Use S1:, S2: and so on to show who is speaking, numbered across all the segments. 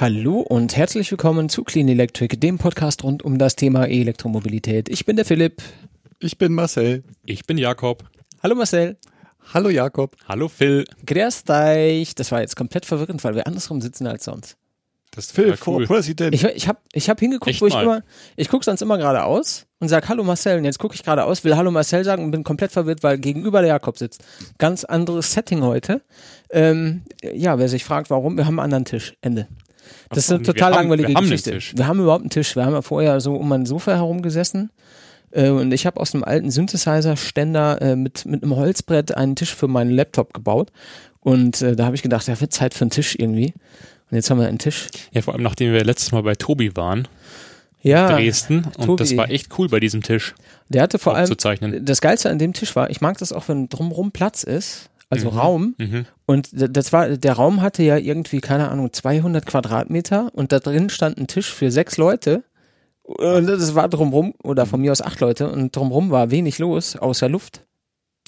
S1: Hallo und herzlich willkommen zu Clean Electric, dem Podcast rund um das Thema Elektromobilität. Ich bin der Philipp.
S2: Ich bin Marcel.
S3: Ich bin Jakob.
S1: Hallo Marcel.
S2: Hallo Jakob.
S3: Hallo Phil.
S1: Grüß dich. Das war jetzt komplett verwirrend, weil wir andersrum sitzen als sonst.
S3: Das ist
S2: Phil
S3: total cool.
S2: President.
S1: Ich, ich habe ich hab hingeguckt,
S3: Echt
S1: wo ich
S3: mal.
S1: immer, ich gucke sonst immer geradeaus und sag Hallo Marcel und jetzt gucke ich geradeaus, will Hallo Marcel sagen und bin komplett verwirrt, weil gegenüber der Jakob sitzt. Ganz anderes Setting heute. Ähm, ja, wer sich fragt, warum, wir haben einen anderen Tisch. Ende. Das ist eine total
S3: haben-
S1: langweilige
S3: wir haben einen
S1: Geschichte. Wir haben überhaupt einen Tisch. Wir haben ja vorher so um ein Sofa herumgesessen. Äh, und ich habe aus einem alten Synthesizer-Ständer äh, mit, mit einem Holzbrett einen Tisch für meinen Laptop gebaut. Und äh, da habe ich gedacht, ja, wird Zeit für einen Tisch irgendwie. Und jetzt haben wir einen Tisch.
S3: Ja, vor allem nachdem wir letztes Mal bei Tobi waren,
S1: Ja,
S3: Dresden, und
S1: Tobi.
S3: das war echt cool bei diesem Tisch
S1: der hatte vor allem, das Geilste an dem Tisch war, ich mag das auch, wenn drumrum Platz ist, also
S3: Mhm.
S1: Raum.
S3: Mhm.
S1: Und das war, der Raum hatte ja irgendwie, keine Ahnung, 200 Quadratmeter und da drin stand ein Tisch für sechs Leute. Und das war drumrum, oder von mir aus acht Leute, und drumrum war wenig los, außer Luft.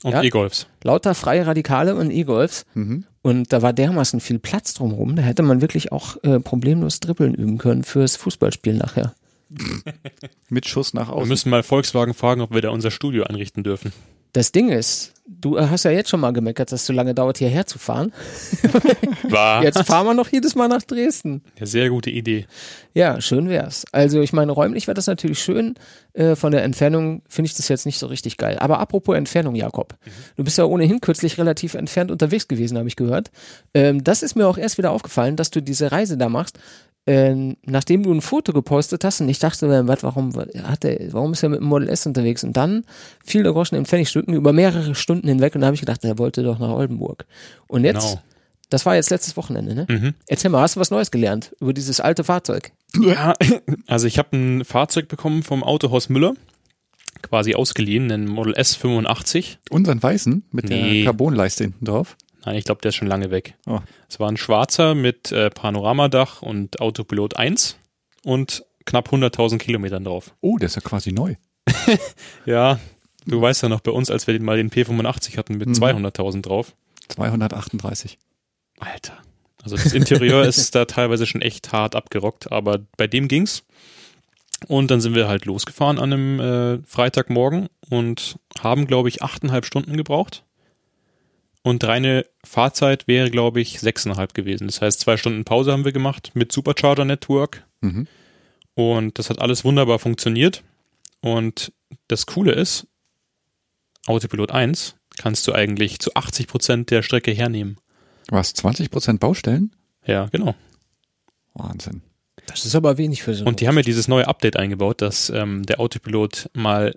S3: Und
S1: Ja.
S3: E-Golfs.
S1: Lauter freie Radikale und E-Golfs.
S2: Mhm.
S1: Und da war dermaßen viel Platz drumrum, da hätte man wirklich auch äh, problemlos Dribbeln üben können fürs Fußballspiel nachher.
S2: Mit Schuss nach
S3: Wir
S2: außen.
S3: müssen mal Volkswagen fragen, ob wir da unser Studio einrichten dürfen.
S1: Das Ding ist, du hast ja jetzt schon mal gemeckert, dass es so lange dauert, hierher zu fahren.
S3: War
S1: Jetzt fahren wir noch jedes Mal nach Dresden.
S3: eine sehr gute Idee.
S1: Ja, schön wär's. Also ich meine, räumlich wäre das natürlich schön. Äh, von der Entfernung finde ich das jetzt nicht so richtig geil. Aber apropos Entfernung, Jakob. Du bist ja ohnehin kürzlich relativ entfernt unterwegs gewesen, habe ich gehört. Ähm, das ist mir auch erst wieder aufgefallen, dass du diese Reise da machst. Ähm, nachdem du ein Foto gepostet hast und ich dachte, was, warum, hat der, warum ist er mit dem Model S unterwegs? Und dann fiel der Groschen im Pfennigstücken über mehrere Stunden hinweg und da habe ich gedacht, er wollte doch nach Oldenburg. Und jetzt,
S3: Genau.
S1: das war jetzt letztes Wochenende, ne?
S3: Mhm.
S1: Erzähl mal, hast du was Neues gelernt über dieses alte Fahrzeug?
S3: Ja, also ich habe ein Fahrzeug bekommen vom Autohaus Müller, quasi ausgeliehen, einen Model S 85.
S2: Unseren weißen mit
S3: Nee.
S2: der Carbonleiste hinten drauf.
S3: Nein, ich glaube, der ist schon lange weg.
S2: Oh.
S3: Es war ein schwarzer mit äh, Panoramadach und Autopilot 1 und knapp 100.000 Kilometern drauf.
S2: Oh, der ist ja quasi neu.
S3: Ja, du weißt ja noch bei uns, als wir den mal den P85 hatten mit
S2: Mhm.
S3: 200.000 drauf.
S2: 238.
S3: Alter. Also das Interieur ist da teilweise schon echt hart abgerockt, aber bei dem ging's. Und dann sind wir halt losgefahren an einem äh, Freitagmorgen und haben, glaube ich, achteinhalb Stunden gebraucht. Und reine Fahrzeit wäre, glaube ich, sechseinhalb gewesen. Das heißt, zwei Stunden Pause haben wir gemacht mit Supercharger Network.
S2: Mhm.
S3: Und das hat alles wunderbar funktioniert. Und das Coole ist, Autopilot 1 kannst du eigentlich zu 80 Prozent der Strecke hernehmen.
S2: Was, 20% Baustellen?
S3: Ja, genau.
S2: Wahnsinn.
S1: Das ist aber wenig für so.
S3: Und die haben ja dieses neue Update eingebaut, dass ähm, der Autopilot mal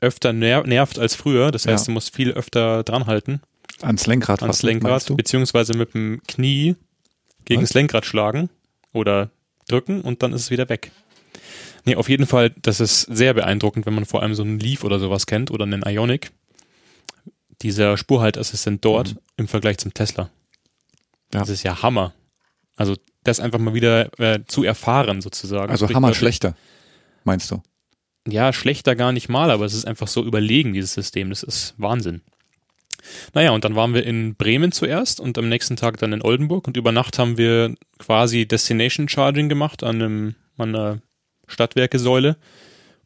S3: öfter ner nervt als früher. Das heißt,
S2: Ja.
S3: du musst viel öfter dranhalten
S2: Ans Lenkrad.
S3: ans Lenkrad, beziehungsweise mit dem Knie gegen
S2: Was?
S3: das Lenkrad schlagen oder drücken und dann ist es wieder weg. Nee, auf jeden Fall, das ist sehr beeindruckend, wenn man vor allem so einen Leaf oder sowas kennt oder einen Ionic. Dieser Spurhaltassistent dort
S2: Mhm.
S3: im Vergleich zum Tesla.
S2: Ja.
S3: Das ist ja Hammer. Also das einfach mal wieder äh, zu erfahren sozusagen.
S2: Also Hammer schlechter, meinst du?
S3: ja, schlechter gar nicht mal, aber es ist einfach so überlegen, dieses System. Das ist Wahnsinn. Naja, und dann waren wir in Bremen zuerst und am nächsten Tag dann in Oldenburg und über Nacht haben wir quasi Destination Charging gemacht an, einem, an einer Stadtwerkesäule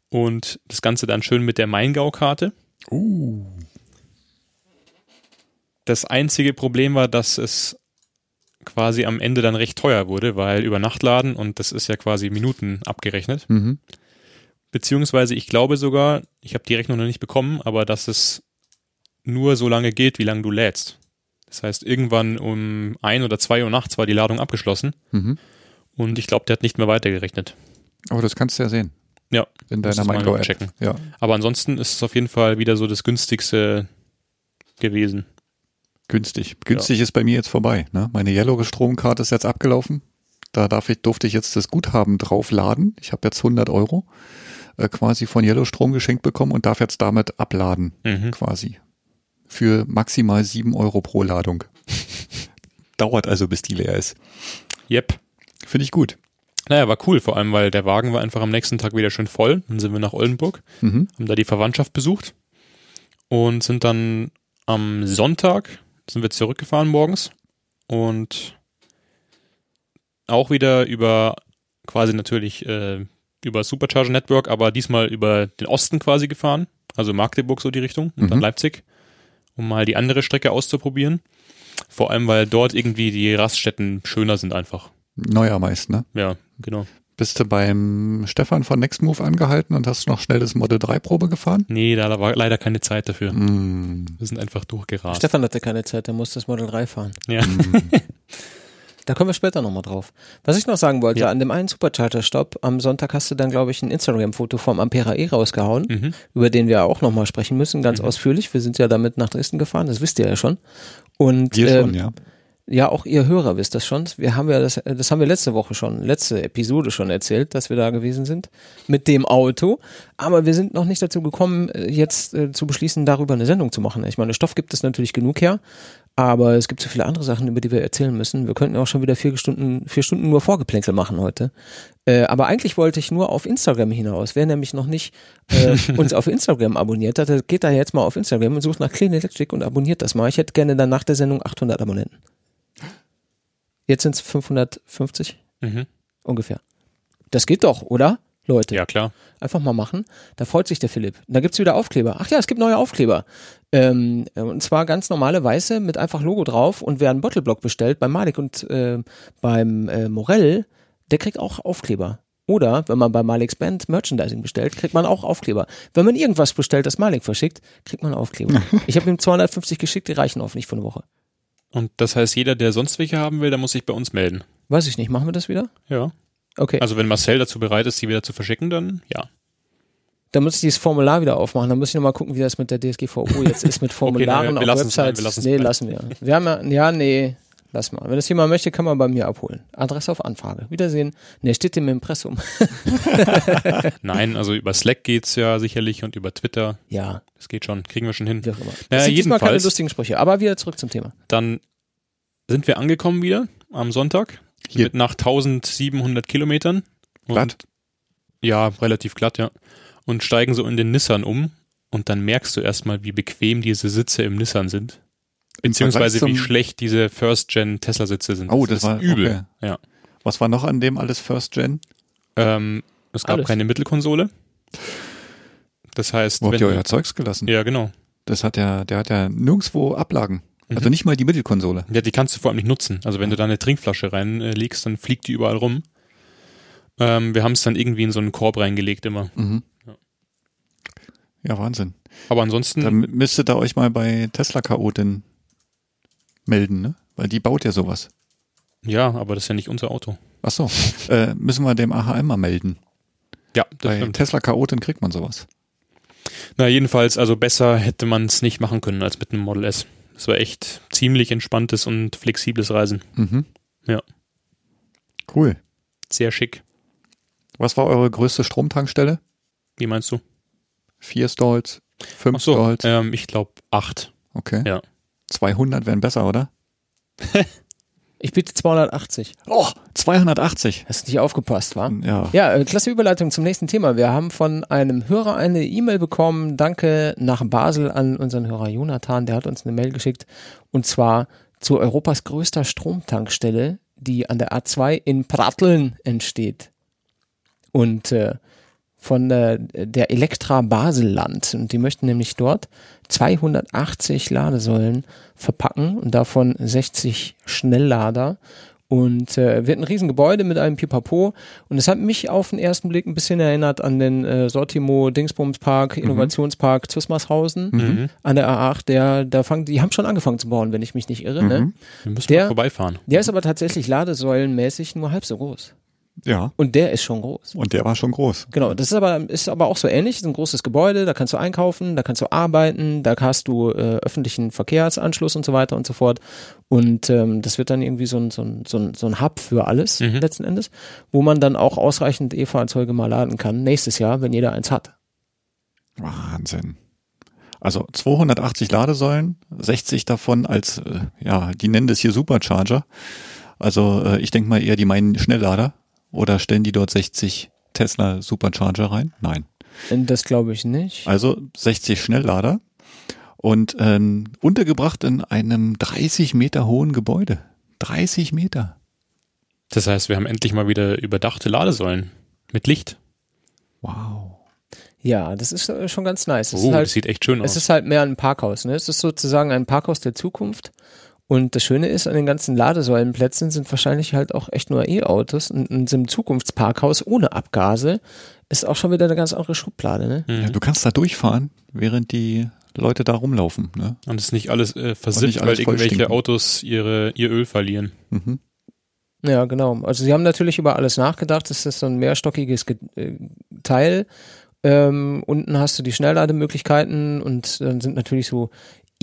S3: und das Ganze dann schön mit der Maingau-Karte.
S2: Uh.
S3: Das einzige Problem war, dass es quasi am Ende dann recht teuer wurde, weil über Nacht laden und das ist ja quasi Minuten abgerechnet.
S2: Mhm.
S3: Beziehungsweise ich glaube sogar, ich habe die Rechnung noch nicht bekommen, aber dass es nur so lange geht, wie lange du lädst. Das heißt, irgendwann um ein oder zwei Uhr nachts war die Ladung abgeschlossen
S2: Mhm.
S3: und ich glaube, der hat nicht mehr weitergerechnet.
S2: Aber das kannst du ja sehen.
S3: Ja,
S2: In deiner
S3: noch
S2: Mindgo-App.
S3: checken.
S2: Ja.
S3: Aber ansonsten ist es auf jeden Fall wieder so das günstigste gewesen.
S2: Günstig. Günstig ist bei mir jetzt vorbei. Ne? Meine Yellow-Stromkarte ist jetzt abgelaufen. Da darf ich, durfte ich jetzt das Guthaben draufladen. Ich habe jetzt 100 Euro äh, quasi von Yellow Strom geschenkt bekommen und darf jetzt damit abladen
S3: Mhm.
S2: quasi. Für maximal 7 Euro pro Ladung. Dauert also, bis die leer ist.
S3: Yep.
S2: Finde ich gut.
S3: Naja, war cool, vor allem, weil der Wagen war einfach am nächsten Tag wieder schön voll. Dann sind wir nach Oldenburg,
S2: Mhm.
S3: haben da die Verwandtschaft besucht und sind dann am Sonntag sind wir zurückgefahren morgens und auch wieder über quasi natürlich äh, über Supercharger Network, aber diesmal über den Osten quasi gefahren, also Magdeburg so die Richtung und
S2: Mhm.
S3: dann Leipzig, um mal die andere Strecke auszuprobieren. Vor allem, weil dort irgendwie die Raststätten schöner sind einfach.
S2: Neuer meist, ne?
S3: Ja, genau.
S2: Bist du beim Stefan von Nextmove angehalten und hast noch schnell das Model 3 Probe gefahren?
S3: Nee, da war leider keine Zeit dafür.
S2: Mm.
S3: Wir sind einfach durchgerast.
S1: Stefan hatte keine Zeit, der musste das Model 3 fahren.
S3: Ja.
S1: Da kommen wir später nochmal drauf. Was ich noch sagen wollte,
S3: Ja.
S1: an dem einen Supercharger-Stopp am Sonntag hast du dann, glaube ich, ein Instagram-Foto vom Ampera E rausgehauen,
S3: Mhm.
S1: über den wir auch nochmal sprechen müssen, ganz ausführlich. Wir sind ja damit nach Dresden gefahren, das wisst ihr ja schon. Und
S2: Wir
S1: ähm,
S2: schon, ja.
S1: ja, auch ihr Hörer wisst das schon. Wir haben ja das, das haben wir letzte Woche schon, letzte Episode schon erzählt, dass wir da gewesen sind mit dem Auto. Aber wir sind noch nicht dazu gekommen, äh, jetzt äh, zu beschließen, darüber eine Sendung zu machen. Ich meine, Stoff gibt es natürlich genug her, aber es gibt so viele andere Sachen, über die wir erzählen müssen. Wir könnten auch schon wieder vier Stunden, vier Stunden nur Vorgeplänkel machen heute. Äh, aber eigentlich wollte ich nur auf Instagram hinaus. Wer nämlich noch nicht äh, uns auf Instagram abonniert hat, geht da jetzt mal auf Instagram und sucht nach Clean Electric und abonniert das mal. Ich hätte gerne dann nach der Sendung 800 Abonnenten. Jetzt sind es 550
S3: Mhm.
S1: ungefähr. Das geht doch, oder? Leute,
S3: Ja, klar.
S1: einfach mal machen. Da freut sich der Philipp. Da gibt's wieder Aufkleber. Ach ja, es gibt neue Aufkleber. Ähm, und zwar ganz normale weiße mit einfach Logo drauf. Und wer einen Bottleblock bestellt bei Malik und äh, beim äh, Morell, der kriegt auch Aufkleber. Oder wenn man bei Maliks Band Merchandising bestellt, kriegt man auch Aufkleber. Wenn man irgendwas bestellt, das Malik verschickt, kriegt man Aufkleber. ich habe ihm 250 geschickt, die reichen hoffentlich für eine Woche.
S3: Und das heißt, jeder, der sonst welche haben will, der muss sich bei uns melden.
S1: Weiß ich nicht, machen wir das wieder?
S3: Ja.
S1: Okay.
S3: Also wenn Marcel dazu bereit ist, die wieder zu verschicken, dann ja.
S1: Dann muss ich dieses Formular wieder aufmachen. Dann muss ich nochmal gucken, wie das mit der DSGVO jetzt ist, mit Formularen
S3: wir
S1: auf
S3: lassen es
S1: Websites.
S3: bleiben, wir lassen es
S1: nee,
S3: bleiben.
S1: lassen wir. Wir haben ja, ja, nee, lass mal. Wenn das jemand möchte, kann man bei mir abholen. Adresse auf Anfrage. Wiedersehen. Nee, steht im Impressum.
S3: Nein, also über Slack geht's ja sicherlich und über Twitter.
S1: Ja,
S3: Das geht schon. Kriegen wir schon hin.
S1: wie auch immer.
S3: Naja,
S1: sind diesmal keine
S3: jedenfalls.
S1: lustigen Sprüche. Aber wieder zurück zum Thema.
S3: Dann sind wir angekommen wieder am Sonntag.
S2: Hier.
S3: Mit nach 1700 Kilometern.
S2: Glatt.
S3: Ja, relativ glatt, ja. Und steigen so in den Nissan um. Und dann merkst du erstmal, wie bequem diese Sitze im Nissan sind. Beziehungsweise wie schlecht diese First-Gen-Tesla-Sitze sind.
S2: Oh, das war-
S3: übel.
S2: okay.
S3: Ja.
S2: Was war noch an dem alles First Gen?
S3: Ähm, es gab
S1: Alles.
S3: keine Mittelkonsole. Das heißt,
S2: Wo habt ihr euer Zeugs gelassen?
S3: ja genau.
S2: Das hat ja, der hat ja nirgendwo Ablagen. Also nicht mal die Mittelkonsole.
S3: Ja, die kannst du vor allem nicht nutzen. Also wenn du da eine Trinkflasche reinlegst, dann fliegt die überall rum. Ähm, wir haben es dann irgendwie in so einen Korb reingelegt immer.
S2: Mhm.
S3: Ja.
S2: Wahnsinn.
S3: Aber ansonsten,
S2: Dann müsstet ihr euch mal bei Tesla Chaotin melden, ne? Weil die baut ja sowas.
S3: ja, aber das ist ja nicht unser Auto.
S2: Ach so. äh, müssen wir dem AHM mal melden.
S3: Ja, das
S2: Bei
S3: stimmt.
S2: Tesla Chaotin kriegt man sowas.
S3: Na, jedenfalls, also besser hätte man es nicht machen können als mit einem Model S. Das war echt ziemlich entspanntes und flexibles Reisen.
S2: Mhm.
S3: Ja.
S2: Cool.
S3: Sehr schick.
S2: Was war eure größte Stromtankstelle?
S3: Wie meinst du?
S2: Vier Stalls? Fünf
S3: Ach so,
S2: Stalls?
S3: ähm, ich glaube acht.
S2: Okay.
S3: ja.
S2: 200 wären besser, oder?
S1: Ich biete 280.
S2: Oh, 280.
S1: Hast nicht aufgepasst, wa?
S2: Ja.
S1: Ja, äh, klasse Überleitung zum nächsten Thema. Wir haben von einem Hörer eine E-Mail bekommen. Danke nach Basel an unseren Hörer Jonathan. Der hat uns eine Mail geschickt. Und zwar zu Europas größter Stromtankstelle, die an der A2 in Pratteln entsteht. Und äh, von äh, der Elektra Baselland. Und die möchten nämlich dort 280 Ladesäulen verpacken und davon 60 Schnelllader. Und äh, wird ein Riesengebäude mit einem Pipapo. Und es hat mich auf den ersten Blick ein bisschen erinnert an den äh, Sortimo Dingsbumspark, Innovationspark Zusmarshausen
S3: Mhm.
S1: an der A8. Der, da fangen, die haben schon angefangen zu bauen, wenn ich mich nicht irre. Ne?
S2: Mhm.
S3: Wir müssen
S1: Der-
S3: mal vorbeifahren.
S1: Der ist aber tatsächlich ladesäulenmäßig nur halb so groß.
S2: Ja.
S1: Und der ist schon groß.
S2: Und der war schon groß.
S1: Genau, das ist aber, ist aber auch so ähnlich. Das ist ein großes Gebäude, da kannst du einkaufen, da kannst du arbeiten, da hast du äh, öffentlichen Verkehrsanschluss und so weiter und so fort. Und ähm, das wird dann irgendwie so ein, so ein, so ein, so ein Hub für alles
S3: Mhm.
S1: letzten Endes, wo man dann auch ausreichend E-Fahrzeuge mal laden kann, nächstes Jahr, wenn jeder eins hat.
S2: Wahnsinn. Also 280 Ladesäulen, 60 davon als, äh, ja, die nennen das hier Supercharger. Also äh, ich denke mal eher, die meinen Schnelllader. Oder stellen die dort 60 Tesla Supercharger rein? Nein.
S1: Das glaube ich nicht.
S2: Also 60 Schnelllader und ähm, untergebracht in einem 30 Meter hohen Gebäude. 30 Meter.
S3: Das heißt, wir haben endlich mal wieder überdachte Ladesäulen mit Licht.
S2: Wow.
S1: Ja, das ist äh, schon ganz nice. Es
S3: Oh,
S1: ist halt,
S3: das sieht echt schön aus.
S1: es ist halt mehr ein Parkhaus. Ne? Es ist sozusagen ein Parkhaus der Zukunft. Und das Schöne ist, an den ganzen Ladesäulenplätzen sind wahrscheinlich halt auch echt nur E-Autos. Und in so einem Zukunftsparkhaus ohne Abgase ist auch schon wieder eine ganz andere Schublade. Ne?
S3: Mhm.
S2: Ja, du kannst da durchfahren, während die Leute da rumlaufen. Ne?
S3: Und es ist nicht alles äh, versifft,
S2: nicht alles
S3: weil irgendwelche. Autos ihre, ihr Öl verlieren.
S2: Mhm.
S1: Ja, genau. Also sie haben natürlich über alles nachgedacht. Das ist so ein mehrstockiges Ge äh, Teil. Ähm, unten hast du die Schnelllademöglichkeiten und dann sind natürlich so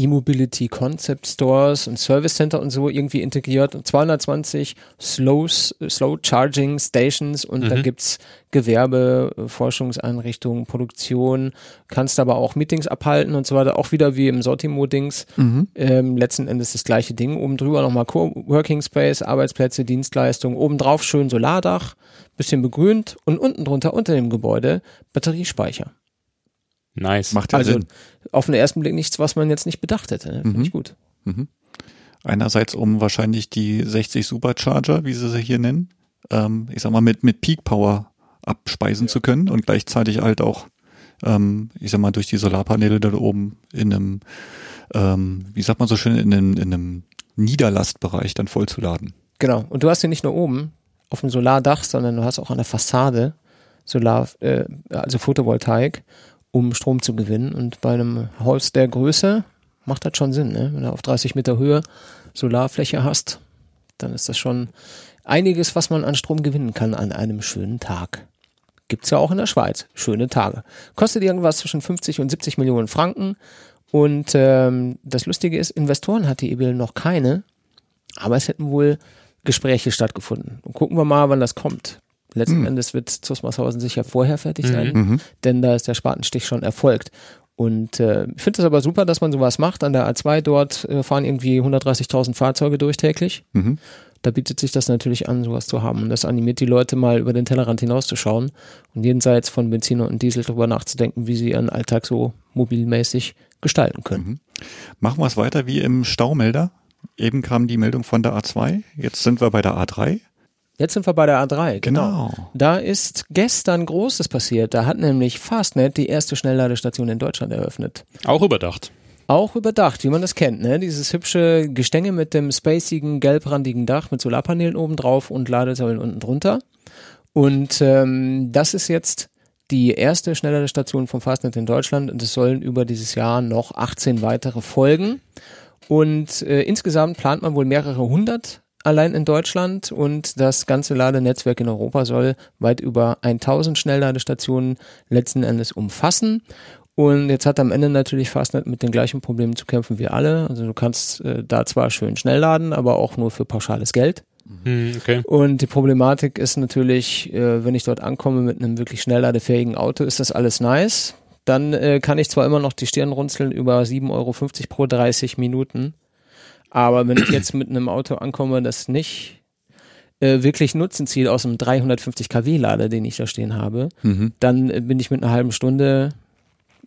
S1: E-Mobility Concept Stores und Service Center und so irgendwie integriert und 220 Slow, Slow Charging Stations und dann
S3: Mhm.
S1: gibt's Gewerbe, Forschungseinrichtungen, Produktion, kannst aber auch Meetings abhalten und so weiter, auch wieder wie im Sortimo-Dings.
S2: Mhm.
S1: Ähm, letzten Endes das gleiche Ding. Oben drüber nochmal Coworking Space, Arbeitsplätze, Dienstleistungen. Obendrauf schön Solardach, bisschen begrünt und unten drunter unter dem Gebäude Batteriespeicher.
S3: Nice.
S2: Macht ja
S1: Also
S2: Sinn.
S1: auf den ersten Blick nichts, was man jetzt nicht bedacht hätte. Ne? Finde
S2: Mhm.
S1: ich gut.
S2: Einerseits, um wahrscheinlich die 60 Supercharger, wie sie sie hier nennen, ähm, ich sag mal, mit, mit Peak Power abspeisen zu können und gleichzeitig halt auch, ähm, ich sag mal, durch die Solarpaneele da oben in einem, ähm, wie sagt man so schön, in einem, in einem Niederlastbereich dann vollzuladen.
S1: Genau. Und du hast hier nicht nur oben auf dem Solardach, sondern du hast auch an der Fassade Solar, äh, also Photovoltaik, um Strom zu gewinnen. Und bei einem Haus der Größe macht das schon Sinn, ne? Wenn du auf 30 Meter Höhe Solarfläche hast, dann ist das schon einiges, was man an Strom gewinnen kann an einem schönen Tag. Gibt's ja auch in der Schweiz. Schöne Tage. Kostet irgendwas zwischen 50 und 70 Millionen Franken. Und ähm, das Lustige ist, Investoren hat die EBL noch keine, aber es hätten wohl Gespräche stattgefunden. Und gucken wir mal, wann das kommt. Letzten
S2: Hm.
S1: Endes wird Zusmarshausen sicher vorher fertig sein,
S2: Mhm.
S1: denn da ist der Spatenstich schon erfolgt. Und äh, ich finde es aber super, dass man sowas macht. An der A2 dort äh, fahren irgendwie 130.000 Fahrzeuge durch täglich.
S2: Mhm.
S1: Da bietet sich das natürlich an, sowas zu haben. Und das animiert die Leute mal über den Tellerrand hinauszuschauen und jenseits von Benziner und Diesel drüber nachzudenken, wie sie ihren Alltag so mobilmäßig gestalten können.
S2: Mhm. Machen wir es weiter wie im Staumelder. Eben kam die Meldung von der A2, jetzt sind wir bei der A3.
S1: Jetzt sind wir bei der A3, genau.
S2: Genau.
S1: Da ist gestern Großes passiert. Da hat nämlich Fastnet die erste Schnellladestation in Deutschland eröffnet.
S3: Auch überdacht.
S1: Auch überdacht, wie man das kennt, ne? Dieses hübsche Gestänge mit dem spacigen, gelbrandigen Dach mit Solarpanelen oben drauf und Ladesäulen unten drunter. Und ähm, das ist jetzt die erste Schnellladestation vom Fastnet in Deutschland und es sollen über dieses Jahr noch 18 weitere folgen. Und äh, insgesamt plant man wohl mehrere hundert allein in Deutschland und das ganze Ladenetzwerk in Europa soll weit über 1000 Schnellladestationen letzten Endes umfassen. Und jetzt hat am Ende natürlich Fastnet mit den gleichen Problemen zu kämpfen wie alle. Also du kannst äh, da zwar schön schnell laden, aber auch nur für pauschales Geld.
S3: Hm, okay.
S1: Und die Problematik ist natürlich, äh, wenn ich dort ankomme mit einem wirklich schnellladefähigen Auto, ist das alles nice. Dann äh, kann ich zwar immer noch die Stirn runzeln über 7,50 Euro pro 30 Minuten. Aber wenn ich jetzt mit einem Auto ankomme, das nicht äh, wirklich Nutzen zieht aus einem 350 kW Lader, den ich da stehen habe,
S2: Mhm.
S1: dann äh, bin ich mit einer halben Stunde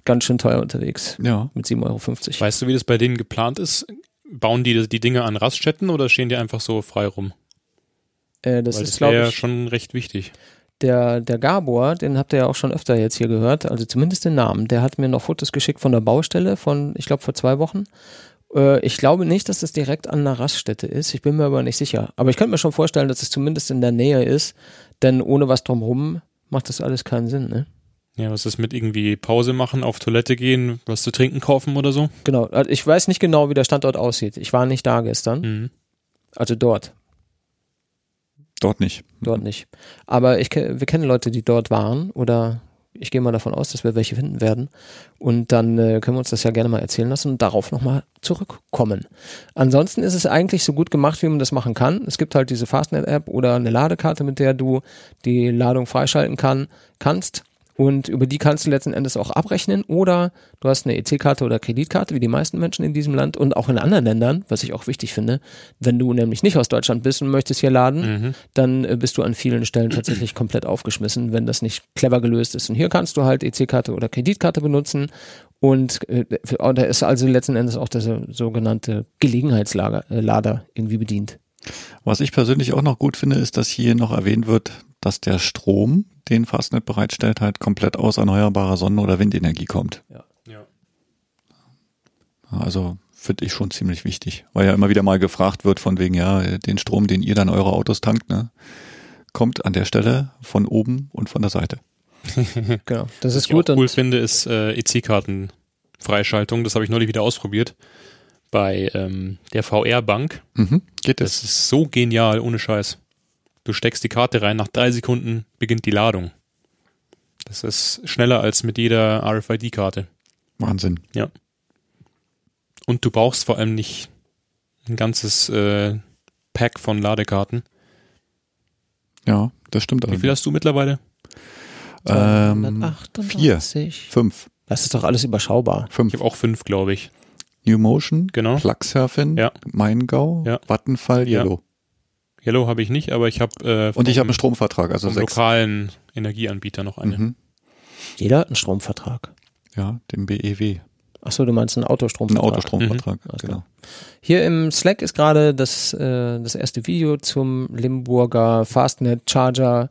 S1: ganz schön teuer unterwegs.
S2: Ja.
S1: Mit 7,50 Euro.
S3: Weißt du, wie das bei denen geplant ist? Bauen die die Dinge an Raststätten oder stehen die einfach so frei rum?
S1: Äh, das
S3: Weil
S1: ist, glaube ich,
S3: schon recht wichtig.
S1: der, der Gabor, den habt ihr ja auch schon öfter jetzt hier gehört, also zumindest den Namen. Der hat mir noch Fotos geschickt von der Baustelle von, ich glaube, vor zwei Wochen. Äh, ich glaube nicht, dass das direkt an einer Raststätte ist. Ich bin mir aber nicht sicher. Aber ich könnte mir schon vorstellen, dass es zumindest in der Nähe ist, denn ohne was drumherum macht das alles keinen Sinn, ne?
S3: Ja, was ist mit irgendwie Pause machen, auf Toilette gehen, was zu trinken kaufen oder so?
S1: Genau. Also ich weiß nicht genau, wie der Standort aussieht. Ich war nicht da gestern.
S3: Mhm.
S1: Also dort.
S2: Dort nicht.
S1: Dort nicht. Aber ich, wir kennen Leute, die dort waren oder ich gehe mal davon aus, dass wir welche finden werden. Und dann äh, können wir uns das ja gerne mal erzählen lassen und darauf nochmal zurückkommen. Ansonsten ist es eigentlich so gut gemacht, wie man das machen kann. Es gibt halt diese Fastnet-App oder eine Ladekarte, mit der du die Ladung freischalten kann, kannst. Und über die kannst du letzten Endes auch abrechnen oder du hast eine EC-Karte oder Kreditkarte, wie die meisten Menschen in diesem Land und auch in anderen Ländern, was ich auch wichtig finde. Wenn du nämlich nicht aus Deutschland bist und möchtest hier laden,
S3: Mhm.
S1: dann äh, bist du an vielen Stellen tatsächlich komplett aufgeschmissen, wenn das nicht clever gelöst ist. Und hier kannst du halt EC-Karte oder Kreditkarte benutzen und äh, da ist also letzten Endes auch der so- sogenannte Gelegenheitslader äh, irgendwie bedient.
S2: Was ich persönlich auch noch gut finde, ist, dass hier noch erwähnt wird, dass der Strom, den Fastnet bereitstellt, halt komplett aus erneuerbarer Sonnen- oder Windenergie kommt.
S3: Ja.
S2: Also finde ich schon ziemlich wichtig, weil ja immer wieder mal gefragt wird von wegen, ja, den Strom, den ihr dann eure Autos tankt, ne, kommt an der Stelle von oben und von der Seite.
S1: Genau, das
S3: Was
S1: ist
S3: ich
S1: gut.
S3: auch cool
S1: und
S3: finde, ist äh, EC-Karten-Freischaltung. Das habe ich neulich wieder ausprobiert bei ähm, der VR-Bank.
S2: Mhm, geht es.
S3: Das ist so genial, ohne Scheiß. Du steckst die Karte rein, nach drei Sekunden beginnt die Ladung. Das ist schneller als mit jeder RFID-Karte.
S2: Wahnsinn.
S3: Und du brauchst vor allem nicht ein ganzes äh, Pack von Ladekarten.
S2: Ja, das stimmt.
S3: Wie viel hast du mittlerweile?
S2: Ähm,
S1: 238.
S2: fünf.
S1: Das ist doch alles überschaubar.
S3: Ich
S2: Fünf.
S3: habe auch fünf, glaube ich.
S2: New Motion,
S3: Genau.
S2: Plugsurfing,
S3: Ja.
S2: Maingau,
S3: Ja.
S2: Vattenfall,
S3: Ja.
S2: Yellow.
S3: Habe ich nicht, aber ich habe äh,
S2: Und ich habe einen Stromvertrag, also
S3: vom
S2: sechs.
S3: lokalen Energieanbieter noch eine.
S2: Mhm.
S1: Jeder hat einen Stromvertrag.
S2: Ja, dem BEW.
S1: Achso, du meinst einen
S2: Ein
S1: Autostromvertrag.
S2: Autostromvertrag,
S1: Alles
S2: genau.
S1: Hier im Slack ist gerade das, äh, das erste Video zum Limburger Fastnet Charger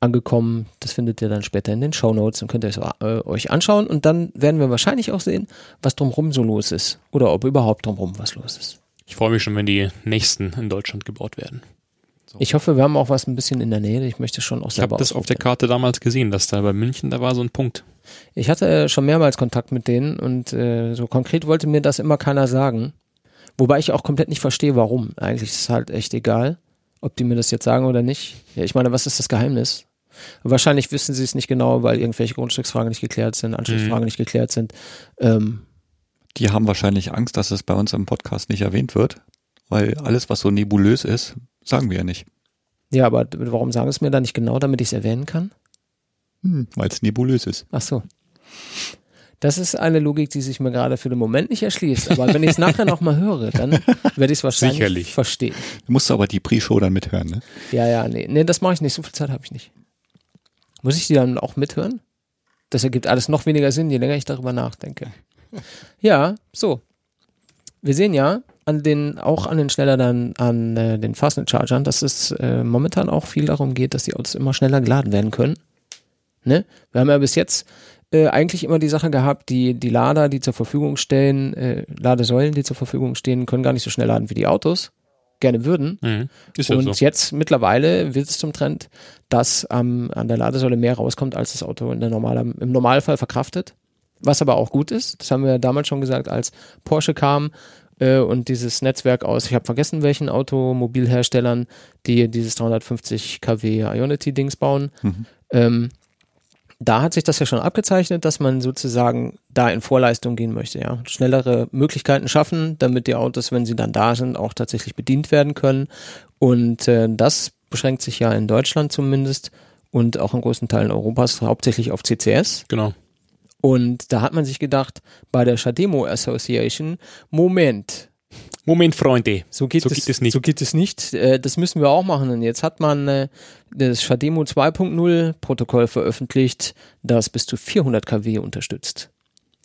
S1: angekommen. Das findet ihr dann später in den Show Notes und könnt ihr es äh, euch anschauen. Und dann werden wir wahrscheinlich auch sehen, was drumherum so los ist. Oder ob überhaupt drumherum was los ist.
S3: Ich freue mich schon, wenn die nächsten in Deutschland gebaut werden.
S1: Ich hoffe, wir haben auch was ein bisschen in der Nähe. Ich möchte schon auch
S3: Ich habe
S1: selber
S3: das auf der. Karte damals gesehen, dass da bei München, da war so ein Punkt.
S1: Ich hatte äh, schon mehrmals Kontakt mit denen und äh, so konkret wollte mir das immer keiner sagen. Wobei ich auch komplett nicht verstehe, warum. Eigentlich ist es halt echt egal, ob die mir das jetzt sagen oder nicht. Ja, ich meine, was ist das Geheimnis? Wahrscheinlich wissen sie es nicht genau, weil irgendwelche Grundstücksfragen nicht geklärt sind, Anschlussfragen nicht geklärt sind. Ähm,
S2: Die haben wahrscheinlich Angst, dass es bei uns im Podcast nicht erwähnt wird, weil alles, was so nebulös ist, sagen wir ja nicht.
S1: ja, aber warum sagen es mir dann nicht genau, damit ich es erwähnen kann?
S2: Hm, weil es nebulös ist.
S1: Ach so. Das ist eine Logik, die sich mir gerade für den Moment nicht erschließt. Aber wenn ich es nachher nochmal höre, dann werde ich es wahrscheinlich
S3: Sicherlich.
S1: verstehen.
S2: Du musst aber die Pre-Show dann mithören, ne?
S1: Ja, ja, nee, nee, das mache ich nicht. So viel Zeit habe ich nicht. Muss ich die dann auch mithören? Das ergibt alles noch weniger Sinn, je länger ich darüber nachdenke. Ja, so. Wir sehen ja an den, auch an den schneller dann an äh, den Fastnet Chargern, dass es äh, momentan auch viel darum geht, dass die Autos immer schneller geladen werden können. Ne? Wir haben ja bis jetzt äh, eigentlich immer die Sache gehabt, die, die Lader, die zur Verfügung stehen, äh, Ladesäulen, die zur Verfügung stehen, können gar nicht so schnell laden wie die Autos. Gerne würden.
S3: Mhm. Ja
S1: Und
S3: so.
S1: jetzt mittlerweile wird es zum Trend, dass ähm, an der Ladesäule mehr rauskommt, als das Auto in der normale, im Normalfall verkraftet. Was aber auch gut ist, das haben wir damals schon gesagt, als Porsche kam äh, und dieses Netzwerk aus, ich habe vergessen, welchen Automobilherstellern, die dieses 350 kW Ionity-Dings bauen.
S2: Mhm.
S1: Ähm, da hat sich das ja schon abgezeichnet, dass man sozusagen da in Vorleistung gehen möchte, ja. Schnellere Möglichkeiten schaffen, damit die Autos, wenn sie dann da sind, auch tatsächlich bedient werden können. Und äh, das beschränkt sich ja in Deutschland zumindest und auch in großen Teilen Europas hauptsächlich auf CCS.
S3: Genau.
S1: Und da hat man sich gedacht, bei der Shademo Association, Moment,
S3: Moment, Freunde.
S1: so geht,
S3: So
S1: es,
S3: geht es nicht.
S1: So geht es nicht. Äh, das müssen wir auch machen. Und jetzt hat man äh, das Shademo 2.0 Protokoll veröffentlicht, das bis zu 400 kW unterstützt.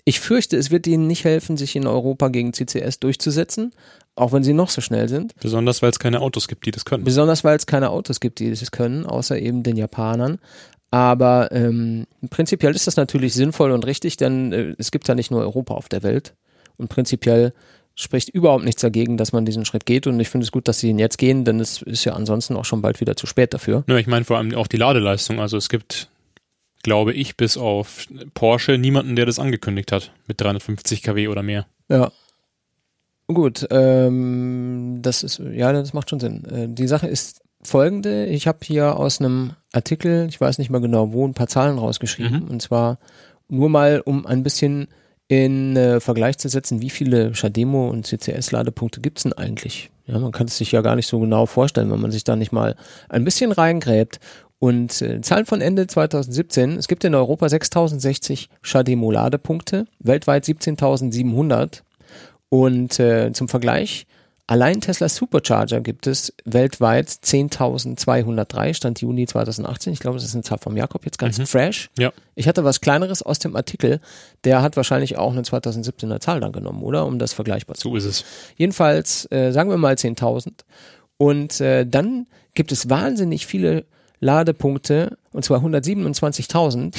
S1: Ich fürchte, es wird ihnen nicht helfen, sich in Europa gegen CCS durchzusetzen, auch wenn sie noch so schnell sind.
S3: Besonders, weil es keine Autos gibt, die das können.
S1: Besonders weil es keine Autos gibt, die das können, außer eben den Japanern. Aber ähm, prinzipiell ist das natürlich sinnvoll und richtig, denn äh, es gibt ja nicht nur Europa auf der Welt. Und prinzipiell spricht überhaupt nichts dagegen, dass man diesen Schritt geht. Und ich finde es gut, dass sie ihn jetzt gehen, denn es ist ja ansonsten auch schon bald wieder zu spät dafür.
S3: Ja, ich meine vor allem auch die Ladeleistung. Also es gibt, glaube ich, bis auf Porsche niemanden, der das angekündigt hat mit 350 kW oder mehr.
S1: Ja. Gut, ähm, das ist, ja, das macht schon Sinn. Äh, die Sache ist folgende. Ich habe hier aus einem Artikel, ich weiß nicht mehr genau wo, ein paar Zahlen rausgeschrieben.
S3: Mhm.
S1: Und zwar nur mal, um ein bisschen in äh, Vergleich zu setzen, wie viele Shademo und CCS-Ladepunkte gibt's denn eigentlich? Ja, man kann es sich ja gar nicht so genau vorstellen, wenn man sich da nicht mal ein bisschen reingräbt. Und äh, Zahlen von Ende 2017, es gibt in Europa 6060 Shademo-Ladepunkte, weltweit 17.700. Und äh, zum Vergleich, allein Tesla Supercharger gibt es weltweit 10.203, Stand Juni 2018. Ich glaube, das ist eine Zahl vom Jakob, jetzt ganz
S3: Mhm.
S1: fresh.
S3: Ja.
S1: Ich hatte was Kleineres aus dem Artikel, der hat wahrscheinlich auch eine 2017er Zahl dann genommen, oder? Um das vergleichbar zu
S3: So ist es.
S1: Jedenfalls, äh, sagen wir mal 10.000. Und äh, dann gibt es wahnsinnig viele Ladepunkte, und zwar 127.000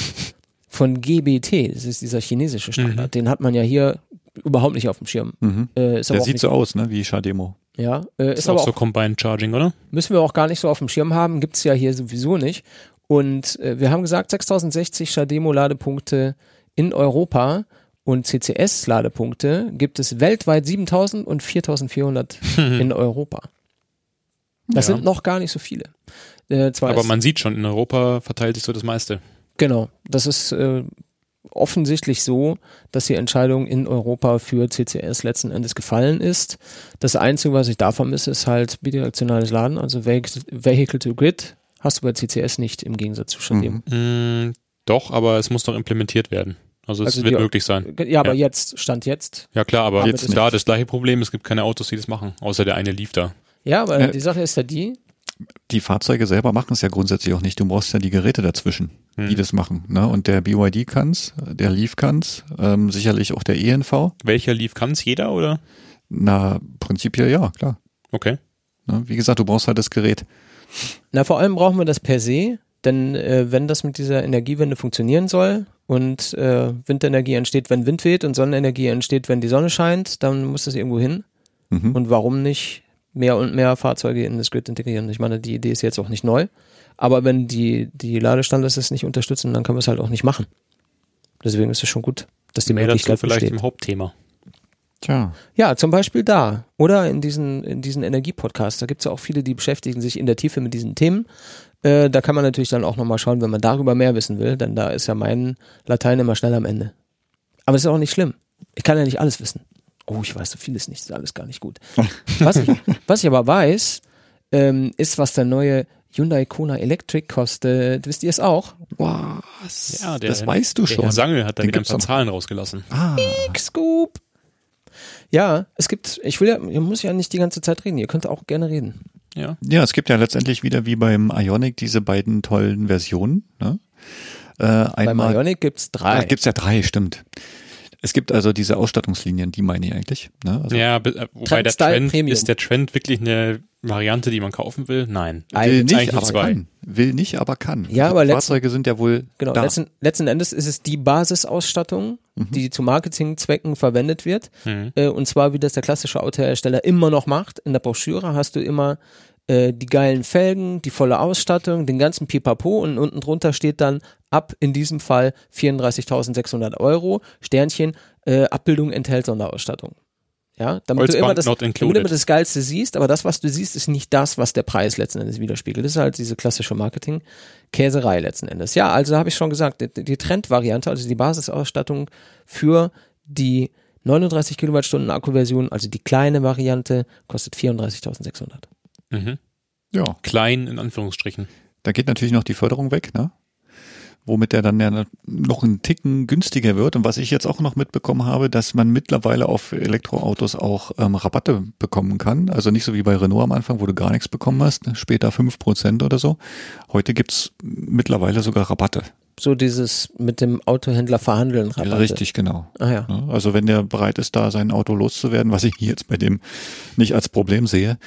S1: von GBT. Das ist dieser chinesische Standard.
S3: Mhm.
S1: Den hat man ja hier überhaupt nicht auf dem Schirm.
S2: Mhm.
S1: Äh, ist aber
S2: Der sieht so aus, ne, wie Shademo.
S1: Ja, äh, ist,
S3: Ist,
S1: aber
S3: auch
S1: auch
S3: so Combined Charging, oder?
S1: müssen wir auch gar nicht so auf dem Schirm haben, gibt's ja hier sowieso nicht. Und äh, wir haben gesagt, 6060 Shademo-Ladepunkte in Europa und CCS-Ladepunkte gibt es weltweit 7000 und 4400 in Europa. Das
S3: Ja.
S1: sind noch gar nicht so viele. Äh, zwar
S3: Aber man sieht schon, in Europa verteilt sich so das meiste.
S1: genau, das ist äh, offensichtlich so, dass die Entscheidung in Europa für CCS letzten Endes gefallen ist. Das Einzige, was ich da vermisse, ist halt bidirektionales Laden, also Vehicle to Grid hast du bei CCS nicht im Gegensatz zu Shademo.
S3: Mm, doch, aber es muss noch implementiert werden. Also es
S1: Also
S3: wird
S1: die-
S3: möglich sein.
S1: Ja, aber
S3: Ja.
S1: jetzt, Stand jetzt.
S3: Ja klar, aber
S1: Jetzt
S3: jetzt klar, das gleiche Problem, es gibt keine Autos, die das machen, außer der eine lief da.
S1: Ja, aber
S2: Äh,
S1: die Sache ist ja die,
S2: Die Fahrzeuge selber machen es ja grundsätzlich auch nicht. Du brauchst ja die Geräte dazwischen. Die das machen. Ne? Und der BYD kann's, der Leaf kann's, ähm, sicherlich auch der ENV.
S3: Welcher lief, kann es jeder oder?
S2: Na, prinzipiell ja, klar.
S3: Okay.
S2: Ne? Wie gesagt, du brauchst halt das Gerät.
S1: na vor allem brauchen wir das per se, denn äh, wenn das mit dieser Energiewende funktionieren soll und äh, Windenergie entsteht, wenn Wind weht und Sonnenenergie entsteht, wenn die Sonne scheint, dann muss das irgendwo hin.
S2: Mhm.
S1: Und warum nicht mehr und mehr Fahrzeuge in das Grid integrieren? Ich meine, die Idee ist jetzt auch nicht neu, aber wenn die, die Ladestandards es nicht unterstützen, dann können wir es halt auch nicht machen. Deswegen ist es schon gut, dass die
S3: Mehr
S1: Möglichkeit
S3: vielleicht
S1: besteht.
S3: im Hauptthema.
S2: Tja,
S1: Ja, zum Beispiel da. Oder in diesen, in diesen Energiepodcasts. Da gibt es ja auch viele, die beschäftigen sich in der Tiefe mit diesen Themen. Äh, da kann man natürlich dann auch nochmal schauen, wenn man darüber mehr wissen will, denn da ist ja mein Latein immer schnell am Ende. Aber es ist auch nicht schlimm. Ich kann ja nicht alles wissen. Oh, ich weiß so vieles nicht, ist alles gar nicht gut. Was ich, was ich aber weiß, ähm, ist, was der neue Hyundai Kona Electric kostet. Wisst ihr es auch?
S2: was?
S3: Ja, der,
S2: das weißt du
S3: der
S2: schon.
S3: Herr Sangel hat da wieder ein paar Zahlen rausgelassen.
S2: Ah,
S1: Scoop. Ja, es gibt, ich will ja, ihr muss ja nicht die ganze Zeit reden, ihr könnt auch gerne reden.
S3: Ja.
S2: ja, es gibt ja letztendlich wieder wie beim Ionic diese beiden tollen Versionen. Ne? Äh,
S1: Beim
S2: einmal
S1: Ionic gibt's
S2: Ah,
S1: drei.
S2: gibt's ja drei, stimmt. Es gibt also diese Ausstattungslinien, die meine ich eigentlich. Ne? Also
S3: Ja, äh, wobei der
S1: Style
S3: Trend,
S1: Premium.
S3: ist der Trend wirklich eine Variante, die man kaufen will? Nein.
S2: will nicht, aber
S3: zwei.
S2: kann. Will nicht, aber kann.
S1: Ja, aber letzten-
S2: Fahrzeuge sind ja wohl
S1: Genau,
S2: da.
S1: letzten, letzten Endes ist es die Basisausstattung, die zu Marketingzwecken verwendet wird.
S3: Mhm.
S1: Äh, und zwar, wie das der klassische Autohersteller immer noch macht. In der Broschüre hast du immer äh, die geilen Felgen, die volle Ausstattung, den ganzen Pipapo und unten drunter steht dann ab in diesem Fall 34.600 Euro, Sternchen, äh, Abbildung enthält Sonderausstattung. Ja, damit du, immer das, damit immer das Geilste siehst, aber das, was du siehst, ist nicht das, was der Preis letzten Endes widerspiegelt. Das ist halt diese klassische Marketing-Käserei letzten Endes. Ja, also habe ich schon gesagt, die, die Trendvariante, also die Basisausstattung für die 39 Kilowattstunden Akkuversion, also die kleine Variante, kostet 34.600.
S3: Mhm.
S2: ja,
S3: Klein in Anführungsstrichen.
S2: da geht natürlich noch die Förderung weg, ne? Womit der dann ja noch einen Ticken günstiger wird. Und was ich jetzt auch noch mitbekommen habe, dass man mittlerweile auf Elektroautos auch ähm, Rabatte bekommen kann. Also nicht so wie bei Renault am Anfang, wo du gar nichts bekommen hast, ne? später fünf Prozent oder so. Heute gibt's mittlerweile sogar Rabatte.
S1: So dieses mit dem Autohändler verhandeln Rabatte.
S2: Richtig, genau.
S1: Ah ja.
S2: Ne? Also wenn der bereit ist, da sein Auto loszuwerden, was ich jetzt bei dem nicht als Problem sehe,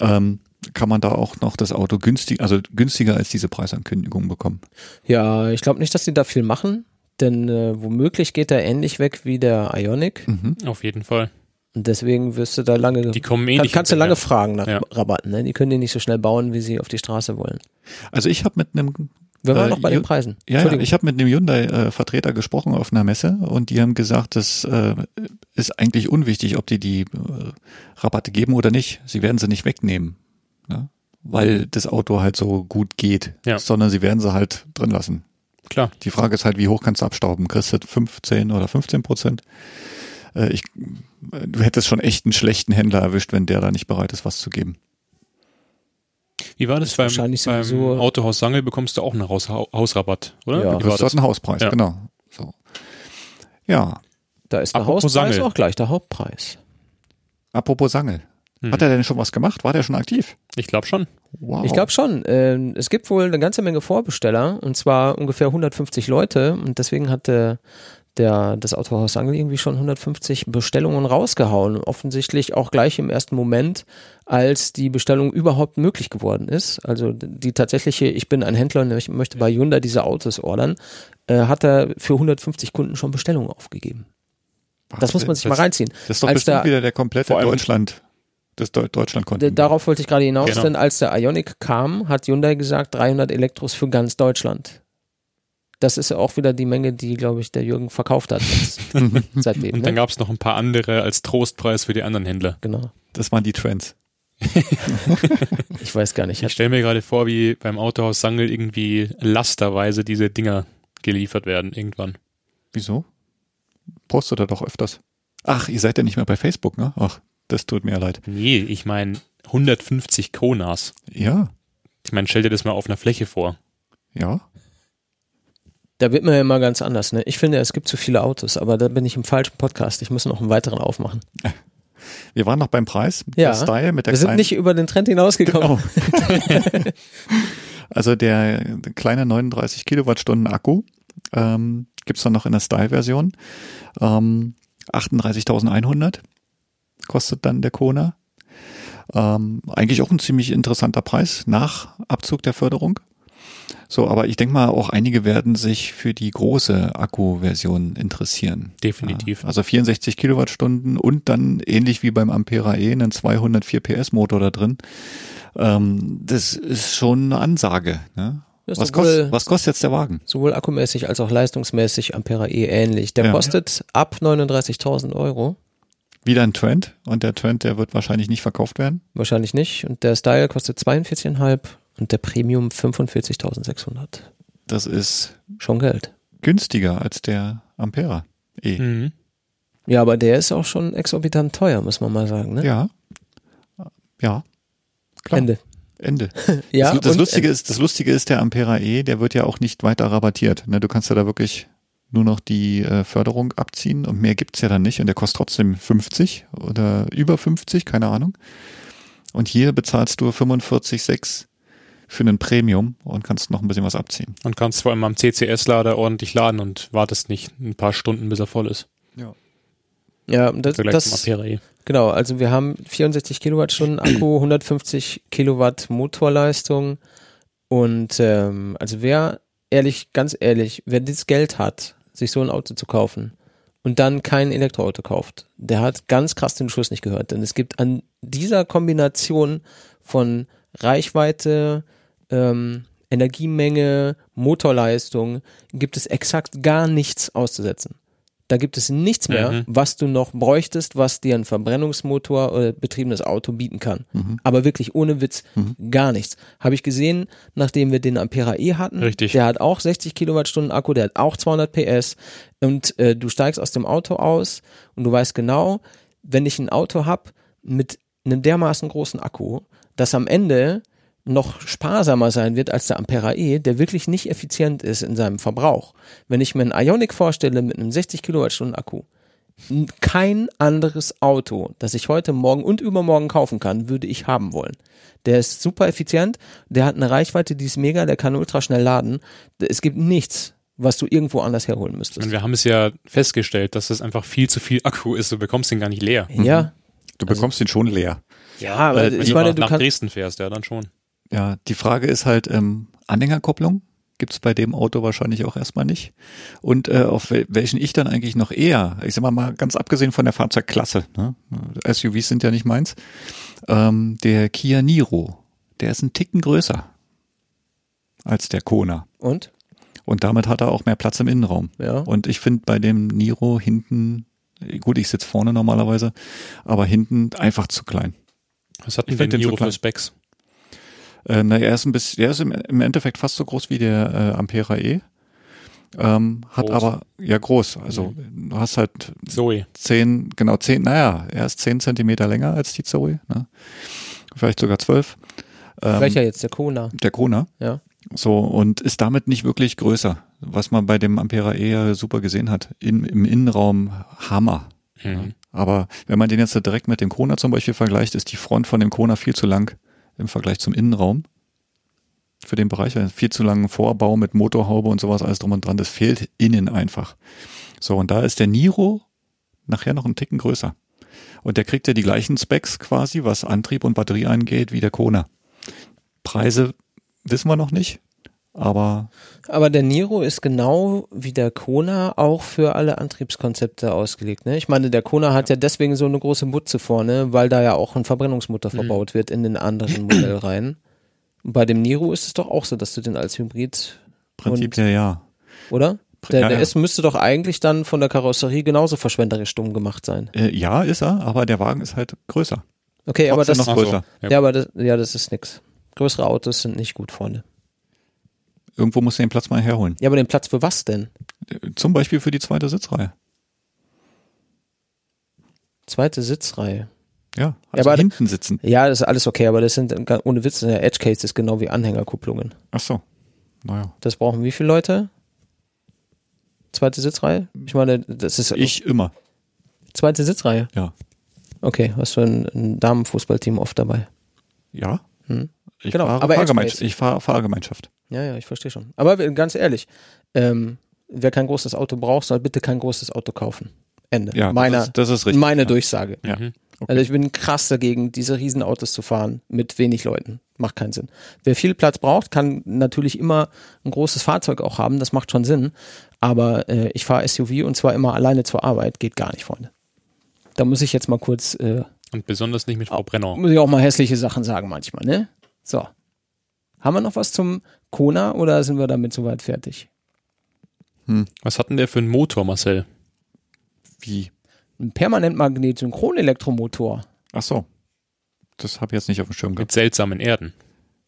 S2: ähm, kann man da auch noch das Auto günstig, also günstiger als diese Preisankündigung bekommen.
S1: Ja, ich glaube nicht, dass die da viel machen, denn äh, womöglich geht er ähnlich weg wie der Ionic.
S2: Mhm.
S3: Auf jeden Fall.
S1: Und deswegen wirst du da lange,
S3: Die kommen
S1: kann,
S3: ähnlich.
S1: kannst du lange fragen nach
S3: Ja.
S1: Rabatten. Ne? Die können die nicht so schnell bauen, wie sie auf die Straße wollen.
S2: Also ich habe mit einem
S1: Wir waren
S2: Äh,
S1: noch bei den Preisen.
S2: ja, ja, ich habe mit einem Hyundai-Vertreter gesprochen auf einer Messe und die haben gesagt, das äh, ist eigentlich unwichtig, ob die die äh, Rabatte geben oder nicht. Sie werden sie nicht wegnehmen, ne? weil das Auto halt so gut geht,
S3: Ja.
S2: sondern sie werden sie halt drin lassen.
S3: Klar.
S2: Die Frage ist halt, wie hoch kannst du abstauben? Kriegst du 15 oder 15 Prozent? Äh, ich, du hättest schon echt einen schlechten Händler erwischt, wenn der da nicht bereit ist, was zu geben.
S3: Wie war das, beim,
S1: wahrscheinlich
S3: beim
S1: sowieso-
S3: Autohaus Sangel bekommst du auch einen Haus, Hausrabatt, oder?
S1: Ja.
S3: Wie
S2: Das
S3: war
S2: ist
S3: das?
S2: ein Hauspreis,
S3: Ja.
S2: genau. So. Ja,
S1: Da ist der
S3: Apropos
S1: Hauspreis
S3: Sangel.
S1: auch gleich der Hauptpreis.
S2: apropos Sangel.
S3: Hm.
S2: Hat er denn schon was gemacht? War der schon aktiv?
S3: Ich glaube schon.
S2: Wow.
S1: Ich glaube schon. Ähm, es gibt wohl eine ganze Menge Vorbesteller und zwar ungefähr 150 Leute und deswegen hat der, der, das Autohaus Angel irgendwie schon 150 Bestellungen rausgehauen. Offensichtlich auch gleich im ersten Moment, als die Bestellung überhaupt möglich geworden ist. Also die tatsächliche, ich bin ein Händler und ich möchte bei Hyundai diese Autos ordern, äh, hat er für 150 Kunden schon Bestellungen aufgegeben. Das muss man sich
S2: das,
S1: mal reinziehen.
S2: Das ist doch
S1: Als
S2: bestimmt
S1: der-
S2: wieder der komplette Deutschland, das Deu Deutschland
S1: D- Darauf wollte ich gerade hinaus,
S3: Genau.
S1: denn als der Ionic kam, hat Hyundai gesagt 300 Elektros für ganz Deutschland. Das ist ja auch wieder die Menge, die, glaube ich, der Jürgen verkauft hat jetzt, seitdem.
S3: Und dann
S1: Ne?
S3: gab es noch ein paar andere als Trostpreis für die anderen Händler.
S1: Genau.
S2: Das waren die Trends.
S1: Ich weiß gar nicht.
S3: Ich stelle mir gerade vor, wie beim Autohaus Sangel irgendwie lasterweise diese Dinger geliefert werden irgendwann.
S2: Wieso? Postet er doch öfters. Ach, ihr seid ja nicht mehr bei Facebook, ne? Ach, das tut mir leid.
S3: Nee, ich meine 150 Konas.
S2: Ja,
S3: Ich meine, stell dir das mal auf einer Fläche vor.
S2: ja.
S1: Da wird man ja immer ganz anders. Ne? Ich finde, es gibt zu viele Autos, aber da bin ich im falschen Podcast. Ich muss noch einen weiteren aufmachen.
S2: Wir waren noch beim Preis.
S1: Ja.
S2: Style mit der
S1: Wir sind nicht über den Trend hinausgekommen.
S2: Genau. Also der kleine 39 Kilowattstunden Akku ähm, gibt's dann noch in der Style-Version. Ähm, 38.100 kostet dann der Kona. Ähm, eigentlich auch ein ziemlich interessanter Preis nach Abzug der Förderung. So, aber ich denke mal, auch einige werden sich für die große Akku-Version interessieren.
S3: Definitiv.
S2: Ja, also 64 Kilowattstunden und dann ähnlich wie beim Ampera E einen 204 PS Motor da drin. Ähm, das ist schon eine Ansage. Ne? Was, kostet, was kostet jetzt der Wagen?
S1: Sowohl akkumäßig als auch leistungsmäßig Ampera E ähnlich. Der
S2: Ja.
S1: kostet ab 39.000 Euro.
S2: Wieder ein Trend und der Trend, der wird wahrscheinlich nicht verkauft werden.
S1: Wahrscheinlich nicht. Und der Style kostet 42,5 und der Premium 45.600.
S2: Das ist
S1: Schon Geld.
S2: günstiger als der Ampera E.
S3: Mhm.
S1: Ja, aber der ist auch schon exorbitant teuer, muss man mal sagen. Ne?
S2: Ja. Ja. Klar.
S1: Ende.
S2: Ende.
S1: Ja,
S2: das, das, Lustige ist, das Lustige ist, der Ampera E, der wird ja auch nicht weiter rabattiert. Ne? Du kannst ja da wirklich nur noch die äh, Förderung abziehen und mehr gibt's ja dann nicht und der kostet trotzdem 50 oder über 50, keine Ahnung. Und hier bezahlst du 45,6 für einen Premium und kannst noch ein bisschen was abziehen.
S3: Und kannst vor allem am CCS-Lader ordentlich laden und wartest nicht ein paar Stunden, bis er voll ist.
S1: Ja,
S3: Im
S1: das, das
S3: E.
S1: genau. Also wir haben 64 Kilowattstunden Akku, 150 Kilowatt Motorleistung und ähm, also wer ehrlich, ganz ehrlich, wer das Geld hat, sich so ein Auto zu kaufen und dann kein Elektroauto kauft, der hat ganz krass den Schuss nicht gehört. Denn es gibt an dieser Kombination von Reichweite, ähm, Energiemenge, Motorleistung, gibt es exakt gar nichts auszusetzen. Da gibt es nichts mehr,
S3: Mhm.
S1: was du noch bräuchtest, was dir ein Verbrennungsmotor oder betriebenes Auto bieten kann. Aber wirklich ohne Witz gar nichts. Habe ich gesehen, nachdem wir den Ampera E hatten.
S3: Richtig.
S1: Der hat auch 60 Kilowattstunden Akku, der hat auch 200 PS. Und äh, du steigst aus dem Auto aus und du weißt genau, wenn ich ein Auto hab mit einem dermaßen großen Akku, dass am Ende noch sparsamer sein wird als der Ampera E, der wirklich nicht effizient ist in seinem Verbrauch. Wenn ich mir einen Ionic vorstelle mit einem 60 Kilowattstunden Akku, kein anderes Auto, das ich heute, morgen und übermorgen kaufen kann, würde ich haben wollen. Der ist super effizient, der hat eine Reichweite, die ist mega, der kann ultra schnell laden. Es gibt nichts, was du irgendwo anders herholen
S3: Und
S1: müsstest.
S3: wir haben es ja festgestellt, dass es einfach viel zu viel Akku ist. Du bekommst den gar nicht leer.
S1: Ja,
S2: Du bekommst ihn schon leer.
S1: ja, aber
S3: Wenn
S1: ich
S3: du
S1: meine,
S3: nach,
S1: du
S3: nach
S1: kannst,
S3: Dresden fährst, ja, dann schon.
S2: Ja, die Frage ist halt, ähm, Anhängerkupplung gibt's bei dem Auto wahrscheinlich auch erstmal nicht. Und äh, auf wel welchen ich dann eigentlich noch eher, ich sag mal mal ganz abgesehen von der Fahrzeugklasse, ne? SUVs sind ja nicht meins, ähm, der Kia Niro, der ist ein Ticken größer als der Kona.
S1: und?
S2: Und damit hat er auch mehr Platz im Innenraum.
S1: Ja.
S2: Und ich finde bei dem Niro hinten, gut, ich sitze vorne normalerweise, aber hinten einfach zu klein.
S3: Was hat denn der Niro für Specs?
S2: Äh, na, er ist ein bisschen, er ist im, im Endeffekt fast so groß wie der äh, Ampera E. Ähm, hat
S3: Groß.
S2: aber, ja groß, also du hast halt
S3: Zoe.
S2: zehn, genau zehn, naja, er ist zehn Zentimeter länger als die Zoe, ne? vielleicht sogar zwölf. Ähm,
S1: Welcher jetzt? Der Kona.
S2: Der Kona.
S1: Ja.
S2: So, und ist damit nicht wirklich größer, was man bei dem Ampera E ja super gesehen hat. In, Im Innenraum Hammer.
S3: Mhm.
S2: Aber wenn man den jetzt direkt mit dem Kona zum Beispiel vergleicht, ist die Front von dem Kona viel zu lang im Vergleich zum Innenraum. für den Bereich. Viel zu langen Vorbau mit Motorhaube und sowas, alles drum und dran. Das fehlt innen einfach. So, und da ist der Niro nachher noch einen Ticken größer. Und der kriegt ja die gleichen Specs quasi, was Antrieb und Batterie angeht, wie der Kona. Preise wissen wir noch nicht, aber.
S1: Aber der Niro ist genau wie der Kona auch für alle Antriebskonzepte ausgelegt. Ne? Ich meine, der Kona hat ja deswegen so eine große Butze vorne, weil da ja auch ein Verbrennungsmotor mhm. verbaut wird in den anderen Modellreihen. Bei dem Niro ist es doch auch so, dass du den als Hybrid.
S2: Prinzipiell ja.
S1: Oder? Der, ja, der ja. S müsste doch eigentlich dann von der Karosserie genauso verschwenderisch dumm gemacht sein.
S2: Äh, ja, ist er, aber der Wagen ist halt größer.
S1: Okay, Trotzdem aber das
S2: noch größer.
S1: So. Ja, aber das, ja, das ist nix. Größere Autos sind nicht gut, Freunde.
S2: Irgendwo muss du den Platz mal herholen.
S1: Ja, aber den Platz für was denn?
S2: Zum Beispiel für die zweite Sitzreihe.
S1: Zweite Sitzreihe.
S2: Ja, also ja, aber, hinten sitzen.
S1: Ja, das ist alles okay, aber das sind ohne Witz, Edge Case ist genau wie Anhängerkupplungen.
S2: Ach so. Naja.
S1: Das brauchen wie viele Leute? Zweite Sitzreihe? Ich meine, das ist.
S2: Ich immer.
S1: Zweite Sitzreihe?
S2: Ja.
S1: Okay, hast du ein, ein Damenfußballteam oft dabei?
S2: Ja.
S1: Hm.
S2: Ich genau, fahre aber Fahrgemeinschaft. Ich fahre Fahrgemeinschaft.
S1: Ja, ja, ich verstehe schon. Aber ganz ehrlich, ähm, wer kein großes Auto braucht, soll bitte kein großes Auto kaufen. Ende.
S2: Ja, Meiner, das, ist, das ist richtig.
S1: Meine ja. Durchsage.
S2: Ja. Mhm.
S1: Okay. Also ich bin krass dagegen, diese Riesenautos zu fahren mit wenig Leuten. Macht keinen Sinn. Wer viel Platz braucht, kann natürlich immer ein großes Fahrzeug auch haben. Das macht schon Sinn. Aber äh, ich fahre SUV und zwar immer alleine zur Arbeit. Geht gar nicht, Freunde. Da muss ich jetzt mal kurz. Äh,
S3: und besonders nicht mit Frau Brenner.
S1: Muss ich auch mal hässliche Sachen sagen manchmal, ne? So. Haben wir noch was zum Kona oder sind wir damit soweit fertig?
S3: Hm. Was hat denn der für einen Motor, Marcel?
S2: Wie?
S1: Ein Permanentmagnet-Synchronelektromotor.
S2: Ach so. Das habe ich jetzt nicht auf dem Schirm
S3: gehabt. Mit seltsamen Erden.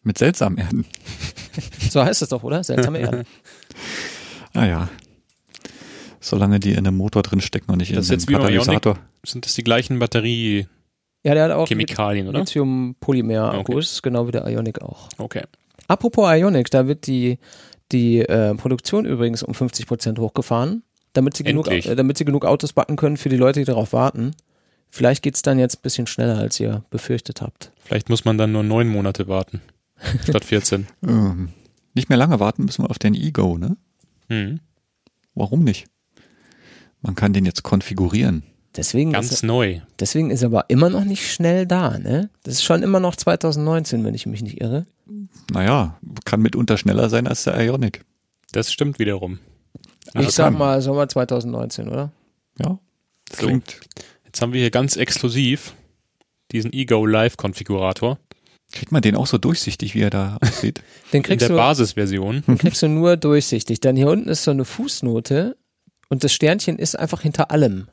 S2: Mit seltsamen Erden.
S1: so heißt es doch, oder? Seltsame Erden.
S2: ah ja. Solange die in dem Motor drin stecken und nicht das in dem Katalysator.
S3: Sind das die gleichen Batterie
S1: ja, der hat auch
S3: Chemikalien, oder?
S1: Lithium-Polymer-Akkus, okay. genau wie der Ionic auch.
S3: Okay.
S1: Apropos Ionic, da wird die, die äh, Produktion übrigens um 50 Prozent hochgefahren, damit sie, genug, äh, damit sie genug Autos backen können für die Leute, die darauf warten. Vielleicht geht's dann jetzt ein bisschen schneller, als ihr befürchtet habt.
S3: Vielleicht muss man dann nur neun Monate warten, statt 14.
S2: ähm, nicht mehr lange warten müssen wir auf den Ego, ne?
S3: Mhm.
S2: Warum nicht? Man kann den jetzt konfigurieren.
S1: Deswegen
S3: Ganz
S1: ist,
S3: neu.
S1: Deswegen ist er aber immer noch nicht schnell da, ne? Das ist schon immer noch 2019, wenn ich mich nicht irre.
S2: Naja, kann mitunter schneller sein als der Ionic.
S3: Das stimmt wiederum.
S1: Also ich sag mal Sommer 2019, oder?
S2: Ja.
S3: So. Klingt. Jetzt haben wir hier ganz exklusiv diesen Ego Live Konfigurator.
S2: Kriegt man den auch so durchsichtig, wie er da aussieht?
S1: den kriegst
S3: In der
S1: du,
S3: Basisversion.
S1: Den kriegst du nur durchsichtig. Dann hier unten ist so eine Fußnote und das Sternchen ist einfach hinter allem.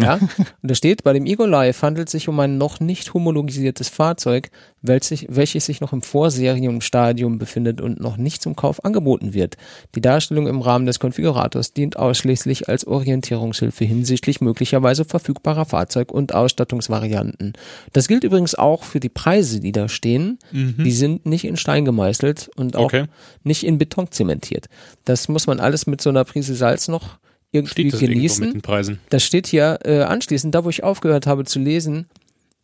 S1: Ja, und da steht, bei dem Ego Live handelt es sich um ein noch nicht homologisiertes Fahrzeug, welches, welches sich noch im Vorserienstadium befindet und noch nicht zum Kauf angeboten wird. Die Darstellung im Rahmen des Konfigurators dient ausschließlich als Orientierungshilfe hinsichtlich möglicherweise verfügbarer Fahrzeug- und Ausstattungsvarianten. Das gilt übrigens auch für die Preise, die da stehen. Mhm. Die sind nicht in Stein gemeißelt und auch okay. nicht in Beton zementiert. Das muss man alles mit so einer Prise Salz noch irgendwie
S3: steht das
S1: genießen.
S3: Mit den Preisen?
S1: Das steht hier äh, anschließend, da wo ich aufgehört habe zu lesen,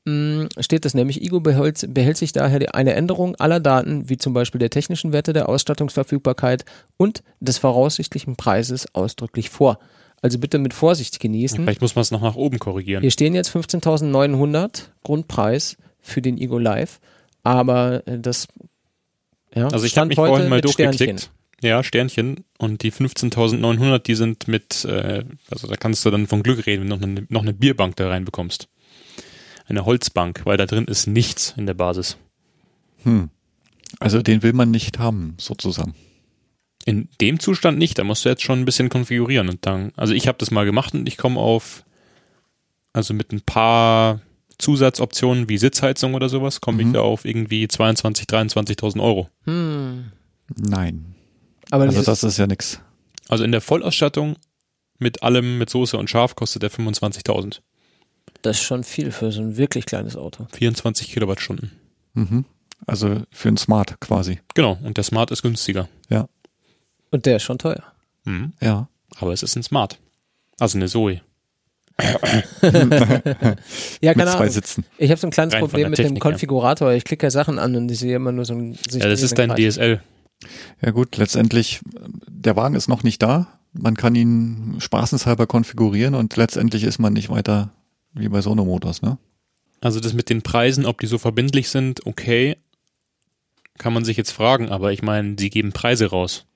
S1: mh, mm, steht das nämlich, IGO behält, behält sich daher eine Änderung aller Daten, wie zum Beispiel der technischen Werte, der Ausstattungsverfügbarkeit und des voraussichtlichen Preises ausdrücklich vor. Also bitte mit Vorsicht genießen.
S3: Vielleicht muss man es noch nach oben korrigieren.
S1: Hier stehen jetzt 15.900 Grundpreis für den Igo Live, aber äh, das
S3: ja, also ich habe mich vorhin mal durchgeklickt. Sternchen. Ja, Sternchen. Und die 15.900, die sind mit, äh, also da kannst du dann von Glück reden, wenn du noch eine, noch eine Bierbank da reinbekommst. Eine Holzbank, weil da drin ist nichts in der Basis.
S2: Hm. Also den will man nicht haben, sozusagen.
S3: In dem Zustand nicht, da musst du jetzt schon ein bisschen konfigurieren und dann, also ich habe das mal gemacht und ich komme auf, also mit ein paar Zusatzoptionen wie Sitzheizung oder sowas, komme mhm. ich da auf irgendwie 22.000, 23.000 Euro.
S1: Hm.
S2: Nein. Aber also das ist ja nix.
S3: Also in der Vollausstattung mit allem, mit Soße und Schaf kostet der 25.000.
S1: Das ist schon viel für so ein wirklich kleines Auto.
S3: 24 Kilowattstunden.
S2: Mhm. Also für ein Smart quasi.
S3: Genau, und der Smart ist günstiger.
S2: Ja.
S1: Und der ist schon teuer.
S3: Mhm.
S2: Ja.
S3: Aber es ist ein Smart. Also eine Zoe.
S1: ja,
S2: Mit
S1: keine
S2: zwei
S1: Ahnung.
S2: Sitzen.
S1: Ich habe so ein kleines
S3: Rein
S1: Problem mit dem. Konfigurator. Ich klicke ja Sachen an und ich sehe immer nur so ein sich
S3: Ja, das ist dein. DSL.
S2: Ja gut, letztendlich, der Wagen ist noch nicht da. Man kann ihn spaßenshalber konfigurieren und letztendlich ist man nicht weiter wie bei Sono Motors, ne?
S3: Also das mit den Preisen, ob die so verbindlich sind, okay, kann man sich jetzt fragen, aber ich meine, sie geben Preise raus.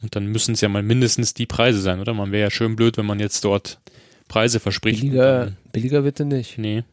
S3: Und dann müssen es ja mal mindestens die Preise sein, oder? Man wäre ja schön blöd, wenn man jetzt dort Preise verspricht.
S1: Billiger, billiger bitte nicht.
S3: Nee.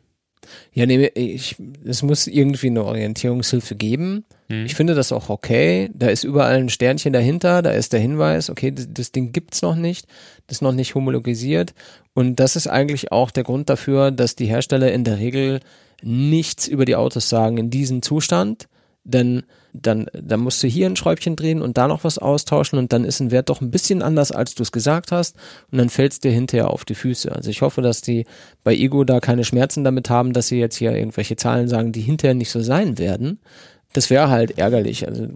S1: Ja, nee, ich, es muss irgendwie eine Orientierungshilfe geben.
S3: Hm.
S1: Ich finde das auch okay. Da ist überall ein Sternchen dahinter, da ist der Hinweis, okay, das, das Ding gibt's noch nicht, das ist noch nicht homologisiert. Und das ist eigentlich auch der Grund dafür, dass die Hersteller in der Regel nichts über die Autos sagen in diesem Zustand. Denn dann, dann musst du hier ein Schräubchen drehen und da noch was austauschen und dann ist ein Wert doch ein bisschen anders, als du es gesagt hast und dann fällt's dir hinterher auf die Füße. Also ich hoffe, dass die bei Ego da keine Schmerzen damit haben, dass sie jetzt hier irgendwelche Zahlen sagen, die hinterher nicht so sein werden. Das wäre halt ärgerlich. Also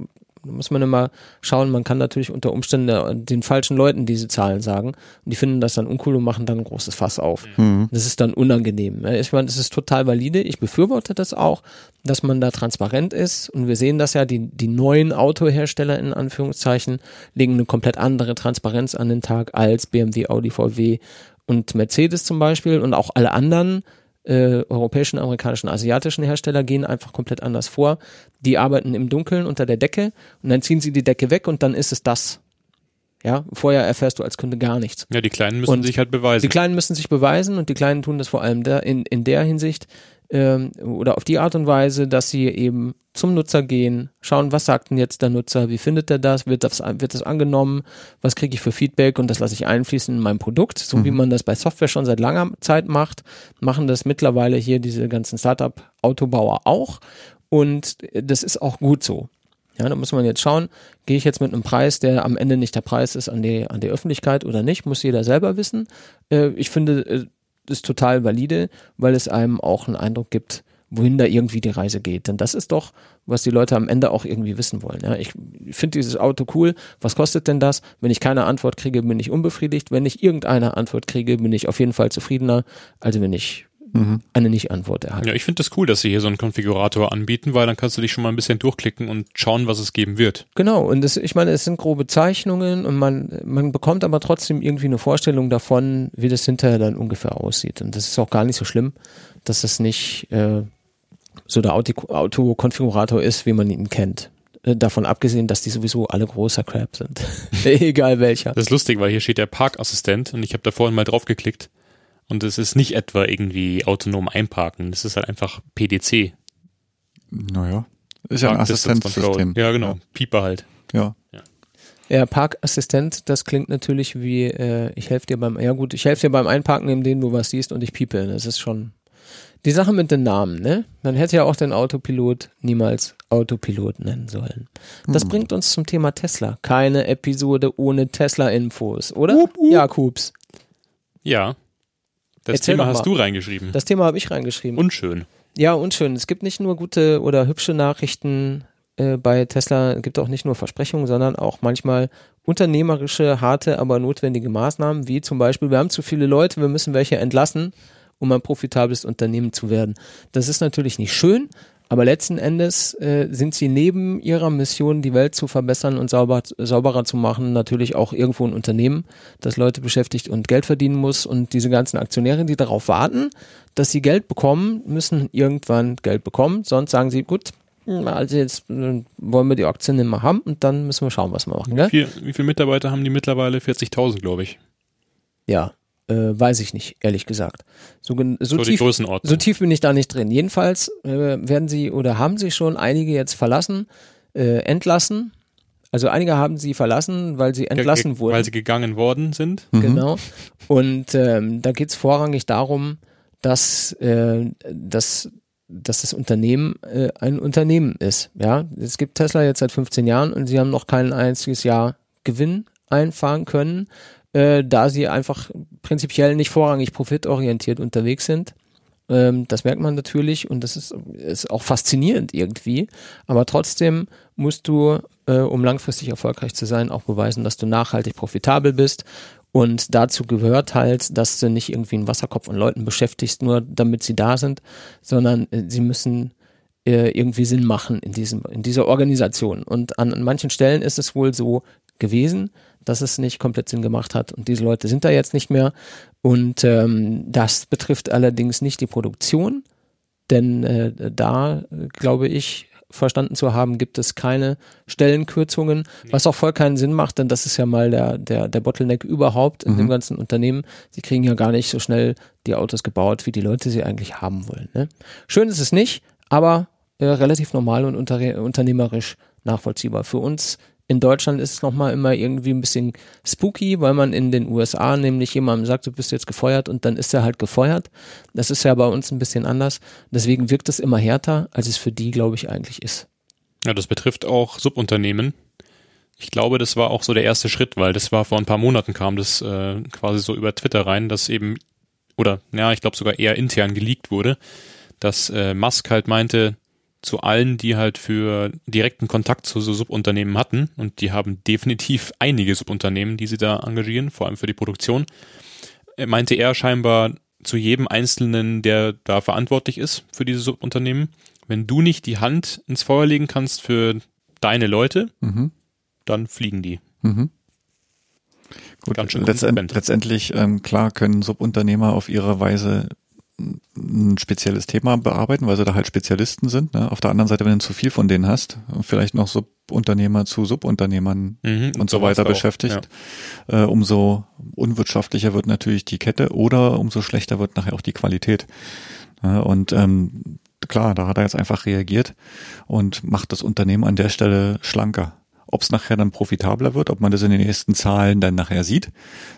S1: da muss man immer schauen, man kann natürlich unter Umständen den falschen Leuten diese Zahlen sagen und die finden das dann uncool und machen dann ein großes Fass auf. Das ist dann unangenehm. ne? Ich meine, das ist total valide. Ich befürworte das auch, dass man da transparent ist und wir sehen das ja, die, die neuen Autohersteller in Anführungszeichen legen eine komplett andere Transparenz an den Tag als BMW, Audi, VW und Mercedes zum Beispiel und auch alle anderen äh, europäischen, amerikanischen, asiatischen Hersteller gehen einfach komplett anders vor. Die arbeiten im Dunkeln unter der Decke und dann ziehen sie die Decke weg und dann ist es das. Ja, vorher erfährst du als Kunde gar nichts.
S3: Ja, die Kleinen müssen
S1: Und
S3: sich halt beweisen.
S1: Die Kleinen müssen sich beweisen und die Kleinen tun das vor allem da in, in der Hinsicht ähm, oder auf die Art und Weise, dass sie eben zum Nutzer gehen, schauen, was sagt denn jetzt der Nutzer, wie findet er das, wird das, wird das angenommen, was kriege ich für Feedback und das lasse ich einfließen in mein Produkt, so wie man das bei Software schon seit langer Zeit macht, machen das mittlerweile hier diese ganzen Startup-Autobauer auch und das ist auch gut so. Ja, da muss man jetzt schauen, gehe ich jetzt mit einem Preis, der am Ende nicht der Preis ist an die, an die Öffentlichkeit oder nicht, muss jeder selber wissen. Äh, ich finde, äh, das ist total valide, weil es einem auch einen Eindruck gibt, wohin da irgendwie die Reise geht. Denn das ist doch, was die Leute am Ende auch irgendwie wissen wollen. Ja, ich finde dieses Auto cool. Was kostet denn das? Wenn ich keine Antwort kriege, bin ich unbefriedigt. Wenn ich irgendeine Antwort kriege, bin ich auf jeden Fall zufriedener, als wenn ich eine Nicht-Antwort erhalte.
S3: Ja, ich finde das cool, dass sie hier so einen Konfigurator anbieten, weil dann kannst du dich schon mal ein bisschen durchklicken und schauen, was es geben wird.
S1: Genau, und das, ich meine, es sind grobe Zeichnungen und man, man bekommt aber trotzdem irgendwie eine Vorstellung davon, wie das hinterher dann ungefähr aussieht. Und das ist auch gar nicht so schlimm, dass das nicht äh, so der Auto- Autokonfigurator ist, wie man ihn kennt. Äh, Davon abgesehen, dass die sowieso alle großer Crap sind. Egal welcher.
S3: Das ist lustig, weil hier steht der Parkassistent und ich habe da vorhin mal drauf geklickt und es ist nicht etwa irgendwie autonom einparken, das ist halt einfach PDC.
S2: Naja. Ist ja ein. Assistenzsystem.
S3: Ja, genau. Pieper halt.
S2: Ja.
S1: Ja, Parkassistent, das klingt natürlich wie, äh, ich helfe dir beim, ja gut, ich helfe dir beim Einparken, indem du was siehst und ich piepe. Das ist schon die Sache mit den Namen, ne? Man hätte ja auch den Autopilot niemals Autopilot nennen sollen. Das
S2: Hm.
S1: bringt uns zum Thema Tesla. Keine Episode ohne Tesla-Infos, oder? Jakobs.
S3: Ja. Das
S1: Erzähl
S3: Thema hast du reingeschrieben.
S1: Das Thema habe ich reingeschrieben.
S3: Unschön.
S1: Ja, und schön. Es gibt nicht nur gute oder hübsche Nachrichten äh, bei Tesla, es gibt auch nicht nur Versprechungen, sondern auch manchmal unternehmerische, harte, aber notwendige Maßnahmen, wie zum Beispiel, wir haben zu viele Leute, wir müssen welche entlassen, um ein profitables Unternehmen zu werden. Das ist natürlich nicht schön, aber letzten Endes äh, sind sie neben ihrer Mission, die Welt zu verbessern und sauber, sauberer zu machen, natürlich auch irgendwo ein Unternehmen, das Leute beschäftigt und Geld verdienen muss. Und diese ganzen Aktionäre, die darauf warten, dass sie Geld bekommen, müssen irgendwann Geld bekommen. Sonst sagen sie, gut, also jetzt äh, wollen wir die Aktien nicht mehr haben und dann müssen wir schauen, was wir machen. Gell?
S3: Wie, wie viele Mitarbeiter haben die mittlerweile? 40.000, glaube ich.
S1: Ja, äh, weiß ich nicht, ehrlich gesagt. So, so,
S3: So
S1: tief, so tief bin ich da nicht drin. Jedenfalls äh, werden sie oder haben sie schon einige jetzt verlassen, äh, entlassen. Also einige haben sie verlassen, weil sie entlassen
S3: Ge-
S1: wurden.
S3: Weil sie gegangen worden sind.
S1: Genau. Und ähm, da geht es vorrangig darum, dass, äh, dass, dass das Unternehmen äh, ein Unternehmen ist. Ja, es gibt Tesla jetzt seit 15 Jahren und sie haben noch kein einziges Jahr Gewinn einfahren können, äh, da sie einfach prinzipiell nicht vorrangig profitorientiert unterwegs sind. Ähm, das merkt man natürlich und das ist, ist auch faszinierend irgendwie. Aber trotzdem musst du, äh, um langfristig erfolgreich zu sein, auch beweisen, dass du nachhaltig profitabel bist. Und dazu gehört halt, dass du nicht irgendwie einen Wasserkopf an Leuten beschäftigst, nur damit sie da sind, sondern äh, sie müssen äh, irgendwie Sinn machen in diesem, in dieser Organisation. Und an, an manchen Stellen ist es wohl so gewesen, dass es nicht komplett Sinn gemacht hat. Und diese Leute sind da jetzt nicht mehr. Und ähm, das betrifft allerdings nicht die Produktion, denn äh, da, glaube ich, verstanden zu haben, gibt es keine Stellenkürzungen, nee. was auch voll keinen Sinn macht, denn das ist ja mal der, der, der Bottleneck überhaupt in mhm. dem ganzen Unternehmen. Sie kriegen ja gar nicht so schnell die Autos gebaut, wie die Leute sie eigentlich haben wollen. Ne? Schön ist es nicht, aber äh, relativ normal und unter, unternehmerisch nachvollziehbar. Für uns in Deutschland ist es nochmal immer irgendwie ein bisschen spooky, weil man in den USA nämlich jemandem sagt, du bist jetzt gefeuert und dann ist er halt gefeuert. Das ist ja bei uns ein bisschen anders. Deswegen wirkt es immer härter, als es für die, glaube ich, eigentlich ist.
S3: Ja, das betrifft auch Subunternehmen. Ich glaube, das war auch so der erste Schritt, weil das war vor ein paar Monaten kam das äh, quasi so über Twitter rein, dass eben, oder ja, ich glaube sogar eher intern geleakt wurde, dass äh, Musk halt meinte, zu allen, die halt für direkten Kontakt zu so Subunternehmen hatten. Und die haben definitiv einige Subunternehmen, die sie da engagieren, vor allem für die Produktion. Meinte er scheinbar zu jedem Einzelnen, der da verantwortlich ist für diese Subunternehmen, wenn du nicht die Hand ins Feuer legen kannst für deine Leute, mhm. dann fliegen die. Mhm.
S2: Gut, letztend, letztendlich, ähm, klar, können Subunternehmer auf ihre Weise ein spezielles Thema bearbeiten, weil sie da halt Spezialisten sind. Ne? Auf der anderen Seite, wenn du zu viel von denen hast, vielleicht noch Subunternehmer zu Subunternehmern mhm, und, so weiter beschäftigt, ja. äh, umso unwirtschaftlicher wird natürlich die Kette oder umso schlechter wird nachher auch die Qualität. Ja, und ähm, klar, da hat er jetzt einfach reagiert und macht das Unternehmen an der Stelle schlanker. Ob es nachher dann profitabler wird, ob man das in den nächsten Zahlen dann nachher sieht,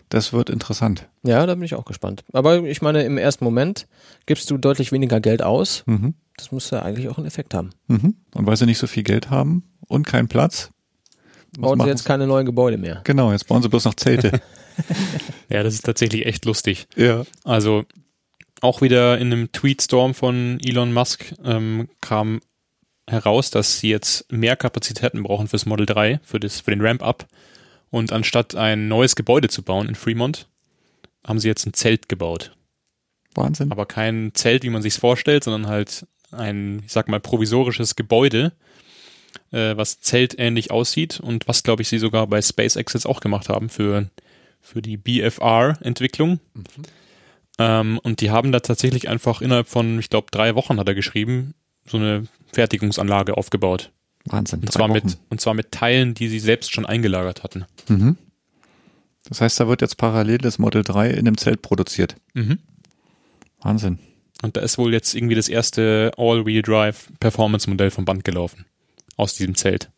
S2: das wird interessant.
S1: Ja, da bin ich auch gespannt. Aber ich meine, im ersten Moment gibst du deutlich weniger Geld aus. Mhm. Das muss ja eigentlich auch einen Effekt haben.
S2: Mhm. Und weil sie nicht so viel Geld haben und keinen Platz,
S1: bauen sie jetzt keine neuen Gebäude mehr.
S2: Genau, jetzt bauen sie bloß noch Zelte.
S3: ja, das ist tatsächlich echt lustig. Ja. Also auch wieder in einem Tweetstorm von Elon Musk ähm, kam heraus, dass sie jetzt mehr Kapazitäten brauchen fürs Model 3, für, das, für den Ramp-Up. Und anstatt ein neues Gebäude zu bauen in Fremont, haben sie jetzt ein Zelt gebaut.
S2: Wahnsinn.
S3: Aber kein Zelt, wie man sich's vorstellt, sondern halt ein, ich sag mal, provisorisches Gebäude, äh, was zeltähnlich aussieht und was, glaube ich, sie sogar bei SpaceX jetzt auch gemacht haben für, für die BFR-Entwicklung. Mhm. Ähm, und die haben da tatsächlich einfach innerhalb von, ich glaube, drei Wochen hat er geschrieben, so eine Fertigungsanlage aufgebaut.
S2: Wahnsinn.
S3: Und zwar, mit, und zwar mit Teilen, die sie selbst schon eingelagert hatten.
S2: Mhm. Das heißt, da wird jetzt parallel das Model 3 in einem Zelt produziert. Mhm. Wahnsinn.
S3: Und da ist wohl jetzt irgendwie das erste All-Wheel-Drive-Performance-Modell vom Band gelaufen. Aus diesem Zelt.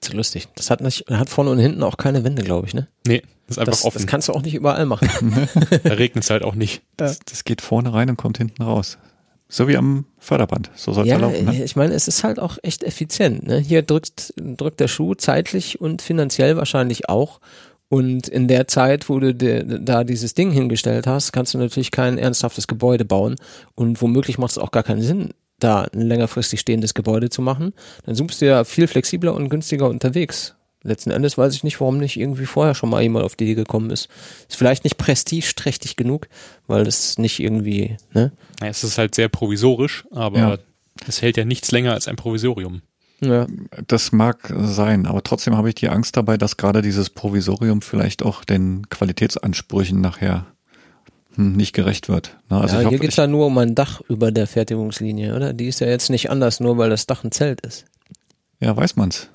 S1: Das ist lustig. Das hat, nicht, hat vorne und hinten auch keine Wände, glaube ich, ne?
S3: Nee, das ist einfach
S1: das,
S3: offen.
S1: Das kannst du auch nicht überall machen.
S3: da regnet es halt auch nicht.
S2: Das, das, geht vorne rein und kommt hinten raus. So wie am Förderband. So soll es
S1: ja,
S2: ja laufen. Ne?
S1: Ich meine, es ist halt auch echt effizient. Ne? Hier drückt, drückt der Schuh zeitlich und finanziell wahrscheinlich auch. Und in der Zeit, wo du de, da dieses Ding hingestellt hast, kannst du natürlich kein ernsthaftes Gebäude bauen. Und womöglich macht es auch gar keinen Sinn, da ein längerfristig stehendes Gebäude zu machen. Dann suchst du ja viel flexibler und günstiger unterwegs letzten Endes weiß ich nicht, warum nicht irgendwie vorher schon mal jemand auf die Idee gekommen ist. Ist vielleicht nicht prestigeträchtig genug, weil das nicht irgendwie, ne?
S3: Ja, es ist halt sehr provisorisch, aber ja. es hält ja nichts länger als ein Provisorium.
S2: Ja. Das mag sein, aber trotzdem habe ich die Angst dabei, dass gerade dieses Provisorium vielleicht auch den Qualitätsansprüchen nachher hm, nicht gerecht wird.
S1: Ne? Also ja, hier geht es ja nur um ein Dach über der Fertigungslinie, oder? Die ist ja jetzt nicht anders, nur weil das Dach ein Zelt ist.
S2: Ja, weiß man's.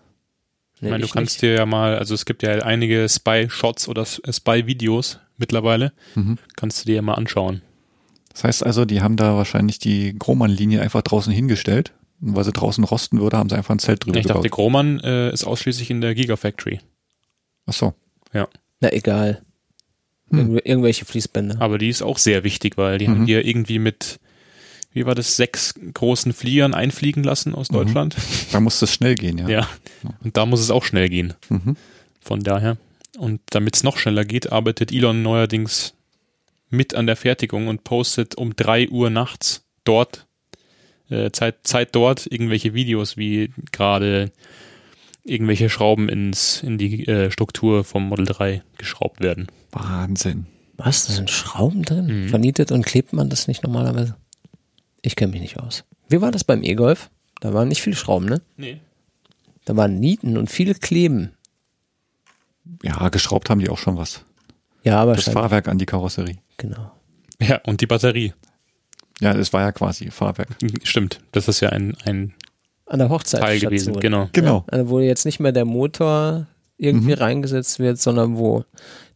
S3: Nee, ich meine, du kannst nicht. dir ja mal, also es gibt ja einige Spy-Shots oder Spy-Videos mittlerweile, mhm. kannst du dir ja mal anschauen.
S2: Das heißt also, die haben da wahrscheinlich die Grohmann-Linie einfach draußen hingestellt. Und weil sie draußen rosten würde, haben sie einfach ein Zelt drüber
S3: ich gebaut. Ich dachte, Grohmann äh, ist ausschließlich in der Gigafactory.
S2: Ach so.
S3: Ja.
S1: Na egal. Hm. irgendwelche Fließbänder.
S3: Aber die ist auch sehr wichtig, weil die mhm. haben hier irgendwie mit wie war das, sechs großen Fliegern einfliegen lassen aus mhm. Deutschland.
S2: Da muss es schnell gehen, ja.
S3: Ja, und da muss es auch schnell gehen. Mhm. Von daher. Und damit es noch schneller geht, arbeitet Elon neuerdings mit an der Fertigung und postet um drei Uhr nachts dort, äh, Zeit, Zeit dort, irgendwelche Videos, wie gerade irgendwelche Schrauben ins, in die äh, Struktur vom Model 3 geschraubt werden.
S2: Wahnsinn.
S1: Was? Da sind Schrauben drin?
S3: Mhm.
S1: Vernietet und klebt man das nicht normalerweise? Ich kenne mich nicht aus. Wie war das beim E-Golf? Da waren nicht viele Schrauben, ne?
S3: Nee.
S1: Da waren Nieten und viele Kleben.
S2: Ja, geschraubt haben die auch schon was.
S1: Ja, aber
S2: Das Fahrwerk an die Karosserie.
S1: Genau.
S3: Ja, und die Batterie.
S2: Ja, das war ja quasi Fahrwerk.
S3: Stimmt. Das ist ja ein, ein
S1: An der Hochzeit.
S3: Teil gewesen. Genau.
S2: Genau.
S1: Also wo jetzt nicht mehr der Motor irgendwie
S2: Mhm.
S1: reingesetzt wird, sondern wo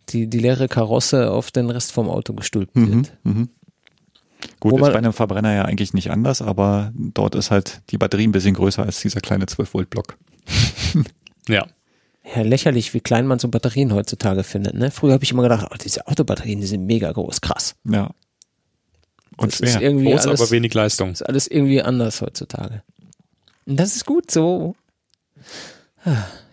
S1: die, die leere Karosse auf den Rest vom Auto gestülpt
S2: Mhm.
S1: wird.
S2: Mhm. Gut,
S1: Wo
S2: ist
S1: man-
S2: bei einem Verbrenner ja eigentlich nicht anders, aber dort ist halt die Batterie ein bisschen größer als dieser kleine 12-Volt-Block.
S3: Ja.
S1: Ja, lächerlich, wie klein man so Batterien heutzutage findet. Ne? Früher habe ich immer gedacht, oh, diese Autobatterien, die sind mega groß, krass.
S2: Ja. Und
S1: das ist irgendwie
S3: Groß,
S1: alles,
S3: aber wenig Leistung.
S1: ist alles irgendwie anders heutzutage. Und das ist gut so.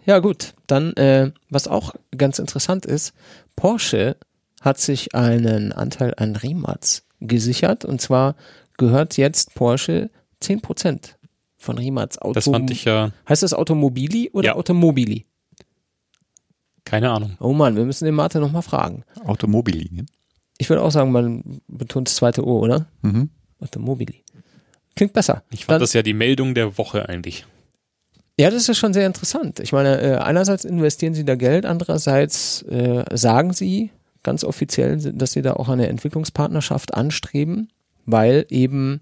S1: Ja gut, dann äh, was auch ganz interessant ist, Porsche hat sich einen Anteil an Rimac gesichert und zwar gehört jetzt Porsche 10% von Rimac Auto.
S3: Das fand ich ja,
S1: heißt das Automobili oder
S3: Ja.
S1: Automobili?
S3: keine Ahnung.
S1: Oh Mann, wir müssen den Martin nochmal fragen.
S2: Automobillinien.
S1: Ich würde auch sagen, man betont das zweite O, oder?
S2: Mhm.
S1: Automobili. Klingt besser.
S3: Ich fand
S1: Dann-
S3: das ja die Meldung der Woche eigentlich.
S1: Ja, das ist schon sehr interessant. Ich meine, äh, einerseits investieren sie da Geld, andererseits äh, sagen sie ganz offiziell, dass sie da auch eine Entwicklungspartnerschaft anstreben, weil eben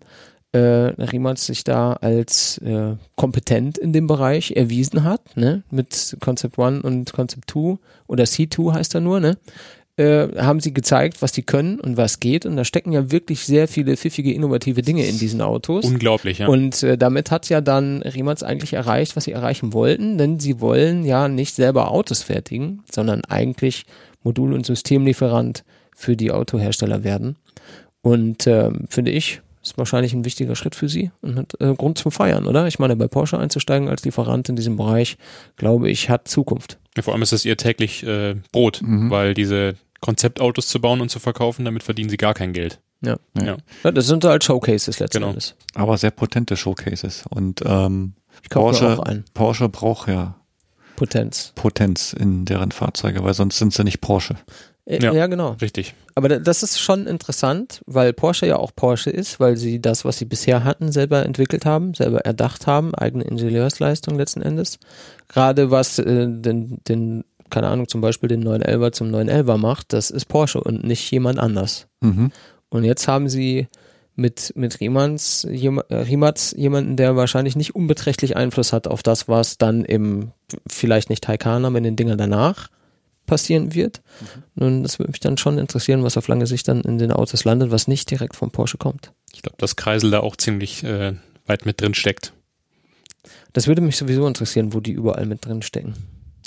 S1: äh, Riemac sich da als äh, kompetent in dem Bereich erwiesen hat, ne? mit Concept One und Concept 2 oder C2 heißt er nur, ne? Äh, haben sie gezeigt, was die können und was geht. Und da stecken ja wirklich sehr viele pfiffige, innovative Dinge in diesen Autos.
S3: Unglaublich, ja.
S1: Und äh, damit hat ja dann Riemac eigentlich erreicht, was sie erreichen wollten, denn sie wollen ja nicht selber Autos fertigen, sondern eigentlich Modul- und Systemlieferant für die Autohersteller werden. Und ähm, finde ich, ist wahrscheinlich ein wichtiger Schritt für sie und hat äh, Grund zum Feiern, oder? Ich meine, bei Porsche einzusteigen als Lieferant in diesem Bereich, glaube ich, hat Zukunft.
S3: Ja, Vor allem ist das ihr täglich äh, Brot,
S2: Mhm.
S3: weil diese Konzeptautos zu bauen und zu verkaufen, damit verdienen sie gar kein Geld.
S1: Ja.
S2: Ja.
S3: Ja.
S1: Das sind halt Showcases letzten
S3: Genau.
S1: Endes.
S2: Aber sehr potente Showcases. Und ähm,
S1: Ich kaufe mir
S2: Porsche. Porsche braucht ja
S1: Potenz.
S2: Potenz in deren Fahrzeuge, weil sonst sind sie nicht Porsche.
S1: Äh,
S3: Ja.
S1: ja, genau.
S3: Richtig.
S1: Aber da- das ist schon interessant, weil Porsche ja auch Porsche ist, weil sie das, was sie bisher hatten, selber entwickelt haben, selber erdacht haben, eigene Ingenieursleistung letzten Endes. Gerade was äh, den, den, keine Ahnung, zum Beispiel den 911er zum 911er macht, das ist Porsche und nicht jemand anders.
S2: Mhm.
S1: Und jetzt haben sie mit, mit Riemanns, jem, äh, Riemats jemanden, der wahrscheinlich nicht unbeträchtlich Einfluss hat auf das, was dann im, vielleicht nicht Taycan, aber in den Dingern danach passieren wird. Nun, das würde mich dann schon interessieren, was auf lange Sicht dann in den Autos landet, was nicht direkt vom Porsche kommt.
S3: Ich glaube, dass Kreisel da auch ziemlich äh, weit mit drin steckt.
S1: Das würde mich sowieso interessieren, wo die überall mit drin stecken.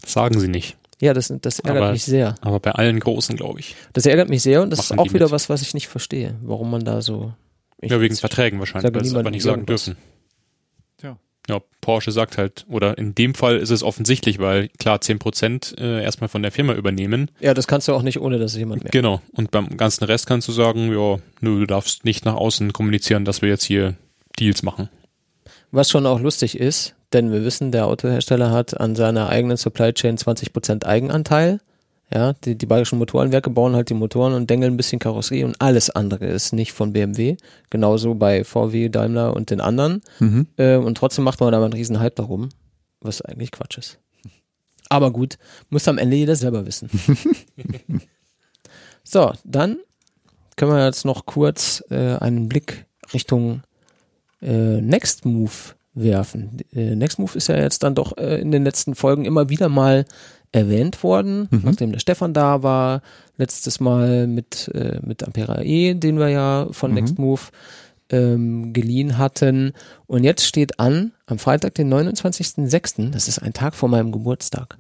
S3: Das sagen sie nicht.
S1: Ja, das, das ärgert
S3: Aber-
S1: mich sehr.
S3: Aber bei allen Großen, glaube ich.
S1: Das ärgert mich sehr und das
S3: Machen
S1: ist auch wieder
S3: mit.
S1: was, was ich nicht verstehe, warum man da so. Ich,
S3: ja, wegen Verträgen wahrscheinlich, weil sie es aber nicht sagen dürfen.
S2: Tja.
S3: Ja, Porsche sagt halt, oder in dem Fall ist es offensichtlich, weil klar 10% äh, erstmal von der Firma übernehmen.
S1: Ja, das kannst du auch nicht, ohne dass es jemand merkt.
S3: Genau. Und beim ganzen Rest kannst du sagen, ja, nö, du darfst nicht nach außen kommunizieren, dass wir jetzt hier Deals machen.
S1: Was schon auch lustig ist, denn wir wissen, der Autohersteller hat an seiner eigenen Supply Chain 20% Eigenanteil. Ja, die, die bayerischen Motorenwerke bauen halt die Motoren und dengeln ein bisschen Karosserie und alles andere ist nicht von BMW. Genauso bei VW, Daimler und den anderen.
S2: Mhm.
S1: Äh, und trotzdem macht man da mal einen riesen Hype darum, was eigentlich Quatsch ist. Aber gut, muss am Ende jeder selber wissen. so, dann können wir jetzt noch kurz äh, einen Blick Richtung äh, Next Move werfen. Äh, Next Move ist ja jetzt dann doch äh, in den letzten Folgen immer wieder mal erwähnt worden,
S2: Mhm.
S1: nachdem der Stefan da war, letztes Mal mit, äh, mit Ampera E, den wir ja von
S2: Mhm.
S1: Next Move ähm, geliehen hatten. Und jetzt steht an, am Freitag, den 29.06., das ist ein Tag vor meinem Geburtstag,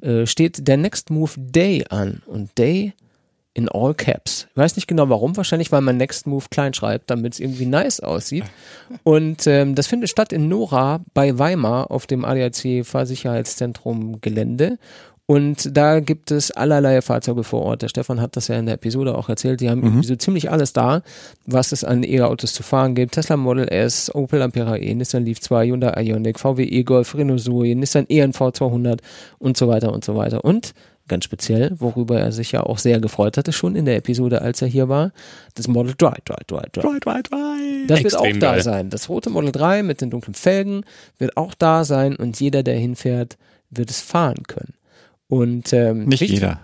S1: äh, steht der Next Move Day an. Und Day in all caps. Ich weiß nicht genau warum, wahrscheinlich weil man Next Move klein schreibt, damit es irgendwie nice aussieht. Und ähm, das findet statt in Nora bei Weimar auf dem ADAC Fahrsicherheitszentrum Gelände. Und da gibt es allerlei Fahrzeuge vor Ort. Der Stefan hat das ja in der Episode auch erzählt. Die haben mhm. so ziemlich alles da, was es an E-Autos zu fahren gibt. Tesla Model S, Opel Ampera E, Nissan Leaf 2, Hyundai Ioniq, VW E-Golf, Renault Zoe, Nissan ENV 200 und so weiter und so weiter. Und ganz speziell, worüber er sich ja auch sehr gefreut hatte, schon in der Episode, als er hier war, das Model 3, 3, 3, 3. 3, 3, 3. Das Extrem wird auch da geil. sein. Das rote Model 3 mit den dunklen Felgen wird auch da sein und jeder, der hinfährt, wird es fahren können. Und ähm,
S2: nicht wichtig, jeder.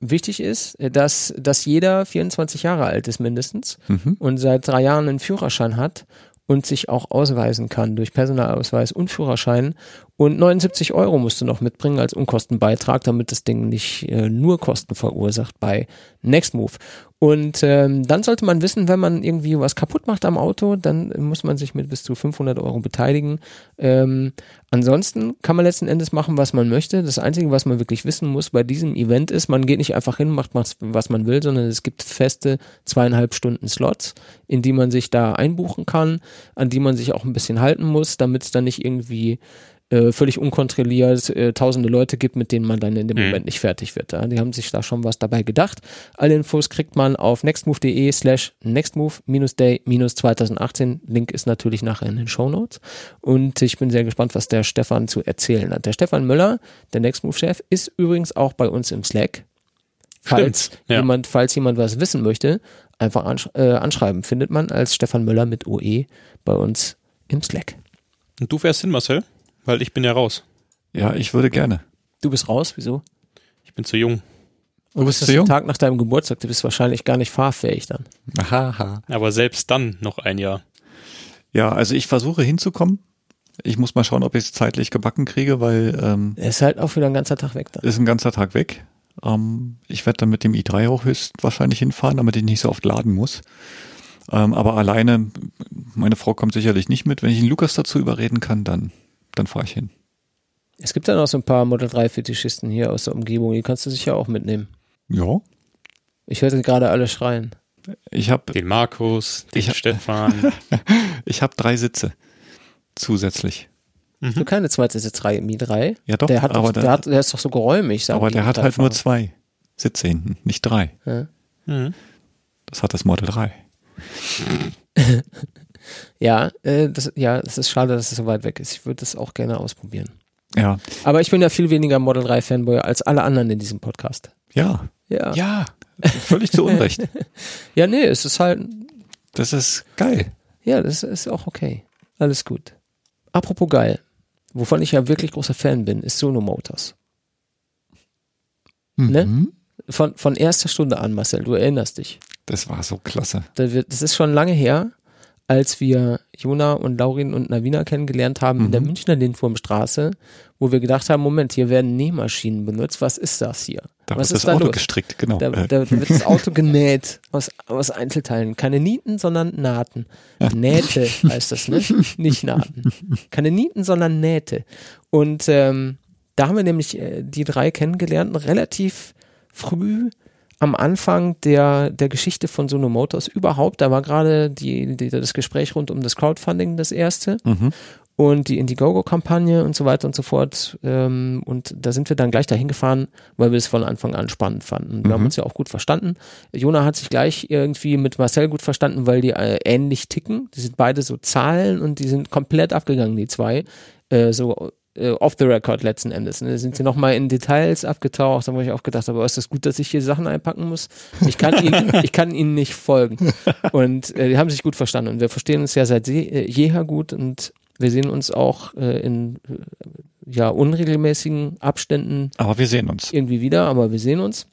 S1: Wichtig ist, dass, dass jeder 24 Jahre alt ist mindestens mhm. und seit drei Jahren einen Führerschein hat und sich auch ausweisen kann durch Personalausweis und Führerschein. Und 79 Euro musst du noch mitbringen als Unkostenbeitrag, damit das Ding nicht äh, nur Kosten verursacht bei Nextmove. Und ähm, dann sollte man wissen, wenn man irgendwie was kaputt macht am Auto, dann muss man sich mit bis zu 500 Euro beteiligen. Ähm, ansonsten kann man letzten Endes machen, was man möchte. Das Einzige, was man wirklich wissen muss bei diesem Event ist, man geht nicht einfach hin, macht was man will, sondern es gibt feste zweieinhalb Stunden Slots, in die man sich da einbuchen kann, an die man sich auch ein bisschen halten muss, damit es dann nicht irgendwie äh, völlig unkontrolliert äh, tausende Leute gibt, mit denen man dann in dem mhm. Moment nicht fertig wird. Ja? Die haben sich da schon was dabei gedacht. Alle Infos kriegt man auf nextmove.de slash nextmove-day-2018. Link ist natürlich nachher in den Show Notes. Und ich bin sehr gespannt, was der Stefan zu erzählen hat. Der Stefan Müller, der Nextmove-Chef, ist übrigens auch bei uns im Slack. Falls ja. jemand, falls jemand was wissen möchte, einfach ansch äh, anschreiben. Findet man als Stefan Müller mit OE bei uns im Slack.
S3: Und du fährst hin, Marcel? Weil ich bin ja raus.
S2: Ja, ich würde gerne.
S1: Du bist raus, wieso?
S3: Ich bin zu jung.
S1: Du bist zu jung? Tag nach deinem Geburtstag, du bist wahrscheinlich gar nicht fahrfähig dann.
S3: Aha. Aber selbst dann noch ein Jahr.
S2: Ja, also ich versuche hinzukommen. Ich muss mal schauen, ob ich es zeitlich gebacken kriege, weil ähm,
S1: er ist halt auch wieder ein ganzer Tag weg
S2: dann. Ist ein ganzer Tag weg. Ähm, ich werde dann mit dem i3 auch höchstwahrscheinlich hinfahren, damit ich nicht so oft laden muss. Ähm, aber alleine, meine Frau kommt sicherlich nicht mit. Wenn ich den Lukas dazu überreden kann, dann dann fahre ich hin.
S1: Es gibt ja noch so ein paar Model 3 Fetischisten hier aus der Umgebung, die kannst du sicher auch mitnehmen.
S2: Ja.
S1: Ich hörte gerade alle schreien.
S2: Ich habe
S3: den Markus, den ich Stefan.
S2: ich habe drei Sitze zusätzlich.
S1: Mhm. Du keine zweite Sitzreihe im i3?
S2: Ja doch,
S1: der, hat aber doch, der, hat, der ist doch so geräumig.
S2: Aber der hat halt nur zwei Sitze hinten, nicht drei. Ja. Mhm. Das hat das Model 3.
S1: Ja, äh, das, ja, es ist schade, dass es so weit weg ist. Ich würde das auch gerne ausprobieren.
S2: Ja.
S1: Aber ich bin ja viel weniger Model 3 Fanboy als alle anderen in diesem Podcast.
S2: Ja.
S1: Ja.
S2: Ja. Völlig zu Unrecht.
S1: ja, nee, es ist halt.
S2: Das ist geil.
S1: Ja, das ist auch okay. Alles gut. Apropos geil. Wovon ich ja wirklich großer Fan bin, ist Sono Motors. Ne? Mhm. Ne? Von, von erster Stunde an, Marcel, du erinnerst dich.
S2: Das war so klasse.
S1: Das ist schon lange her als wir Jona und Laurin und Navina kennengelernt haben mhm. in der mhm. Münchner Lindwurmstraße, wo wir gedacht haben, Moment, hier werden Nähmaschinen benutzt, was ist das hier?
S2: Da
S1: was
S2: wird das da Auto los? gestrickt, genau.
S1: Da, da, wird das Auto genäht aus, aus Einzelteilen. Keine Nieten, sondern Nahten. Nähte heißt das, ne? Nicht Nahten. Keine Nieten, sondern Nähte. Und ähm, da haben wir nämlich äh, die drei kennengelernt, relativ früh am Anfang der, der Geschichte von Sono Motors überhaupt. Da war gerade die, die, das Gespräch rund um das Crowdfunding das erste. Mhm. Und die Indiegogo-Kampagne und so weiter und so fort. Ähm, und da sind wir dann gleich dahin gefahren, weil wir es von Anfang an spannend fanden. Wir mhm. haben uns ja auch gut verstanden. Jona hat sich gleich irgendwie mit Marcel gut verstanden, weil die äh, ähnlich ticken. Die sind beide so Zahlen und die sind komplett abgegangen, die zwei. Äh, so äh, off the record letzten Endes. Ne? Sind sie nochmal in Details abgetaucht, da habe ich auch gedacht, aber ist das gut, dass ich hier Sachen einpacken muss? Ich kann ihnen, ich kann ihnen nicht folgen. Und äh, die haben sich gut verstanden und wir verstehen uns ja seit äh, jeher gut und wir sehen uns auch äh, in äh, ja unregelmäßigen Abständen.
S2: Aber wir sehen uns.
S1: Irgendwie wieder, aber wir sehen uns.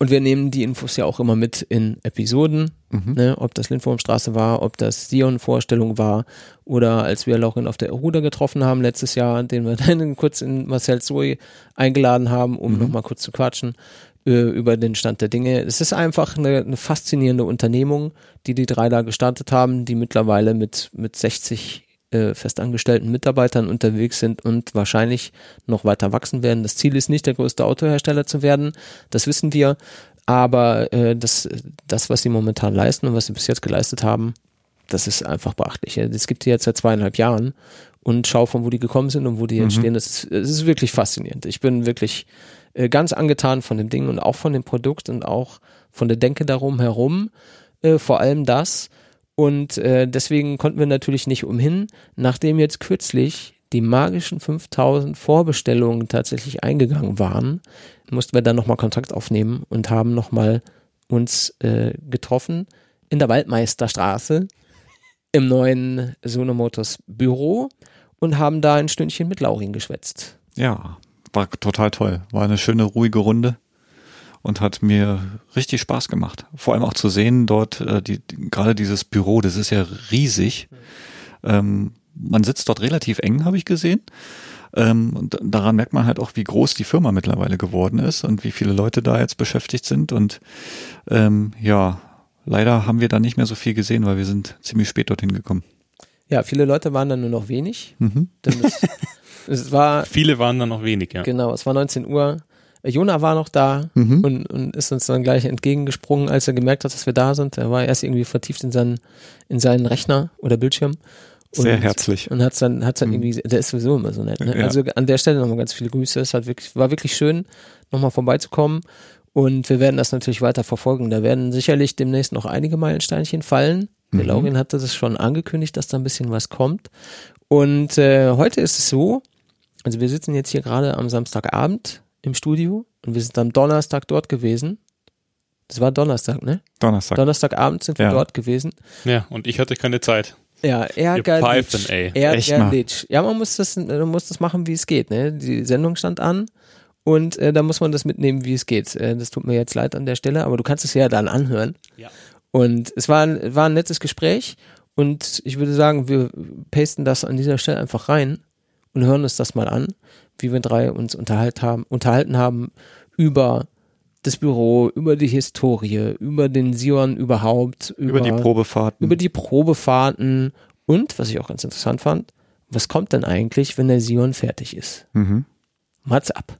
S1: Und wir nehmen die Infos ja auch immer mit in Episoden, mhm. ne, ob das Lindwurmstraße war, ob das Sion-Vorstellung war oder als wir Laurin auf der Ruder getroffen haben letztes Jahr, den wir dann kurz in Marcel Zoe eingeladen haben, um mhm. nochmal kurz zu quatschen äh, über den Stand der Dinge. Es ist einfach eine, eine faszinierende Unternehmung, die die drei da gestartet haben, die mittlerweile mit, mit 60 äh, festangestellten Mitarbeitern unterwegs sind und wahrscheinlich noch weiter wachsen werden. Das Ziel ist nicht, der größte Autohersteller zu werden, das wissen wir, aber äh, das, das, was sie momentan leisten und was sie bis jetzt geleistet haben, das ist einfach beachtlich. Es gibt die jetzt seit zweieinhalb Jahren und schau von wo die gekommen sind und wo die jetzt
S2: Mhm.
S1: stehen. Das ist, es ist wirklich faszinierend. Ich bin wirklich äh, ganz angetan von dem Ding und auch von dem Produkt und auch von der Denke darum herum. Äh, vor allem das. Und äh, deswegen konnten wir natürlich nicht umhin, nachdem jetzt kürzlich die magischen 5000 Vorbestellungen tatsächlich eingegangen waren, mussten wir dann nochmal Kontakt aufnehmen und haben nochmal uns äh, getroffen in der Waldmeisterstraße im neuen Sonomotors Büro und haben da ein Stündchen mit Laurin geschwätzt.
S2: Ja, war total toll. War eine schöne, ruhige Runde und hat mir richtig Spaß gemacht. Vor allem auch zu sehen dort, äh, die, die, gerade dieses Büro, das ist ja riesig. Ähm, man sitzt dort relativ eng, habe ich gesehen. Ähm, und daran merkt man halt auch, wie groß die Firma mittlerweile geworden ist und wie viele Leute da jetzt beschäftigt sind. Und ähm, ja, leider haben wir da nicht mehr so viel gesehen, weil wir sind ziemlich spät dorthin gekommen.
S1: Ja, viele Leute waren dann nur noch wenig.
S2: Mhm.
S1: Denn es, es war,
S3: Viele waren dann noch wenig, ja.
S1: genau, es war 19 Uhr. Jona war noch da
S2: Mhm.
S1: und, und ist uns dann gleich entgegengesprungen, als er gemerkt hat, dass wir da sind. Er war erst irgendwie vertieft in seinen, in seinen Rechner oder Bildschirm.
S2: Sehr herzlich.
S1: Und hat's dann, hat's dann
S2: Mhm.
S1: irgendwie, der ist sowieso immer so nett. Ne?
S2: Ja.
S1: Also an der Stelle nochmal ganz viele Grüße. Es hat wirklich, war wirklich schön, nochmal vorbeizukommen. Und wir werden das natürlich weiter verfolgen. Da werden sicherlich demnächst noch einige Meilensteinchen fallen. Der
S2: Mhm.
S1: Laurin hatte das schon angekündigt, dass da ein bisschen was kommt. Und äh, heute ist es so, also wir sitzen jetzt hier gerade am Samstagabend im Studio und wir sind am Donnerstag dort gewesen. Das war Donnerstag, ne?
S2: Donnerstag.
S1: Donnerstagabend sind wir
S2: Ja.
S1: dort gewesen.
S3: Ja, und ich hatte keine Zeit.
S1: Ja, ärgerlich. Ärgerlich. Ja, man muss das, man muss das machen, wie es geht. Ne? Die Sendung stand an und äh, da muss man das mitnehmen, wie es geht. Äh, das tut mir jetzt leid an der Stelle, aber du kannst es ja dann anhören.
S3: Ja.
S1: Und es war, ein- war ein nettes Gespräch und ich würde sagen, wir pasten das an dieser Stelle einfach rein und hören uns das mal an, wie wir drei uns unterhalten haben, unterhalten haben über das Büro, über die Historie, über den Sion überhaupt,
S2: Über die Probefahrten.
S1: über die Probefahrten und, was ich auch ganz interessant fand, was kommt denn eigentlich, wenn der Sion fertig ist?
S2: mhm.
S1: Mats ab.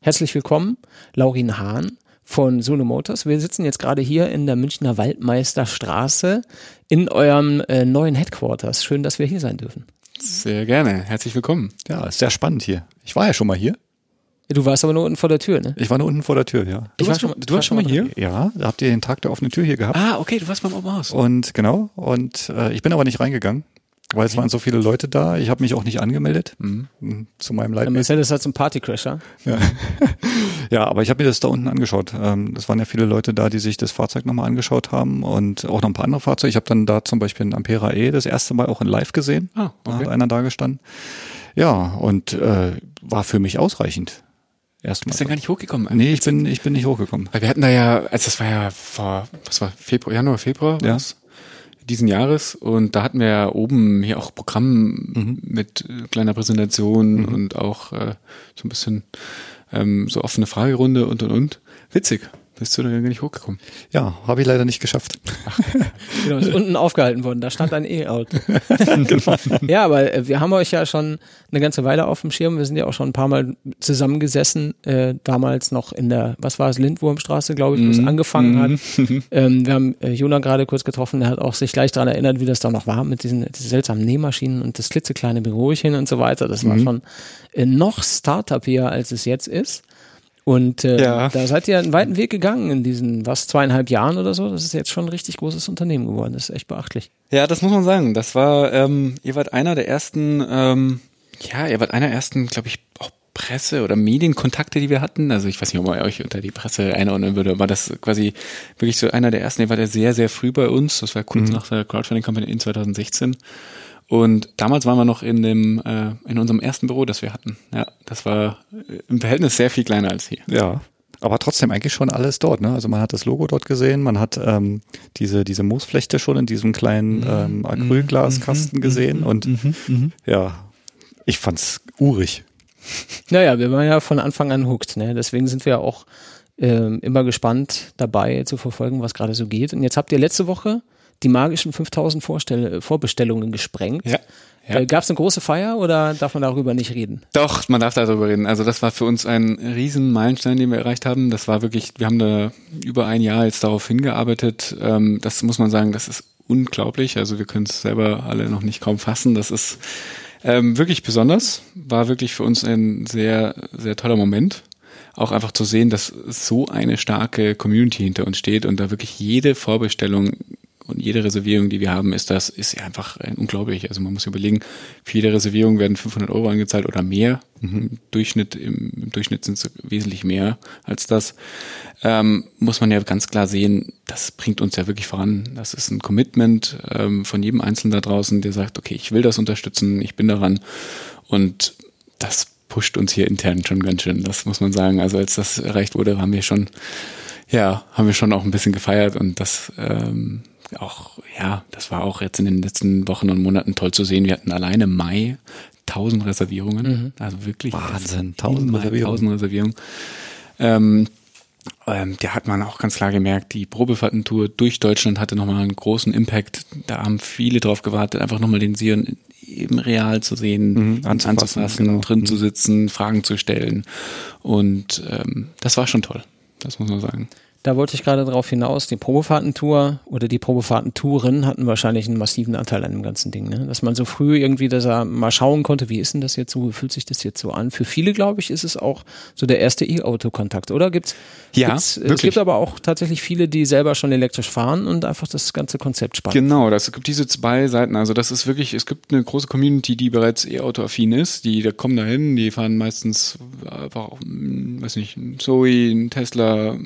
S1: Herzlich willkommen, Laurin Hahn von Solo Motors. Wir sitzen jetzt gerade hier in der Münchner Waldmeisterstraße in eurem äh, neuen Headquarters. Schön, dass wir hier sein dürfen.
S4: Sehr gerne. Herzlich willkommen.
S2: Ja, ist sehr spannend hier. Ich war ja schon mal hier.
S1: Du warst aber nur unten vor der Tür, ne?
S2: Ich war nur unten vor der Tür, ja.
S1: Ich
S4: warst schon- du warst schon mal hier?
S2: Ja, da habt ihr den Tag der offenen Tür hier gehabt.
S4: Ah, okay, du warst beim Open House.
S2: Und genau, und äh, ich bin aber nicht reingegangen, weil es waren so viele Leute da. Ich habe mich auch nicht angemeldet,
S4: Mhm.
S2: m, zu meinem
S1: Der
S2: Leid.
S1: Marcel ist halt so ein Partycrasher.
S2: Ja. ja, aber ich habe mir das da unten angeschaut. Ähm, es waren ja viele Leute da, die sich das Fahrzeug nochmal angeschaut haben und auch noch ein paar andere Fahrzeuge. Ich habe dann da zum Beispiel einen Ampera E das erste Mal auch in Live gesehen.
S4: Ah,
S2: Da hat
S4: okay.
S2: einer da gestanden. Ja, und äh, war für mich ausreichend. Erstmal.
S4: Bist du denn gar nicht hochgekommen?
S2: Nee, ich bin, ich bin nicht hochgekommen.
S4: Weil wir hatten da ja, also das war ja vor, was war, Februar, Januar, Februar
S2: Ja.
S4: war's, diesen Jahres und da hatten wir ja oben hier auch Programm
S2: Mhm.
S4: mit äh, kleiner Präsentation und auch äh, so ein bisschen ähm, so offene Fragerunde und und und. Witzig. Bist du da gar nicht hochgekommen?
S2: Ja, habe ich leider nicht geschafft.
S1: Genau, ist unten aufgehalten worden. Da stand ein E-Auto. Ja, aber äh, wir haben euch ja schon eine ganze Weile auf dem Schirm. Wir sind ja auch schon ein paar Mal zusammengesessen. Äh, damals noch in der, was war es, Lindwurmstraße, glaube ich, wo es angefangen hat. Ähm, wir haben äh, Jona gerade kurz getroffen. Der hat auch sich gleich daran erinnert, wie das da noch war mit diesen, diesen seltsamen Nähmaschinen und das klitzekleine Bürochen und so weiter. Das war schon äh, noch Startupier, als es jetzt ist. Und äh,
S4: Ja.
S1: da seid ihr einen weiten Weg gegangen in diesen, was, zweieinhalb Jahren oder so. Das ist jetzt schon ein richtig großes Unternehmen geworden. Das ist echt beachtlich.
S4: Ja, das muss man sagen. Das war, ähm, ihr wart einer der ersten, ähm, ja, ihr wart einer der ersten, glaube ich, auch Presse- oder Medienkontakte, die wir hatten. Also ich weiß nicht, ob man euch unter die Presse einordnen würde, aber das quasi wirklich so einer der ersten, ihr wart ja sehr, sehr früh bei uns. Das war kurz nach der Crowdfunding-Kampagne in 2016. Und damals waren wir noch in dem, äh, in unserem ersten Büro, das wir hatten. Ja, das war äh, im Verhältnis sehr viel kleiner als hier.
S2: Ja. Aber trotzdem eigentlich schon alles dort, ne? Also man hat das Logo dort gesehen, man hat ähm, diese, diese Moosflechte schon in diesem kleinen ähm, Acrylglaskasten gesehen und ja, ich fand's urig.
S1: Naja, wir waren ja von Anfang an hooked, ne? Deswegen sind wir auch ähm, immer gespannt dabei zu verfolgen, was gerade so geht. Und jetzt habt ihr letzte Woche die magischen 5000 Vorstell Vorbestellungen gesprengt.
S4: Ja. Ja.
S1: Äh, Gab es eine große Feier oder darf man darüber nicht reden?
S4: Doch, man darf darüber reden. Also das war für uns ein riesen Meilenstein, den wir erreicht haben. Das war wirklich, wir haben da über ein Jahr jetzt darauf hingearbeitet. Ähm, das muss man sagen, das ist unglaublich. Also wir können es selber alle noch nicht kaum fassen. Das ist ähm, wirklich besonders. War wirklich für uns ein sehr, sehr toller Moment. Auch einfach zu sehen, dass so eine starke Community hinter uns steht und da wirklich jede Vorbestellung und jede Reservierung, die wir haben, ist das, ist einfach unglaublich. Also man muss überlegen, für jede Reservierung werden 500 Euro angezahlt oder mehr. Mhm. Im Durchschnitt, im, im Durchschnitt sind es wesentlich mehr als das. Ähm, muss man ja ganz klar sehen, das bringt uns ja wirklich voran. Das ist ein Commitment ähm, von jedem Einzelnen da draußen, der sagt, okay, ich will das unterstützen, ich bin daran. Und das pusht uns hier intern schon ganz schön. Das muss man sagen. Also als das erreicht wurde, haben wir schon, ja, haben wir schon auch ein bisschen gefeiert und das ähm, auch, ja, das war auch jetzt in den letzten Wochen und Monaten toll zu sehen. Wir hatten alleine im Mai 1000 Reservierungen. Mhm. Also wirklich.
S2: Wahnsinn, 1000 Reservierungen.
S4: 1000 Reservierungen. Ähm, ähm, da hat man auch ganz klar gemerkt, die Probefahrtentour durch Deutschland hatte nochmal einen großen Impact. Da haben viele drauf gewartet, einfach nochmal den Sion eben real zu sehen, mhm, anzufassen, anzufassen genau. drin mhm. zu sitzen, Fragen zu stellen. Und ähm, das war schon toll. Das muss man sagen.
S1: Da wollte ich gerade drauf hinaus, die Probefahrtentour oder die Probefahrtentouren hatten wahrscheinlich einen massiven Anteil an dem ganzen Ding. Ne? Dass man so früh irgendwie dass er mal schauen konnte, wie ist denn das jetzt so, wie fühlt sich das jetzt so an? Für viele, glaube ich, ist es auch so der erste E-Auto-Kontakt, oder? Gibt's,
S4: ja,
S1: gibt's, es gibt aber auch tatsächlich viele, die selber schon elektrisch fahren und einfach das ganze Konzept spannend.
S4: Genau, das gibt diese zwei Seiten. Also das ist wirklich, es gibt eine große Community, die bereits E-Auto-affin ist, die, die kommen dahin, die fahren meistens einfach, weiß nicht, ein Zoe, ein Tesla,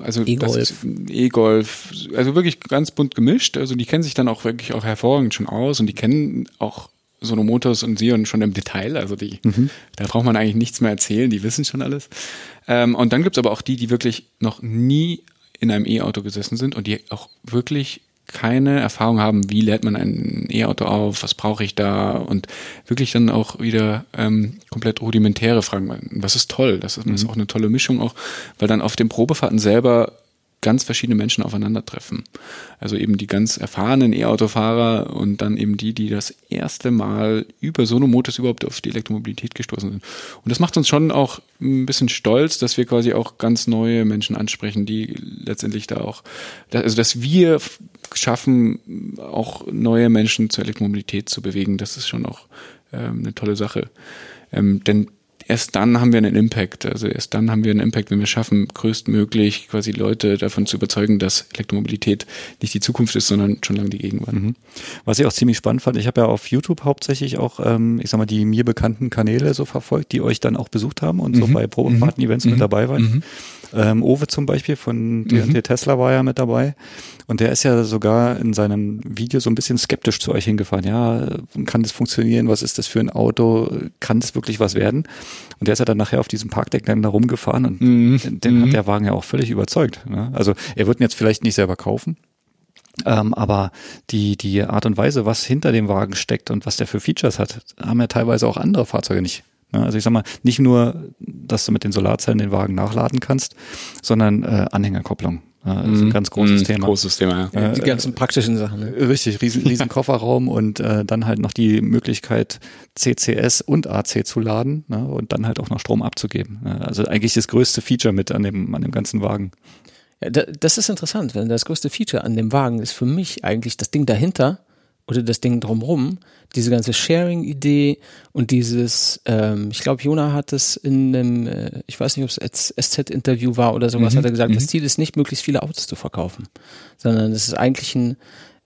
S4: also E-Golf. E-Golf, also wirklich ganz bunt gemischt. Also die kennen sich dann auch wirklich auch hervorragend schon aus und die kennen auch Sono Motors und Sion schon im Detail. Also die, mhm. da braucht man eigentlich nichts mehr erzählen, die wissen schon alles. Ähm, und dann gibt's aber auch die, die wirklich noch nie in einem E-Auto gesessen sind und die auch wirklich keine Erfahrung haben, wie lädt man ein E-Auto auf, was brauche ich da und wirklich dann auch wieder ähm, komplett rudimentäre Fragen. Was ist toll? Das ist, mhm. ist auch eine tolle Mischung auch, weil dann auf den Probefahrten selber ganz verschiedene Menschen aufeinandertreffen. Also eben die ganz erfahrenen E-Autofahrer und dann eben die, die das erste Mal über Sonomotors überhaupt auf die Elektromobilität gestoßen sind. Und das macht uns schon auch ein bisschen stolz, dass wir quasi auch ganz neue Menschen ansprechen, die letztendlich da auch, also dass wir schaffen, auch neue Menschen zur Elektromobilität zu bewegen. Das ist schon auch ähm, eine tolle Sache. Ähm, denn erst dann haben wir einen Impact. Also erst dann haben wir einen Impact, wenn wir schaffen, größtmöglich quasi Leute davon zu überzeugen, dass Elektromobilität nicht die Zukunft ist, sondern schon lange die Gegenwart. Mhm.
S2: Was ich auch ziemlich spannend fand, ich habe ja auf YouTube hauptsächlich auch, ähm, ich sag mal, die mir bekannten Kanäle so verfolgt, die euch dann auch besucht haben und mhm. so bei Probefahrten-Events mhm. mit dabei waren. Mhm. Ähm, Owe zum Beispiel von TNT mhm. Tesla war ja mit dabei. Und der ist ja sogar in seinem Video so ein bisschen skeptisch zu euch hingefahren. Ja, kann das funktionieren? Was ist das für ein Auto? Kann das wirklich was werden? Und der ist ja dann nachher auf diesem Parkdeck dann da rumgefahren und mhm. den hat mhm. der Wagen ja auch völlig überzeugt. Ne? Also er wird ihn jetzt vielleicht nicht selber kaufen. Ähm, aber die, die Art und Weise, was hinter dem Wagen steckt und was der für Features hat, haben ja teilweise auch andere Fahrzeuge nicht. Also ich sag mal, nicht nur, dass du mit den Solarzellen den Wagen nachladen kannst, sondern äh, Anhängerkopplung. Das ist ein ganz großes mm, Thema.
S4: Großes Thema,
S1: ja. Die ganzen praktischen Sachen.
S2: Ne? Richtig, riesen, riesen Kofferraum und äh, dann halt noch die Möglichkeit, CCS und AC zu laden ne? und dann halt auch noch Strom abzugeben. Also eigentlich das größte Feature mit an dem, an dem ganzen Wagen.
S1: Ja, das ist interessant, wenn das größte Feature an dem Wagen ist für mich eigentlich das Ding dahinter oder das Ding drumrum, diese ganze Sharing-Idee und dieses, ähm, ich glaube, Jona hat es in einem, äh, ich weiß nicht, ob es SZ-Interview war oder sowas, mhm. hat er gesagt, mhm. das Ziel ist nicht, möglichst viele Autos zu verkaufen, sondern es ist eigentlich ein,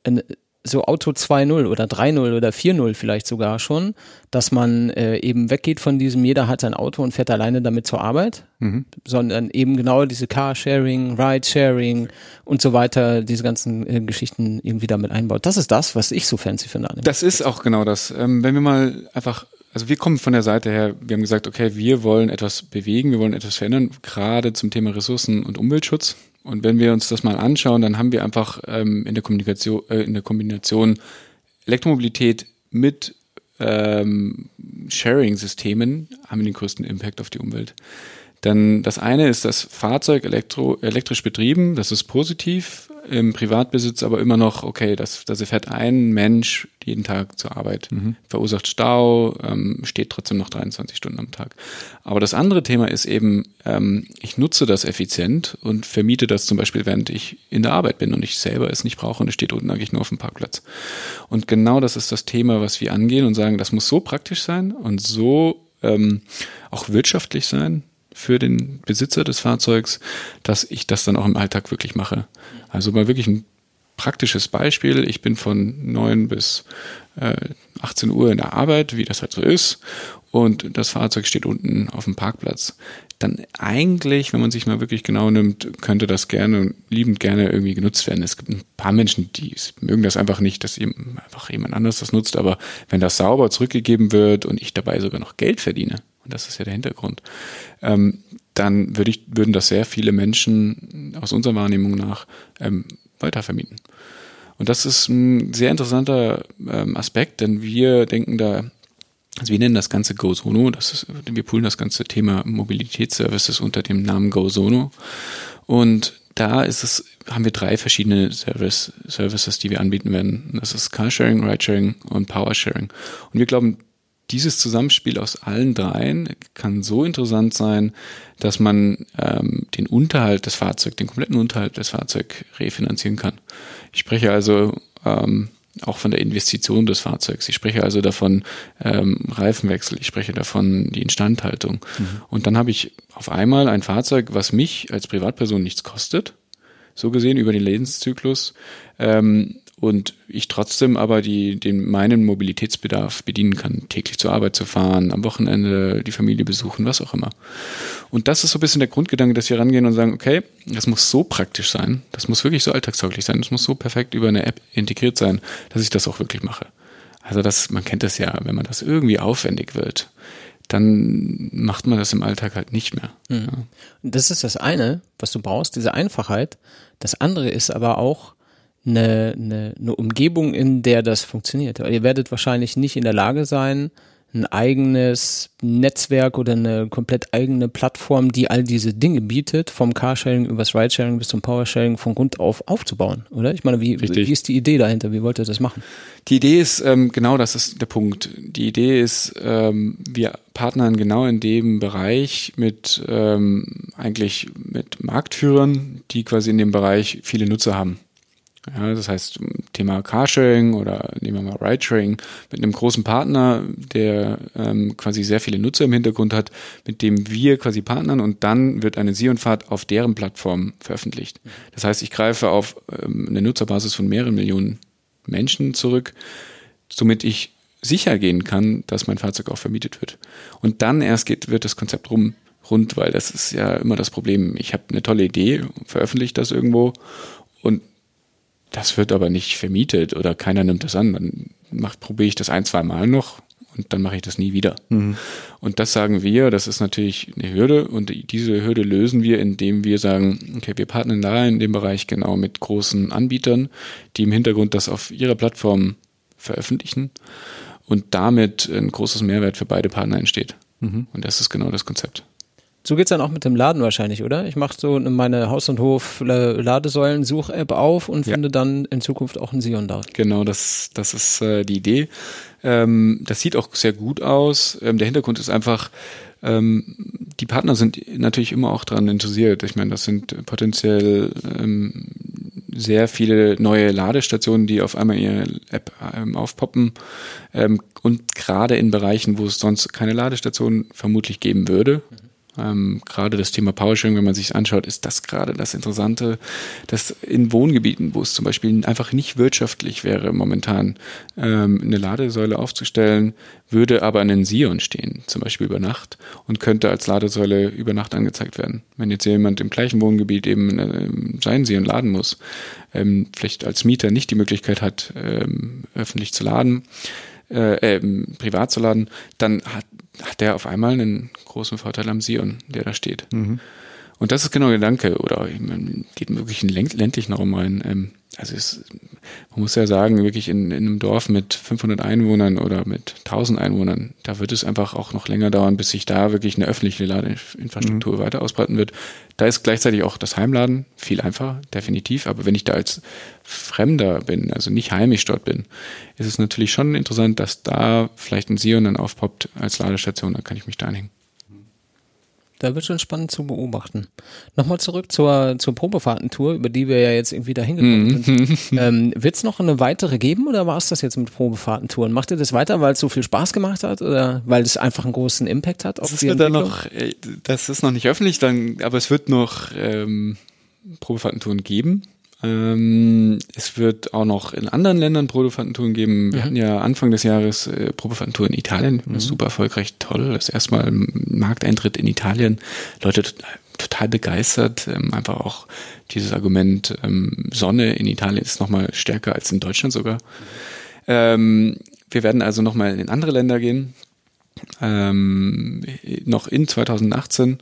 S1: ein so Auto 2.0 oder 3.0 oder 4.0 vielleicht sogar schon, dass man äh, eben weggeht von diesem, jeder hat sein Auto und fährt alleine damit zur Arbeit, mhm. sondern eben genau diese Carsharing, Ride-Sharing und so weiter, diese ganzen äh, Geschichten irgendwie damit einbaut. Das ist das, was ich so fancy finde.
S4: Das ist auch genau das. Ähm, wenn wir mal einfach also wir kommen von der Seite her, wir haben gesagt, okay, wir wollen etwas bewegen, wir wollen etwas verändern, gerade zum Thema Ressourcen- und Umweltschutz. Und wenn wir uns das mal anschauen, dann haben wir einfach ähm, in der Kommunikation, äh, in der Kombination Elektromobilität mit ähm, Sharing-Systemen haben wir den größten Impact auf die Umwelt. Dann das eine ist das Fahrzeug elektro, elektrisch betrieben, das ist positiv. Im Privatbesitz aber immer noch, okay, das, das fährt ein Mensch jeden Tag zur Arbeit, mhm. verursacht Stau, ähm, steht trotzdem noch 23 Stunden am Tag. Aber das andere Thema ist eben, ähm, ich nutze das effizient und vermiete das zum Beispiel, während ich in der Arbeit bin und ich selber es nicht brauche und es steht unten eigentlich nur auf dem Parkplatz. Und genau das ist das Thema, was wir angehen und sagen, das muss so praktisch sein und so ähm, auch wirtschaftlich sein, für den Besitzer des Fahrzeugs, dass ich das dann auch im Alltag wirklich mache. Also mal wirklich ein praktisches Beispiel. Ich bin von 9 bis äh, 18 Uhr in der Arbeit, wie das halt so ist, und das Fahrzeug steht unten auf dem Parkplatz. Dann eigentlich, wenn man sich mal wirklich genau nimmt, könnte das gerne, liebend gerne irgendwie genutzt werden. Es gibt ein paar Menschen, die mögen das einfach nicht, dass eben einfach jemand anders das nutzt, aber wenn das sauber zurückgegeben wird und ich dabei sogar noch Geld verdiene, und das ist ja der Hintergrund, ähm, dann würde ich, würden das sehr viele Menschen aus unserer Wahrnehmung nach ähm, weitervermieten. Und das ist ein sehr interessanter ähm, Aspekt, denn wir denken da, also wir nennen das Ganze GoSono, das ist, wir poolen das ganze Thema Mobilitätsservices unter dem Namen GoSono. Und da ist es, haben wir drei verschiedene Service, Services, die wir anbieten werden. Das ist Carsharing, Ridesharing und Powersharing. Und wir glauben, dieses Zusammenspiel aus allen dreien kann so interessant sein, dass man ähm, den Unterhalt des Fahrzeugs, den kompletten Unterhalt des Fahrzeugs refinanzieren kann. Ich spreche also ähm, auch von der Investition des Fahrzeugs. Ich spreche also davon ähm, Reifenwechsel, ich spreche davon die Instandhaltung. Mhm. Und dann habe ich auf einmal ein Fahrzeug, was mich als Privatperson nichts kostet, so gesehen über den Lebenszyklus, ähm, und ich trotzdem aber die, den, meinen Mobilitätsbedarf bedienen kann, täglich zur Arbeit zu fahren, am Wochenende die Familie besuchen, was auch immer. Und das ist so ein bisschen der Grundgedanke, dass wir rangehen und sagen, okay, das muss so praktisch sein, das muss wirklich so alltagstauglich sein, das muss so perfekt über eine App integriert sein, dass ich das auch wirklich mache. Also das, man kennt das ja, wenn man das irgendwie aufwendig wird, dann macht man das im Alltag halt nicht mehr.
S1: Mhm. Ja. Das ist das eine, was du brauchst, diese Einfachheit. Das andere ist aber auch, eine, eine, eine Umgebung, in der das funktioniert. Ihr werdet wahrscheinlich nicht in der Lage sein, ein eigenes Netzwerk oder eine komplett eigene Plattform, die all diese Dinge bietet, vom Carsharing übers Ridesharing bis zum Powersharing von Grund auf aufzubauen, oder? Ich meine, wie, wie ist die Idee dahinter? Wie wollt ihr das machen?
S4: Die Idee ist, ähm, genau das ist der Punkt. Die Idee ist, ähm, wir partnern genau in dem Bereich mit ähm, eigentlich mit Marktführern, die quasi in dem Bereich viele Nutzer haben. Ja, das heißt, Thema Carsharing oder nehmen wir mal Ridesharing mit einem großen Partner, der ähm, quasi sehr viele Nutzer im Hintergrund hat, mit dem wir quasi partnern und dann wird eine Sion-Fahrt auf deren Plattform veröffentlicht. Das heißt, ich greife auf ähm, eine Nutzerbasis von mehreren Millionen Menschen zurück, somit ich sicher gehen kann, dass mein Fahrzeug auch vermietet wird. Und dann erst geht, wird das Konzept rum, rund, weil das ist ja immer das Problem. Ich habe eine tolle Idee, veröffentliche das irgendwo und das wird aber nicht vermietet oder keiner nimmt das an. Dann probiere ich das ein, zwei Mal noch und dann mache ich das nie wieder. Mhm. Und das sagen wir, das ist natürlich eine Hürde und diese Hürde lösen wir, indem wir sagen, okay, wir partnern da in dem Bereich genau mit großen Anbietern, die im Hintergrund das auf ihrer Plattform veröffentlichen und damit ein großes Mehrwert für beide Partner entsteht. Mhm. Und das ist genau das Konzept.
S1: So geht's dann auch mit dem Laden wahrscheinlich, oder? Ich mache so meine Haus- und Hof-Ladesäulen-Such-App auf und ja. finde dann in Zukunft auch ein Sion da.
S4: Genau, das, das ist äh, die Idee. Ähm, das sieht auch sehr gut aus. Ähm, der Hintergrund ist einfach, ähm, die Partner sind natürlich immer auch daran interessiert. Ich meine, das sind potenziell ähm, sehr viele neue Ladestationen, die auf einmal ihre App ähm, aufpoppen. Ähm, und gerade in Bereichen, wo es sonst keine Ladestation vermutlich geben würde. Ähm, gerade das Thema Powersharing, wenn man sich anschaut, ist das gerade das Interessante, dass in Wohngebieten, wo es zum Beispiel einfach nicht wirtschaftlich wäre, momentan ähm, eine Ladesäule aufzustellen, würde aber ein Sion stehen, zum Beispiel über Nacht und könnte als Ladesäule über Nacht angezeigt werden. Wenn jetzt jemand im gleichen Wohngebiet eben äh, seinen Sion laden muss, ähm, vielleicht als Mieter nicht die Möglichkeit hat, ähm, öffentlich zu laden, äh, äh, privat zu laden, dann hat, hat der auf einmal einen großen Vorteil am Sion, der da steht. Mhm. Und das ist genau der Gedanke, oder man geht wirklich in ländlichen Raum rein. Ähm, also es, man muss ja sagen, wirklich in, in einem Dorf mit 500 Einwohnern oder mit 1000 Einwohnern, da wird es einfach auch noch länger dauern, bis sich da wirklich eine öffentliche Ladeinfrastruktur mhm. weiter ausbreiten wird. Da ist gleichzeitig auch das Heimladen viel einfacher, definitiv. Aber wenn ich da als Fremder bin, also nicht heimisch dort bin, ist es natürlich schon interessant, dass da vielleicht ein Sion dann aufpoppt als Ladestation, dann kann ich mich da anhängen.
S1: Da wird schon spannend zu beobachten. Nochmal zurück zur, zur Probefahrtentour, über die wir ja jetzt irgendwie da hingekommen mhm. sind. ähm, Wird es noch eine weitere geben oder war es das jetzt mit Probefahrtentouren? Macht ihr das weiter, weil es so viel Spaß gemacht hat oder weil es einfach einen großen Impact hat
S4: auf das die Entwicklung? Noch, äh, das ist noch nicht öffentlich, dann, aber es wird noch ähm, Probefahrtentouren geben. Ähm, es wird auch noch in anderen Ländern Probefahrtentouren geben. Wir mhm. hatten ja Anfang des Jahres äh, Probefahrtentour in Italien. Mhm. Super erfolgreich, toll. Das erste Mal Markteintritt in Italien. Leute total begeistert. Ähm, einfach auch dieses Argument, ähm, Sonne in Italien ist nochmal stärker als in Deutschland sogar. Ähm, wir werden also nochmal in andere Länder gehen. Ähm, noch in 2018.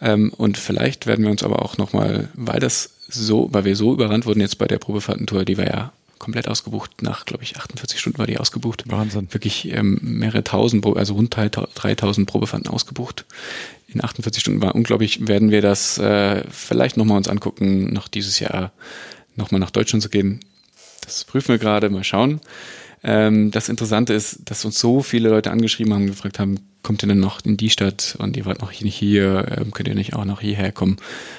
S4: Ähm, und vielleicht werden wir uns aber auch nochmal, weil das so, weil wir so überrannt wurden jetzt bei der Probefahrtentour, die war ja komplett ausgebucht. Nach, glaube ich, 48 Stunden war die ausgebucht.
S2: Wahnsinn.
S4: Wirklich ähm, mehrere tausend, also rund 3000 Probefahrten ausgebucht. In 48 Stunden war unglaublich. Werden wir das äh, vielleicht nochmal uns angucken, noch dieses Jahr nochmal nach Deutschland zu gehen. Das prüfen wir gerade, mal schauen. Ähm, das Interessante ist, dass uns so viele Leute angeschrieben haben, gefragt haben, kommt ihr denn noch in die Stadt und ihr wart noch nicht hier, ähm, könnt ihr nicht auch noch hierher kommen?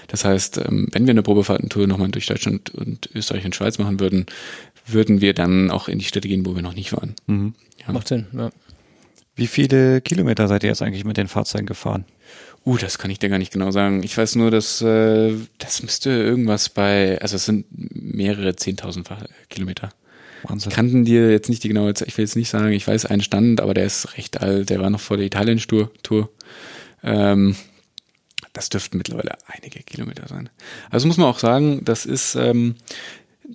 S4: Das heißt, ähm, wenn wir eine Probefahrtentour nochmal durch Deutschland und Österreich und Schweiz machen würden, würden wir dann auch in die Städte gehen, wo wir noch nicht waren.
S1: Mhm. Ja. Macht Sinn, ja.
S2: Wie viele Kilometer seid ihr jetzt eigentlich mit den Fahrzeugen gefahren?
S4: Uh, das kann ich dir gar nicht genau sagen. Ich weiß nur, dass äh, das müsste irgendwas bei, also es sind mehrere 10.000 Kilometer. Wahnsinn. Ich kann dir jetzt nicht die genaue Zeit, ich will jetzt nicht sagen, ich weiß einen Stand, aber der ist recht alt, der war noch vor der Italien-Tour. Ähm, das dürften mittlerweile einige Kilometer sein. Also muss man auch sagen, das ist ähm,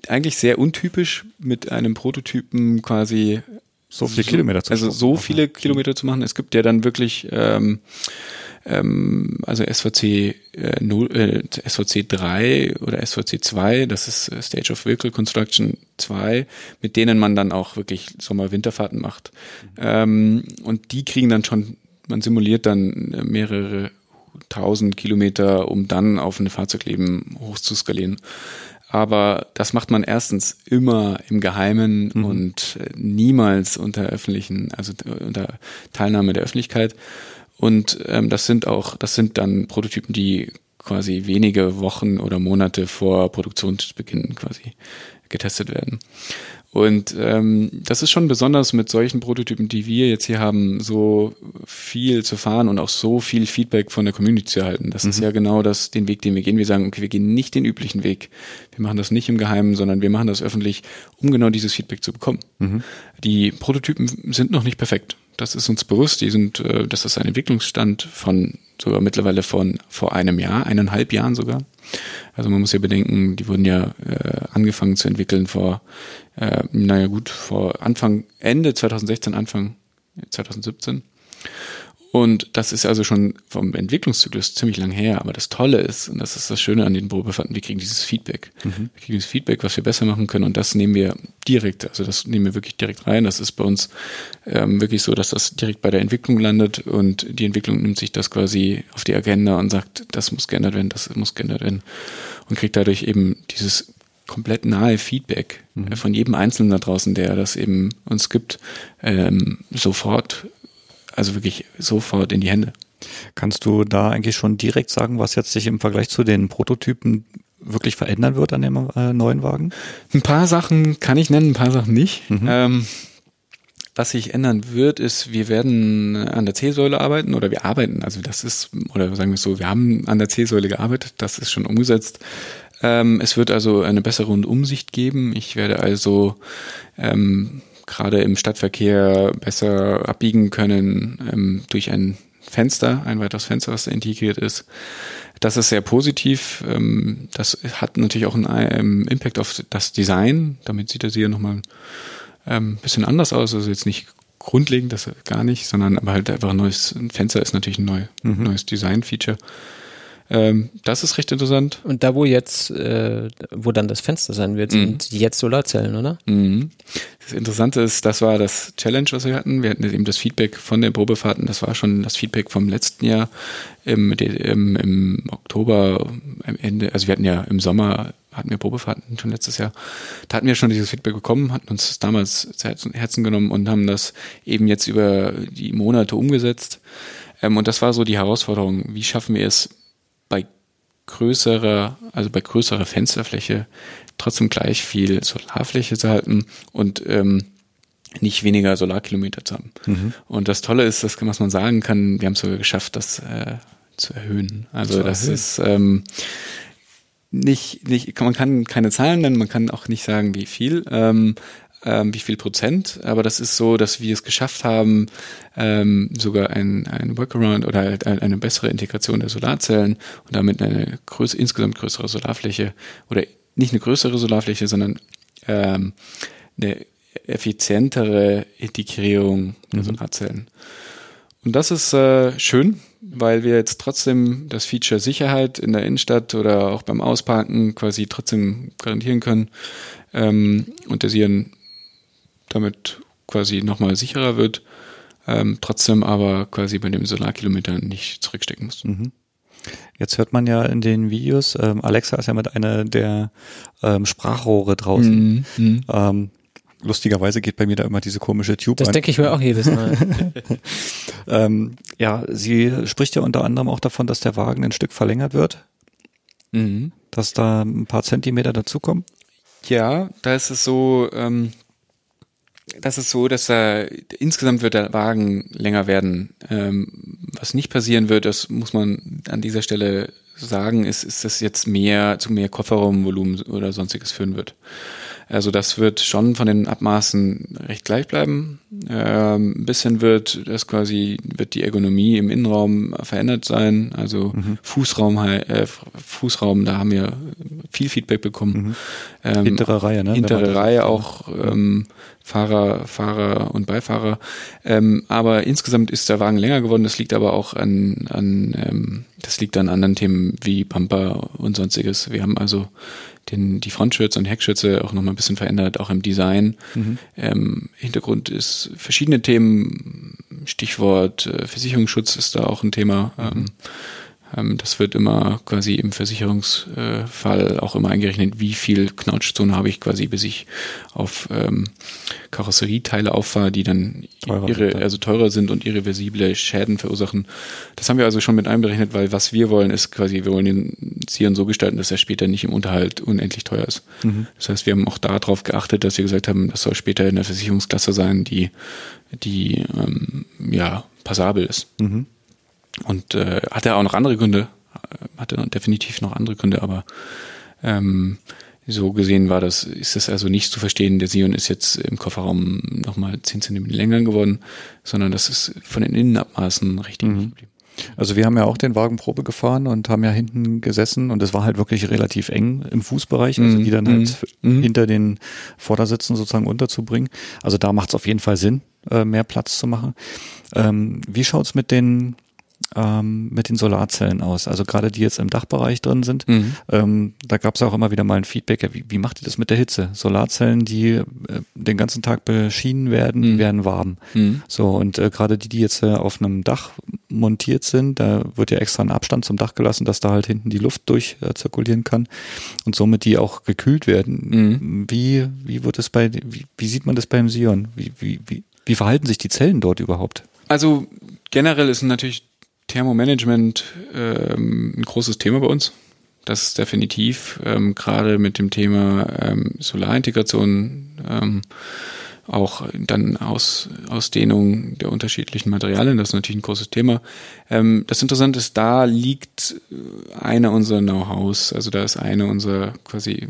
S4: eigentlich sehr untypisch, mit einem Prototypen quasi
S2: so viele so, Kilometer
S4: zu Also so viele Kilometer zu machen. Es gibt ja dann wirklich ähm, ähm, also SVC, äh, 0, äh, SVC 3 oder SVC 2, das ist äh, Stage of Vehicle Construction 2, mit denen man dann auch wirklich Sommer-Winterfahrten macht. Mhm. Ähm, und die kriegen dann schon, man simuliert dann äh, mehrere tausend Kilometer, um dann auf eine Fahrzeugleben hochzuskalieren. Aber das macht man erstens immer im Geheimen mhm. und äh, niemals unter öffentlichen, also unter Teilnahme der Öffentlichkeit. Und ähm, das sind auch, das sind dann Prototypen, die quasi wenige Wochen oder Monate vor Produktionsbeginn quasi getestet werden. Und ähm, das ist schon besonders mit solchen Prototypen, die wir jetzt hier haben, so viel zu fahren und auch so viel Feedback von der Community zu erhalten. Das mhm. ist ja genau das, den Weg, den wir gehen. Wir sagen, okay, wir gehen nicht den üblichen Weg. Wir machen das nicht im Geheimen, sondern wir machen das öffentlich, um genau dieses Feedback zu bekommen. Mhm. Die Prototypen sind noch nicht perfekt. Das ist uns bewusst. Die sind, äh, das ist ein Entwicklungsstand von sogar mittlerweile von vor einem Jahr, eineinhalb Jahren sogar. Also man muss ja bedenken, die wurden ja äh, angefangen zu entwickeln vor, äh, naja gut, vor Anfang, Ende 2016, Anfang 2017. Und das ist also schon vom Entwicklungszyklus ziemlich lang her. Aber das Tolle ist, und das ist das Schöne an den Probefahrten, wir kriegen dieses Feedback. Mhm. Wir kriegen dieses Feedback, was wir besser machen können. Und das nehmen wir direkt, also das nehmen wir wirklich direkt rein. Das ist bei uns ähm, wirklich so, dass das direkt bei der Entwicklung landet und die Entwicklung nimmt sich das quasi auf die Agenda und sagt, das muss geändert werden, das muss geändert werden. Und kriegt dadurch eben dieses komplett nahe Feedback mhm. von jedem Einzelnen da draußen, der das eben uns gibt, ähm, sofort also wirklich sofort in die Hände.
S2: Kannst du da eigentlich schon direkt sagen, was jetzt sich im Vergleich zu den Prototypen wirklich verändern wird an dem äh, neuen Wagen?
S4: Ein paar Sachen kann ich nennen, ein paar Sachen nicht. Mhm. Ähm, was sich ändern wird, ist, wir werden an der C-Säule arbeiten oder wir arbeiten, also das ist, oder sagen wir es so, wir haben an der C-Säule gearbeitet, das ist schon umgesetzt. Ähm, es wird also eine bessere Rundumsicht geben. Ich werde also ähm, gerade im Stadtverkehr besser abbiegen können ähm, durch ein Fenster, ein weiteres Fenster, was integriert ist. Das ist sehr positiv. Ähm, das hat natürlich auch einen ähm, Impact auf das Design. Damit sieht das hier nochmal ein ähm, bisschen anders aus. Also jetzt nicht grundlegend, das gar nicht, sondern aber halt einfach ein neues ein Fenster ist natürlich ein neu, mhm. neues Design-Feature. Ähm, das ist recht interessant.
S1: Und da, wo jetzt, äh, wo dann das Fenster sein wird, sind jetzt Solarzellen, oder?
S4: Mhm. Das Interessante ist, das war das Challenge, was wir hatten. Wir hatten eben das Feedback von den Probefahrten. Das war schon das Feedback vom letzten Jahr im, im, im Oktober, am Ende. Also wir hatten ja im Sommer hatten wir Probefahrten schon letztes Jahr. Da hatten wir schon dieses Feedback bekommen, hatten uns das damals zu Herzen genommen und haben das eben jetzt über die Monate umgesetzt. Ähm, und das war so die Herausforderung. Wie schaffen wir es bei größerer, also bei größerer Fensterfläche trotzdem gleich viel Solarfläche zu halten und ähm, nicht weniger Solarkilometer zu haben. Mhm. Und das Tolle ist, dass was man sagen kann, wir haben es sogar geschafft, das äh, zu erhöhen. Also zu das erhöhen. ist ähm, nicht, nicht, man kann keine Zahlen nennen, man kann auch nicht sagen, wie viel. Ähm, ähm, wie viel Prozent, aber das ist so, dass wir es geschafft haben, ähm, sogar ein, ein Workaround oder halt eine bessere Integration der Solarzellen und damit eine größere, insgesamt größere Solarfläche oder nicht eine größere Solarfläche, sondern ähm, eine effizientere Integrierung der mhm. Solarzellen. Und das ist äh, schön, weil wir jetzt trotzdem das Feature Sicherheit in der Innenstadt oder auch beim Ausparken quasi trotzdem garantieren können ähm, und der Siren damit quasi nochmal sicherer wird, ähm, trotzdem aber quasi bei dem Solarkilometer nicht zurückstecken muss. Mhm.
S2: Jetzt hört man ja in den Videos, ähm, Alexa ist ja mit einer der ähm, Sprachrohre draußen. Mhm. mhm. Ähm, lustigerweise geht bei mir da immer diese komische Tube
S1: Das denke ich mir auch jedes Mal.
S2: ähm, ja, sie spricht ja unter anderem auch davon, dass der Wagen ein Stück verlängert wird. Mhm. Dass da ein paar Zentimeter dazukommen.
S4: Ja, da ist es so, ähm, das ist so, dass er insgesamt wird der Wagen länger werden. Ähm, was nicht passieren wird, das muss man an dieser Stelle sagen, ist, ist dass jetzt mehr zu mehr Kofferraumvolumen oder sonstiges führen wird. Also das wird schon von den Abmaßen recht gleich bleiben. Ähm, ein bisschen wird das quasi, wird die Ergonomie im Innenraum verändert sein. Also mhm. Fußraum, äh, Fußraum, da haben wir viel Feedback bekommen. Mhm.
S2: Ähm, hintere Reihe, ne?
S4: Hintere Reihe auch ähm, Fahrer, Fahrer und Beifahrer. Ähm, aber insgesamt ist der Wagen länger geworden. Das liegt aber auch an, an ähm, das liegt an anderen Themen wie Bumper und sonstiges. Wir haben also den, die Frontschürze und Heckschürze auch nochmal ein bisschen verändert, auch im Design. Mhm. Ähm, Hintergrund ist verschiedene Themen, Stichwort äh, Versicherungsschutz ist da auch ein Thema. Mhm. Ähm, das wird immer quasi im Versicherungsfall auch immer eingerechnet, wie viel Knautschzone habe ich quasi, bis ich auf ähm, Karosserieteile auffahre, die dann teurer ihre, also teurer sind und irreversible Schäden verursachen. Das haben wir also schon mit einberechnet, weil was wir wollen, ist quasi, wir wollen den Zieren so gestalten, dass er später nicht im Unterhalt unendlich teuer ist. Mhm. Das heißt, wir haben auch darauf geachtet, dass wir gesagt haben, das soll später in der Versicherungsklasse sein, die, die ähm, ja passabel ist. Mhm. Und äh, hatte auch noch andere Gründe, äh, hatte definitiv noch andere Gründe, aber ähm, so gesehen war das, ist das also nicht zu verstehen, der Sion ist jetzt im Kofferraum nochmal 10 cm länger geworden, sondern das ist von den Innenabmaßen richtig mhm. geblieben.
S2: Also wir haben ja auch den Wagen Probe gefahren und haben ja hinten gesessen und es war halt wirklich relativ eng im Fußbereich, also die dann halt mhm. mhm. hinter den Vordersitzen sozusagen unterzubringen. Also da macht es auf jeden Fall Sinn, äh, mehr Platz zu machen. Ähm, wie schaut's mit den ähm, mit den Solarzellen aus? Also gerade die jetzt im Dachbereich drin sind, mhm. ähm, da gab es auch immer wieder mal ein Feedback, wie, wie macht ihr das mit der Hitze? Solarzellen, die äh, den ganzen Tag beschienen werden, mhm. werden warm. Mhm. So, und äh, gerade die, die jetzt äh, auf einem Dach montiert sind, da wird ja extra ein Abstand zum Dach gelassen, dass da halt hinten die Luft durch äh, zirkulieren kann und somit die auch gekühlt werden. Mhm. Wie, wie wird es bei, wie, wie sieht man das beim Sion? Wie, wie, wie, wie verhalten sich die Zellen dort überhaupt?
S4: Also generell ist natürlich Thermomanagement ähm, ein großes Thema bei uns. Das ist definitiv ähm, gerade mit dem Thema ähm, Solarintegration, ähm, auch dann Aus, Ausdehnung der unterschiedlichen Materialien, das ist natürlich ein großes Thema. Ähm, das Interessante ist, da liegt einer unserer Know-hows, also da ist eine unserer quasi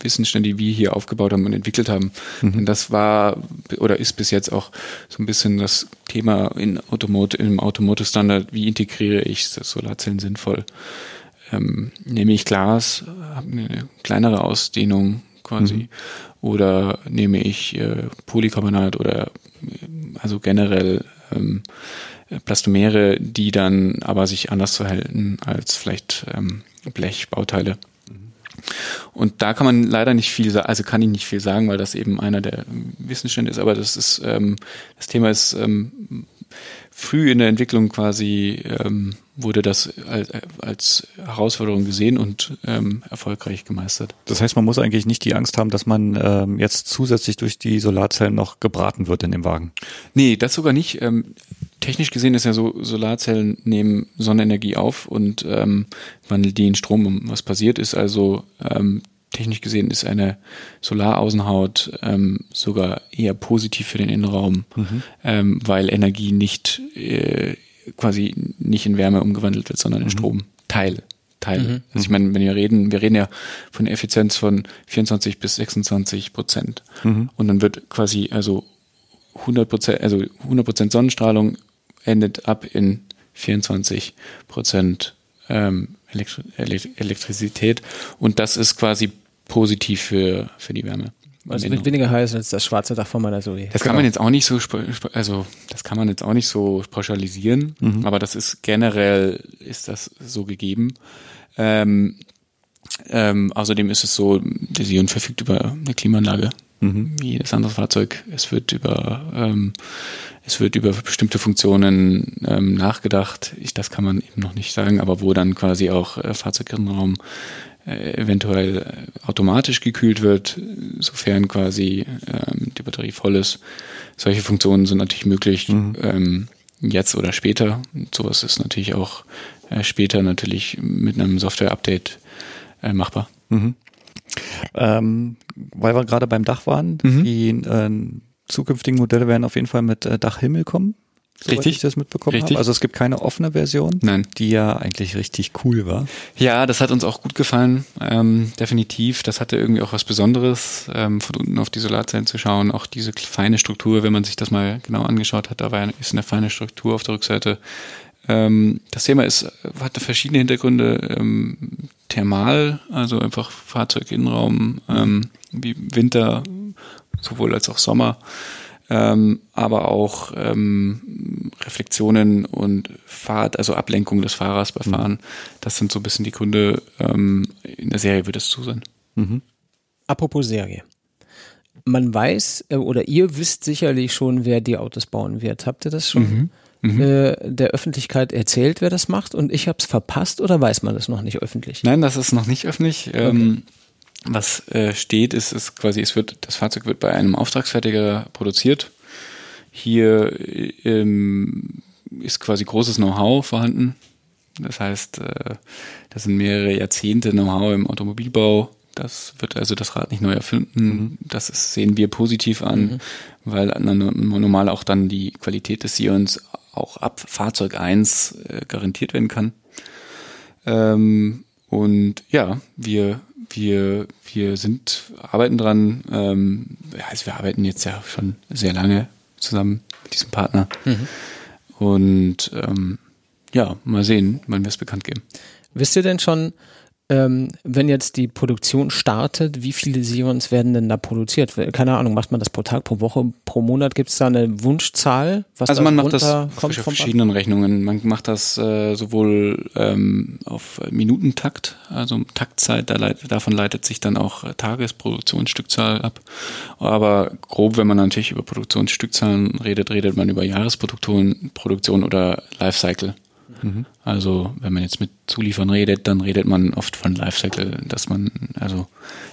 S4: Wissensstände, die wir hier aufgebaut haben und entwickelt haben. Mhm. Und das war oder ist bis jetzt auch so ein bisschen das Thema in Automotive, im Automotive-Standard, wie integriere ich Solarzellen sinnvoll. Ähm, nehme ich Glas, habe eine kleinere Ausdehnung quasi, mhm. oder nehme ich äh, Polycarbonat oder also generell ähm, Plastomere, die dann aber sich anders verhalten als vielleicht ähm, Blechbauteile. Und da kann man leider nicht viel sagen, also kann ich nicht viel sagen, weil das eben einer der Wissensstände ist, aber das ist, ähm, das Thema ist ähm, früh in der Entwicklung quasi ähm, wurde das als, als Herausforderung gesehen und ähm, erfolgreich gemeistert.
S2: Das heißt, man muss eigentlich nicht die Angst haben, dass man ähm, jetzt zusätzlich durch die Solarzellen noch gebraten wird in dem Wagen.
S4: Nee, das sogar nicht. Ähm, technisch gesehen ist ja so, Solarzellen nehmen Sonnenenergie auf und ähm, wandeln die in Strom um. Was passiert ist also ähm, technisch gesehen ist eine Solaraußenhaut ähm, sogar eher positiv für den Innenraum, mhm. ähm, weil Energie nicht äh, quasi nicht in Wärme umgewandelt wird, sondern in mhm. Strom. Teil. Teil. Mhm. Also ich meine, wenn wir reden, wir reden ja von Effizienz von 24 bis 26 Prozent. Mhm. Und dann wird quasi also 100 Prozent, also 100 Prozent Sonnenstrahlung endet ab in 24 Prozent ähm, Elektri Elektrizität. Und das ist quasi positiv für, für die Wärme.
S1: Also es wird weniger heiß als das schwarze Dach von meiner Zoe.
S4: Das genau. kann man jetzt auch nicht so, also das kann man jetzt auch nicht so pauschalisieren, mhm. aber das ist generell ist das so gegeben. Ähm, ähm, außerdem ist es so, der Sion verfügt über eine Klimaanlage, mhm. wie jedes andere Fahrzeug. Es wird über ähm, es wird über bestimmte Funktionen ähm, nachgedacht. Ich, das kann man eben noch nicht sagen, aber wo dann quasi auch äh, Fahrzeuginnenraum äh, eventuell äh, automatisch gekühlt wird, sofern quasi ähm, die Batterie voll ist. Solche Funktionen sind natürlich möglich mhm. ähm, jetzt oder später. Und sowas ist natürlich auch äh, später natürlich mit einem Software-Update äh, machbar.
S2: Mhm. Ähm, weil wir gerade beim Dach waren, mhm. die äh, zukünftigen Modelle werden auf jeden Fall mit äh, Dachhimmel kommen
S4: richtig,
S2: ich das mitbekommen richtig. habe. Also es gibt keine offene Version,
S4: Nein.
S2: die ja eigentlich richtig cool war.
S4: Ja, das hat uns auch gut gefallen, ähm, definitiv. Das hatte irgendwie auch was Besonderes, ähm, von unten auf die Solarzellen zu schauen. Auch diese feine Struktur, wenn man sich das mal genau angeschaut hat, da war, ist eine feine Struktur auf der Rückseite. Ähm, das Thema ist, hat verschiedene Hintergründe. Ähm, thermal, also einfach Fahrzeuginnenraum, ähm, wie Winter, sowohl als auch Sommer ähm, aber auch ähm, Reflexionen und Fahrt, also Ablenkung des Fahrers bei mhm. Fahren. Das sind so ein bisschen die Gründe. Ähm, in der Serie wird es zu sein.
S1: Mhm. Apropos Serie. Man weiß, äh, oder ihr wisst sicherlich schon, wer die Autos bauen wird. Habt ihr das schon? Mhm. Mhm. Äh, der Öffentlichkeit erzählt, wer das macht und ich habe es verpasst oder weiß man das noch nicht öffentlich?
S4: Nein, das ist noch nicht öffentlich. Ähm, okay. Ähm, was äh, steht, ist, ist quasi, es wird, das Fahrzeug wird bei einem Auftragsfertiger produziert. Hier ähm, ist quasi großes Know-how vorhanden. Das heißt, äh, das sind mehrere Jahrzehnte Know-how im Automobilbau. Das wird also das Rad nicht neu erfinden. Mhm. Das ist, sehen wir positiv an, mhm. weil normal auch dann die Qualität des Sions auch ab Fahrzeug 1 äh, garantiert werden kann. Ähm, und ja, wir wir, wir sind, arbeiten dran. Ähm, also wir arbeiten jetzt ja schon sehr lange zusammen mit diesem Partner. Mhm. Und ähm, ja, mal sehen, wann wir es bekannt geben.
S1: Wisst ihr denn schon, ähm, wenn jetzt die Produktion startet, wie viele Sions werden denn da produziert? Keine Ahnung, macht man das pro Tag, pro Woche, pro Monat? Gibt es da eine Wunschzahl?
S4: also man macht das auf verschiedenen? Rechnungen. Man macht das äh, sowohl ähm, auf Minutentakt, also Taktzeit, da leit, davon leitet sich dann auch Tagesproduktionsstückzahl ab. Aber grob, wenn man natürlich über Produktionsstückzahlen redet, redet man über Jahresproduktion Produktion oder Lifecycle. Mhm. Also wenn man jetzt mit Zuliefern redet, dann redet man oft von Lifecycle, dass man, also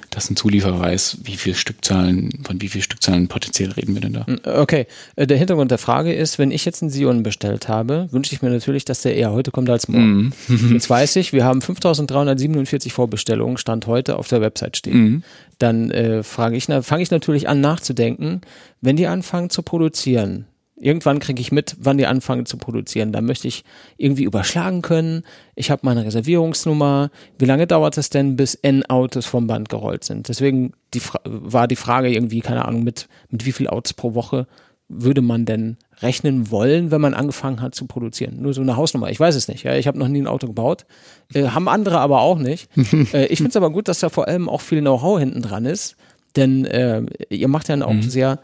S4: dass ein Zulieferer weiß, wie viele Stückzahlen, von wie vielen Stückzahlen potenziell reden wir denn da.
S1: Hm, okay, äh, der Hintergrund der Frage ist, wenn ich jetzt einen Sion bestellt habe, wünsche ich mir natürlich, dass der eher heute kommt als morgen. Mhm. Jetzt weiß ich, wir haben 5347 Vorbestellungen, Stand heute auf der Website stehen. Mhm. Dann äh, frage ich, fange ich natürlich an nachzudenken, wenn die anfangen zu produzieren, Irgendwann kriege ich mit, wann die anfangen zu produzieren. Da möchte ich irgendwie überschlagen können. Ich habe meine Reservierungsnummer. Wie lange dauert es denn, bis N Autos vom Band gerollt sind? Deswegen die war die Frage irgendwie, keine Ahnung, mit, mit wie viel Autos pro Woche würde man denn rechnen wollen, wenn man angefangen hat zu produzieren? Nur so eine Hausnummer. Ich weiß es nicht. Ja? Ich habe noch nie ein Auto gebaut. Äh, haben andere aber auch nicht. äh, ich finde es aber gut, dass da vor allem auch viel Know-how hinten dran ist. Denn äh, ihr macht ja auch mhm. sehr,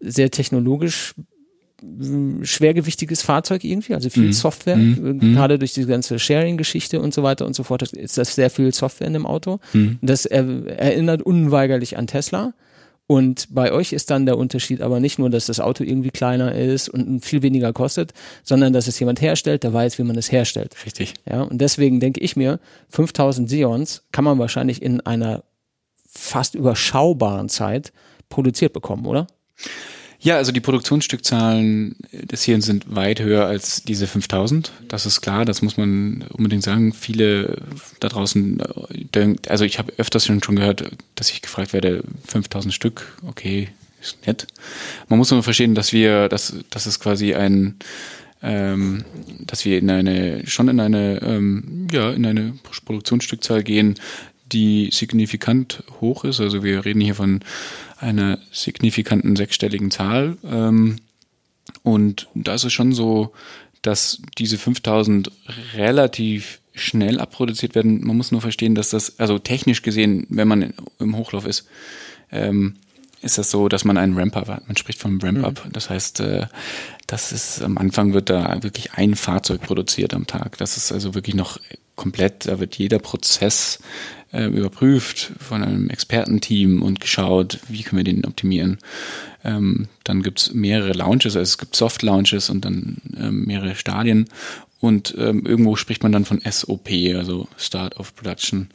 S1: sehr technologisch schwergewichtiges Fahrzeug irgendwie, also viel
S4: Mhm.
S1: Software,
S4: Mhm.
S1: äh, gerade durch diese ganze Sharing-Geschichte und so weiter und so fort, ist das sehr viel Software in dem Auto.
S4: Mhm.
S1: Das er, erinnert unweigerlich an Tesla. Und bei euch ist dann der Unterschied aber nicht nur, dass das Auto irgendwie kleiner ist und viel weniger kostet, sondern dass es jemand herstellt, der weiß, wie man es herstellt.
S4: Richtig.
S1: Ja, und deswegen denke ich mir, 5000 Sions kann man wahrscheinlich in einer fast überschaubaren Zeit produziert bekommen, oder?
S4: Ja, also die Produktionsstückzahlen des Hirns sind weit höher als diese 5000. Das ist klar, das muss man unbedingt sagen. Viele da draußen, äh, also ich habe öfters schon schon gehört, dass ich gefragt werde, 5000 Stück, okay, ist nett. Man muss nur verstehen, dass wir, dass, dass es quasi ein, ähm, dass wir in eine, schon in eine, ähm, ja, in eine Produktionsstückzahl gehen, die signifikant hoch ist. Also wir reden hier von einer signifikanten sechsstelligen Zahl. Ähm, und da ist es schon so, dass diese 5000 relativ schnell abproduziert werden. Man muss nur verstehen, dass das, also technisch gesehen, wenn man im Hochlauf ist, ähm, ist das so, dass man einen Ramp-Up hat. Man spricht vom Ramp-Up. Das heißt, äh, das ist am Anfang wird da wirklich ein Fahrzeug produziert am Tag. Das ist also wirklich noch komplett, da wird jeder Prozess äh, überprüft von einem Expertenteam und geschaut, wie können wir den optimieren. Ähm, dann gibt's mehrere Launches, also es gibt Soft-Launches und dann ähm, mehrere Stadien. Und ähm, irgendwo spricht man dann von SOP, also Start of Production.